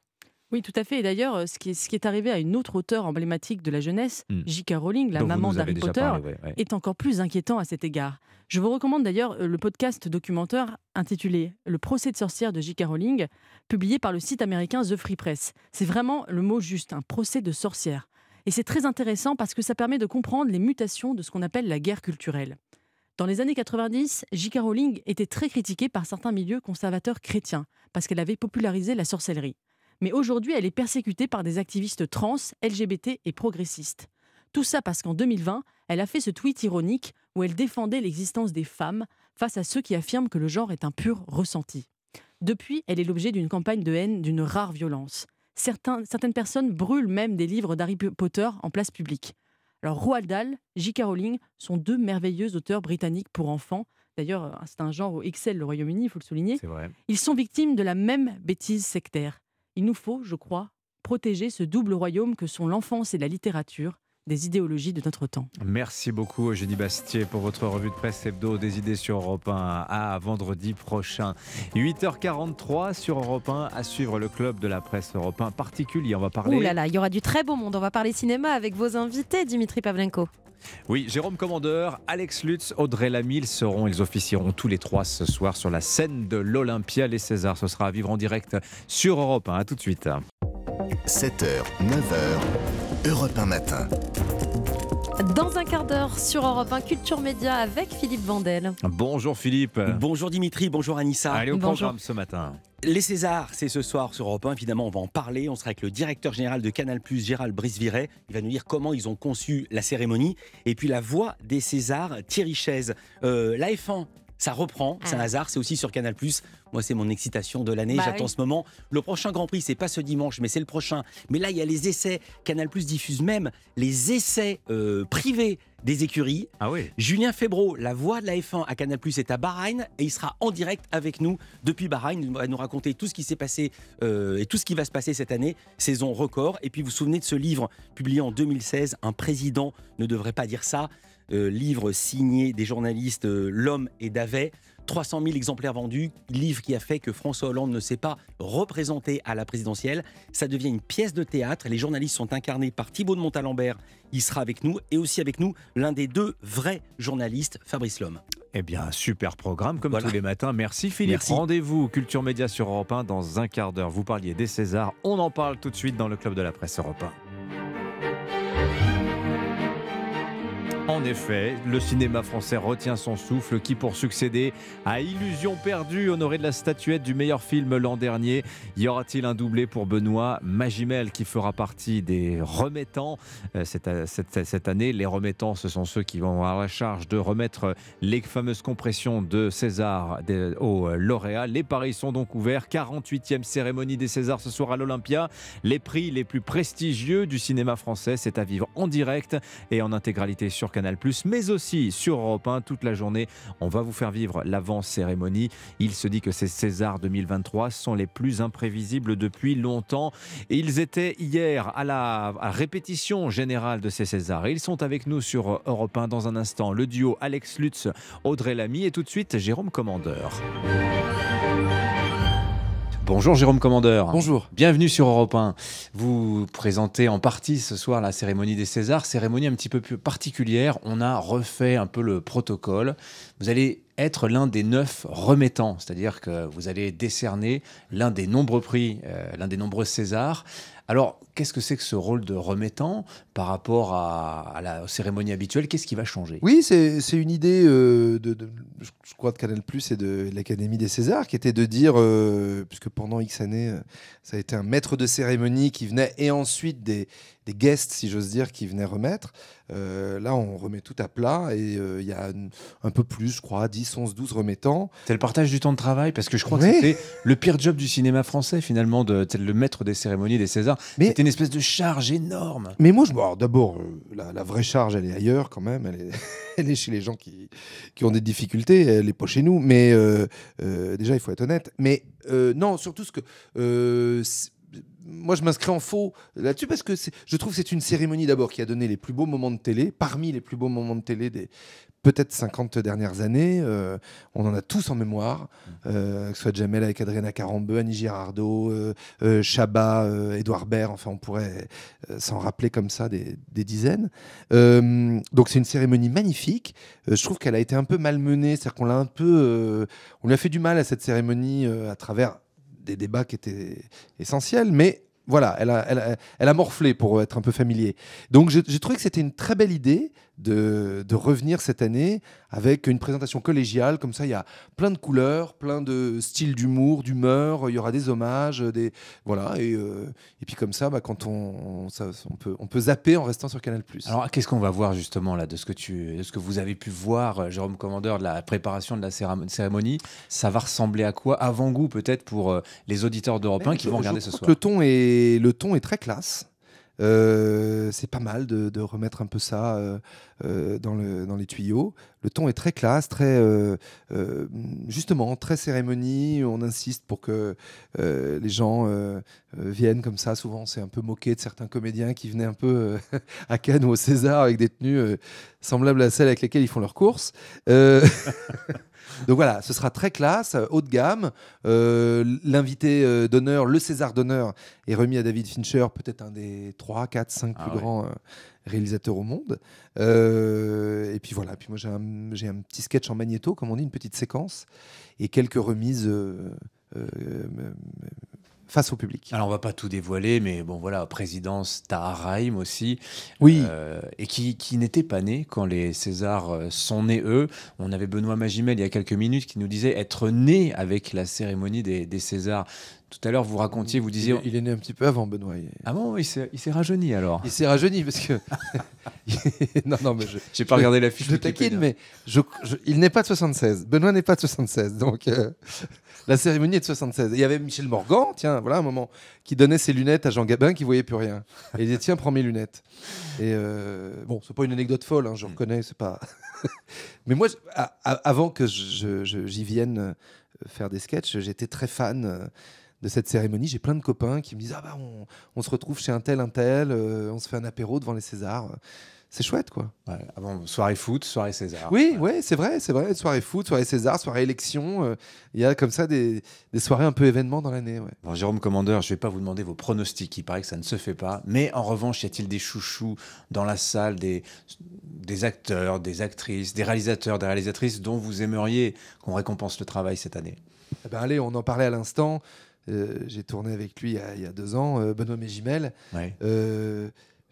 Oui, tout à fait. Et d'ailleurs, ce qui, est, ce qui est arrivé à une autre auteure emblématique de la jeunesse, hmm. J.K. Rowling, la maman d'Harry Potter, est encore plus inquiétant à cet égard. Je vous recommande d'ailleurs euh, le podcast documentaire intitulé Le procès de sorcière de J.K. Rowling, publié par le site américain The Free Press. C'est vraiment le mot juste, un procès de sorcière. Et c'est très intéressant parce que ça permet de comprendre les mutations de ce qu'on appelle la guerre culturelle. Dans les années 90, J.K. Rowling était très critiquée par certains milieux conservateurs chrétiens parce qu'elle avait popularisé la sorcellerie mais aujourd'hui elle est persécutée par des activistes trans, LGBT et progressistes. Tout ça parce qu'en 2020, elle a fait ce tweet ironique où elle défendait l'existence des femmes face à ceux qui affirment que le genre est un pur ressenti. Depuis, elle est l'objet d'une campagne de haine d'une rare violence. certaines personnes brûlent même des livres d'Harry Potter en place publique. Alors Roald Dahl, J.K. Rowling sont deux merveilleux auteurs britanniques pour enfants. D'ailleurs, c'est un genre où excelle le Royaume-Uni, il faut le souligner. Ils sont victimes de la même bêtise sectaire. Il nous faut, je crois, protéger ce double royaume que sont l'enfance et la littérature des idéologies de notre temps. Merci beaucoup Eugénie Bastier pour votre revue de presse hebdo des idées sur Europe 1 à vendredi prochain. 8h43 sur Europe 1 à suivre le club de la presse Europe 1 particulier. On va parler... Ouh là là, il y aura du très beau monde. On va parler cinéma avec vos invités Dimitri Pavlenko. Oui, Jérôme Commandeur, Alex Lutz, Audrey Lamille seront, ils officieront tous les trois ce soir sur la scène de l'Olympia Les Césars. Ce sera à vivre en direct sur Europe 1. À tout de suite. 7h, 9h, Europe 1 matin. Dans un quart d'heure sur Europe 1 Culture Média avec Philippe Vandel. Bonjour Philippe. Bonjour Dimitri, bonjour Anissa. Allez au programme ce matin. Les Césars, c'est ce soir sur Europe 1. Évidemment, on va en parler. On sera avec le directeur général de Canal+, Gérald Brice-Viret. Il va nous dire comment ils ont conçu la cérémonie. Et puis la voix des Césars, Thierry Chaise. Euh, la F1, ça reprend, Ah. Saint-Lazare, c'est aussi sur Canal+. Moi, c'est mon excitation de l'année. Bah J'attends oui. ce moment. Le prochain Grand Prix, c'est pas ce dimanche, mais c'est le prochain. Mais là, il y a les essais. Canal+ diffuse même les essais euh, privés des écuries. Ah oui. Julien Febro, la voix de la F1 à Canal+, est à Bahreïn et il sera en direct avec nous depuis Bahreïn. Il va nous raconter tout ce qui s'est passé euh, et tout ce qui va se passer cette année, saison record. Et puis vous vous souvenez de ce livre publié en 2016, Un président ne devrait pas dire ça, Euh, livre signé des journalistes euh, L'Homme et Davet. 300 000 exemplaires vendus, livre qui a fait que François Hollande ne s'est pas représenté à la présidentielle. Ça devient une pièce de théâtre. Les journalistes sont incarnés par Thibault de Montalembert. Il sera avec nous et aussi avec nous l'un des deux vrais journalistes, Fabrice Lhomme. Eh bien, super programme comme Voilà. tous les matins. Merci Philippe. Rendez-vous Culture Média sur Europe 1 dans un quart d'heure. Vous parliez des Césars. On en parle tout de suite dans le club de la presse Europe 1. En effet, le cinéma français retient son souffle qui, pour succéder à Illusion perdue, honoré de la statuette du meilleur film l'an dernier, y aura-t-il un doublé pour Benoît Magimel qui fera partie des remettants? Euh, cette, cette- année Les remettants, ce sont ceux qui vont avoir la charge de remettre les fameuses compressions de César aux euh, lauréats. Les paris sont donc ouverts. 48e cérémonie des Césars ce soir à l'Olympia. Les prix les plus prestigieux du cinéma français, c'est à vivre en direct et en intégralité sur Canal+, mais aussi sur Europe 1 toute la journée. On va vous faire vivre l'avant-cérémonie. Il se dit que ces Césars 2023 sont les plus imprévisibles depuis longtemps. Et ils étaient hier à la répétition générale de ces Césars. Ils sont avec nous sur Europe 1 dans un instant. Le duo Alex Lutz, Audrey Lamy et tout de suite Jérôme Commandeur. Bonjour Jérôme Commandeur. Bonjour. Bienvenue sur Europe 1. Vous présentez en partie ce soir la cérémonie des Césars, cérémonie un petit peu plus particulière. On a refait un peu le protocole. Vous allez être l'un des neuf remettants, c'est-à-dire que vous allez décerner l'un des nombreux prix, euh, l'un des nombreux Césars. Alors, qu'est-ce que c'est que ce rôle de remettant par rapport à, à la cérémonie habituelle? Qu'est-ce qui va changer? Oui, c'est une idée euh, de, de- je crois, de Canal Plus et de l'Académie des Césars, qui était de dire, euh, puisque pendant X années, ça a été un maître de cérémonie qui venait, et ensuite des, des guests, si j'ose dire, qui venaient remettre. Euh, là, on remet tout à plat, et euh, il y a un- peu plus, je crois, 10, 11, 12 remettants. C'est le partage du temps de travail parce que je crois que c'était le pire job du cinéma français finalement, de, de le maître des cérémonies des Césars. C'était une espèce de charge énorme. Mais moi, je, d'abord, euh, la, la vraie charge, elle est ailleurs quand même. Elle est, elle est chez les gens qui, qui ont des difficultés. Elle n'est pas chez nous. Mais euh, déjà, il faut être honnête. Mais non, surtout ce que. Moi, je m'inscris en faux là-dessus parce que je trouve que c'est une cérémonie d'abord qui a donné les plus beaux moments de télé, parmi les plus beaux moments de télé des peut-être 50 dernières années. Euh, on en a tous en mémoire, euh, que ce soit Jamel avec Adriana Carambeu, Annie Girardot, euh, euh, Chabat, Édouard Baird, enfin on pourrait s'en rappeler comme ça des, des dizaines. Donc c'est une cérémonie magnifique. Je trouve qu'elle a été un peu malmenée, c'est-à-dire qu'on l'a un peu, on lui a fait du mal à cette cérémonie à travers des débats qui étaient essentiels, mais voilà, elle a, elle, a, elle a morflé pour être un peu familier. Donc j'ai trouvé que c'était une très belle idée de, de revenir cette année avec une présentation collégiale. Comme ça, il y a plein de couleurs, plein de styles d'humour, d'humeur. Il y aura des hommages, des voilà. Et, euh, et puis comme ça, bah, quand on, ça- on peut on peut zapper en restant sur Canal+. Alors, qu'est-ce qu'on va voir justement là de ce que tu, de ce que vous avez pu voir, euh, Jérôme Commandeur, de la préparation de la cérémonie? Ça va ressembler à quoi? Avant-goût peut-être pour euh, les auditeurs d'Europe 1 qui vont regarder ce soir. Le ton est, le ton est très classe. Euh, c'est pas mal de, remettre un peu ça euh, euh, dans, le, dans les tuyaux. Le ton est très classe, très justement très cérémonie. On insiste pour que les gens viennent comme ça. Souvent, c'est un peu moqué de certains comédiens qui venaient un peu à Cannes ou au César avec des tenues semblables à celles avec lesquelles ils font leurs courses. Donc voilà, ce sera très classe, haut de gamme. Euh, L'invité euh, d'honneur, le César d'honneur, est remis à David Fincher, peut-être un des 3, 4, 5 Ah plus ouais. grands euh, réalisateurs au monde. Euh, et puis voilà, puis moi j'ai un, petit sketch en magnéto, comme on dit, une petite séquence, et quelques remises euh, euh, euh, face au public. Alors on va pas tout dévoiler, mais bon voilà, présidence Tahar Rahim aussi, Oui. euh, et qui, qui n'était pas né quand les Césars euh, sont nés eux. On avait Benoît Magimel il y a quelques minutes qui nous disait être né avec la cérémonie des, des Césars. Tout à l'heure vous racontiez, vous disiez, Il, il est né un petit peu avant Benoît. Il- ah bon, il s'est rajeuni alors. Il s'est rajeuni parce que. non, non, mais je. J'ai pas je- regardé la fiche Je taquine, mais je, je- il n'est pas de 76. Benoît n'est pas de 76. Donc, euh, la cérémonie est de 76. Et Il y avait Michel Morgan, tiens, voilà un moment, qui donnait ses lunettes à Jean Gabin qui voyait plus rien. Il disait Tiens, prends mes lunettes. Et euh, bon, c'est pas une anecdote folle, hein, je reconnais, c'est pas. mais moi, avant que j'y vienne euh, faire des sketchs, j'étais très fan. euh, de cette cérémonie, j'ai plein de copains qui me disent ah bah on, on se retrouve chez un tel un tel, euh, on se fait un apéro devant les Césars, c'est chouette quoi. Ouais, avant, soirée foot, soirée César. Oui, ouais, c'est vrai, c'est vrai. Soirée foot, soirée César, soirée élection. euh, Il y a comme ça des, des soirées un peu événements dans l'année. Ouais. Bon, Jérôme Commandeur, je vais pas vous demander vos pronostics, il paraît que ça ne se fait pas. Mais en revanche, y a-t-il des chouchous dans la salle, des, des acteurs, des actrices, des réalisateurs, des réalisatrices dont vous aimeriez qu'on récompense le travail cette année? Eh ben, allez, on en parlait à l'instant. Euh, J'ai tourné avec lui il y a, il y a deux ans, euh, Benoît Mégimel. Ouais.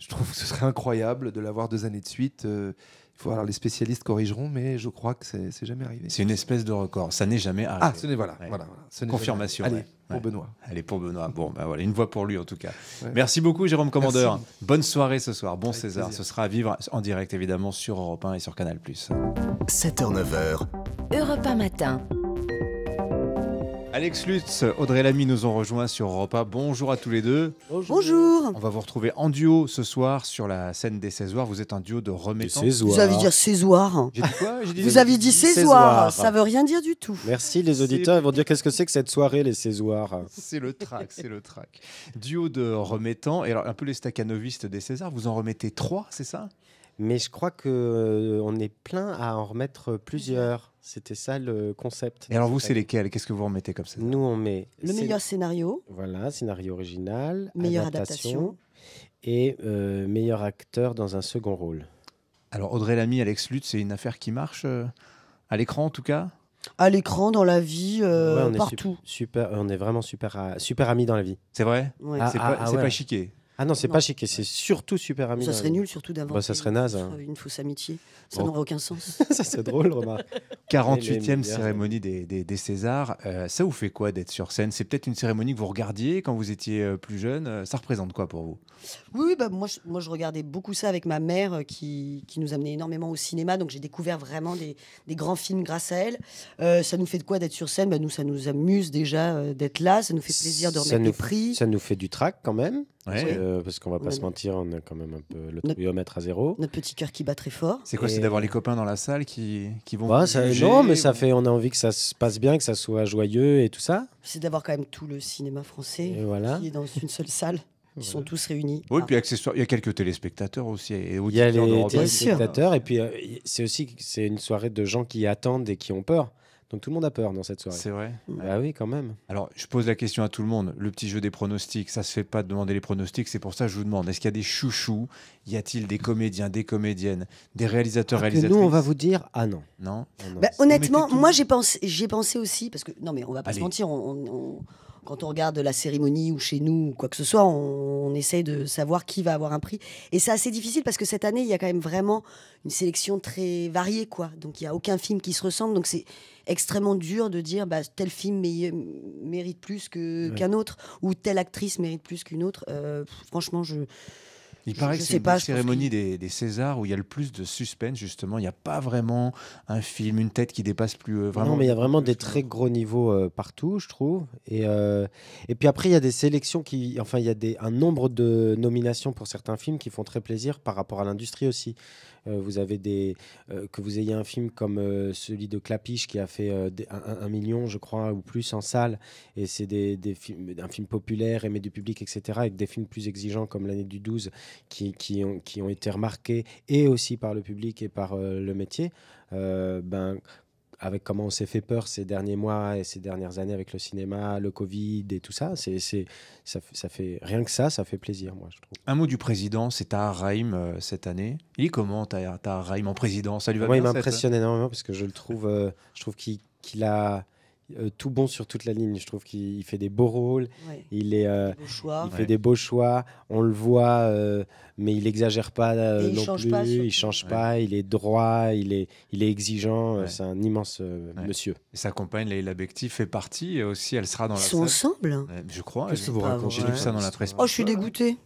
Je trouve que ce serait incroyable de l'avoir deux années de suite. Euh, il faut alors les spécialistes corrigeront, mais je crois que c'est jamais arrivé. C'est une espèce de record. Ça n'est jamais arrivé. Ah, ce n'est voilà, Ouais. voilà, voilà. Ce n'est Confirmation. jamais- ouais. Allez, pour. Benoît. Allez, pour Benoît. Bon, ben voilà, une voix pour lui en tout cas. Ouais. Merci beaucoup, Jérôme Commandeur. Merci. Bonne soirée ce soir. Bon César. plaisir. Ce sera à vivre en direct évidemment sur Europe 1 et sur Canal. 7h-9h, Europe 1 matin. Alex Lutz, Audrey Lamy nous ont rejoints sur Europe 1. Bonjour à tous les deux. Bonjour. On va vous retrouver en duo ce soir sur la scène des Césoirs. Vous êtes un duo de remettants. Vous avez dit césoir. J'ai dit quoi J'ai dit- Vous avez dit césoir. Césoir. Ça veut rien dire du tout. Merci les auditeurs, ils vont dire qu'est-ce que c'est que cette soirée, les Césoirs C'est le trac, c'est le trac. Duo de remettants. Et alors, un peu les staccanovistes des Césars, vous en remettez trois, c'est ça? Mais je crois que euh, on est plein à en remettre plusieurs. C'était ça le concept. Et alors, vous, c'est lesquels? Qu'est-ce que vous remettez comme ça Nous, on met Le meilleur scénario. Voilà, scénario original, Meilleure adaptation, et euh, meilleur acteur dans un second rôle. Alors, Audrey Lamy, Alex Lutz, c'est une affaire qui marche euh, à l'écran en tout cas? À l'écran, dans la vie, euh, Ouais, on est partout. super, on est vraiment super, a- super amis dans la vie. C'est vrai? Ouais. C'est pas- c'est pas chiqué Ah non, c'est pas chiqué, c'est surtout super amis. Ça serait nul surtout d'inventer Bah, ça serait naze. une hein. fausse- une fausse amitié. Ça Bon. n'aurait aucun sens. ça serait drôle, remarque. 48e Les- les- cérémonie des, des- des Césars. Euh, ça vous fait quoi d'être sur scène? C'est peut-être une cérémonie que vous regardiez quand vous étiez euh, plus jeune. Euh, Ça représente quoi pour vous? Oui, oui, bah, moi, je, moi je regardais beaucoup ça avec ma mère qui, qui nous amenait énormément au cinéma. Donc j'ai découvert vraiment des, des grands films grâce à elle. Euh, ça nous fait de quoi d'être sur scène? Bah, Nous, ça nous amuse déjà euh, d'être là. Ça nous fait plaisir de ça remettre nous, des prix. ça nous fait du trac quand même. Ouais. Parce, qu'on va pas Ouais. se mentir, on a quand même un peu le triomètre à zéro. Notre petit cœur qui bat très fort. C'est quoi C'est d'avoir les copains dans la salle qui, qui vont. Vous ça- non, mais ça fait, on a envie que ça se passe bien, que ça soit joyeux et tout ça. C'est d'avoir quand même tout le cinéma français Et voilà. qui est dans une seule salle. Ils sont tous réunis. Oui, Ah. puis accessoire, il y a quelques téléspectateurs aussi. Et Il y a auditeurs les téléspectateurs et puis euh, c'est aussi c'est une soirée de gens qui attendent et qui ont peur. Donc tout le monde a peur dans cette soirée. C'est vrai Ah oui, quand même. Alors, je pose la question à tout le monde. Le petit jeu des pronostics, ça se fait pas de demander les pronostics. C'est pour ça que je vous demande est-ce qu'il y a des chouchous? Y a-t-il des comédiens, des comédiennes, des réalisateurs, que réalisatrices? nous, on va vous dire ah non. Non? Ah non. Bah, honnêtement, moi j'ai pensé, j'ai pensé aussi parce que non mais on va pas Allez. se mentir, on- on- on- quand on regarde la cérémonie ou chez nous ou quoi que ce soit, on, on essaie de savoir qui va avoir un prix et c'est assez difficile parce que cette année il y a quand même vraiment une sélection très variée quoi. Donc il y a aucun film qui se ressemble donc c'est extrêmement dur de dire bah, tel film mé- mérite plus Ouais. qu'un autre ou telle actrice mérite plus qu'une autre. Euh, franchement je Il paraît je que c'est une pas, des Césars où il y a le plus de suspense, justement. Il n'y a pas vraiment un film, une tête qui dépasse plus euh, vraiment. non, mais il y a vraiment des très gros niveaux euh, partout, je trouve. Et, euh, et puis après, il y a des sélections qui. Enfin, il y a des, un nombre de nominations pour certains films qui font très plaisir par rapport à l'industrie aussi. Euh, vous avez des. euh, que vous ayez un film comme euh, celui de Clapiche qui a fait un, million, je crois, ou plus en salle. Et c'est des, des un film populaire, aimé du public, etc. Avec des films plus exigeants comme l'année du 12 qui, qui, ont, qui ont été remarqués et aussi par le public et par le métier. Ben avec comment on s'est fait peur ces derniers mois et ces dernières années avec le cinéma, le Covid et tout ça, c'est, ça, ça fait rien que ça, ça fait plaisir, moi, je trouve. Un mot du président, c'est Tahar Rahim euh, cette année. Il est comment Tahar Rahim en président? Ça lui va Moi, il bien m'impressionne énormément parce que je le trouve, euh, je trouve qu'il, qu'il a euh, tout bon sur toute la ligne. Je trouve qu'il il fait des beaux rôles, Ouais. il est, euh, beaux choix. il fait Ouais. des beaux choix. On le voit, euh, mais il exagère pas euh, il non change plus. pas, il change pas. Il est droit, il est, il est exigeant. C'est un immense euh, monsieur. Et sa compagne Leila Bekti fait partie aussi. Elle sera dans Ils la sont salle. ensemble Ouais, Je crois. J'ai- que vous J'ai racontez vu ça dans la presse. Oh, je suis dégoûtée.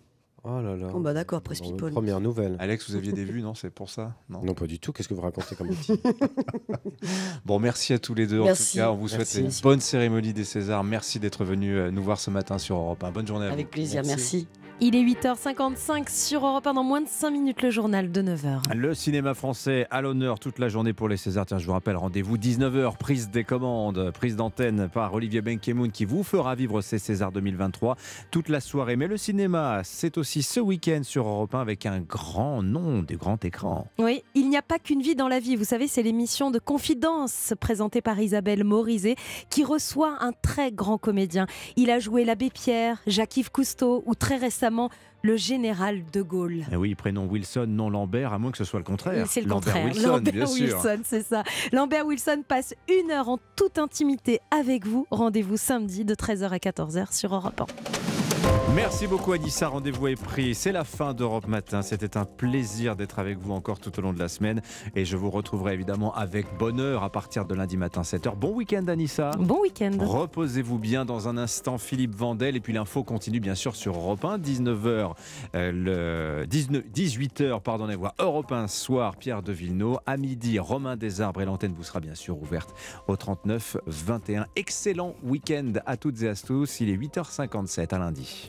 Oh là là. Bon, bah d'accord, presse Bon, people. Première nouvelle. Alex, vous aviez des vues, non C'est pour ça Non, pas du tout. Qu'est-ce que vous racontez comme bêtise Bon, merci à tous les deux. Merci. En tout cas, on vous souhaite Merci. une bonne cérémonie des Césars. Merci d'être venus euh, nous voir ce matin sur Europe 1. Bonne journée à Avec vous. plaisir, merci. Il est 8h55 sur Europe 1 dans moins de 5 minutes le journal de 9h. Le cinéma français à l'honneur toute la journée pour les Césars. Tiens, je vous rappelle, rendez-vous 19h, prise des commandes, prise d'antenne par Olivier Benkemoun qui vous fera vivre ces Césars 2023 toute la soirée. Mais le cinéma, c'est aussi ce week-end sur Europe 1 avec un grand nom du grand écran. Oui, il n'y a pas qu'une vie dans la vie. Vous savez, c'est l'émission de Confidence présentée par Isabelle Morizet qui reçoit un très grand comédien. Il a joué l'abbé Pierre, Jacques-Yves Cousteau ou très récemment le général de Gaulle. Eh oui, prénom Wilson, non Lambert, à moins que ce soit le contraire. C'est le Lambert contraire. Wilson, Lambert bien sûr. Wilson, c'est ça. Lambert Wilson passe une heure en toute intimité avec vous. Rendez-vous samedi de 13h à 14h sur Europe 1. Merci beaucoup Anissa, rendez-vous est pris. C'est la fin d'Europe Matin. C'était un plaisir d'être avec vous encore tout au long de la semaine. Et je vous retrouverai évidemment avec bonheur à partir de lundi matin 7h. Bon week-end Anissa. Bon week-end. Reposez-vous bien dans un instant Philippe Vandel. Et puis l'info continue bien sûr sur Europe 1. 19h, euh, le 19 18h, pardonnez-moi, Europe 1 soir, Pierre de Villeneuve. À midi, Romain Desarbres et l'antenne vous sera bien sûr ouverte au 39 21. Excellent week-end à toutes et à tous. Il est 8h57 à lundi.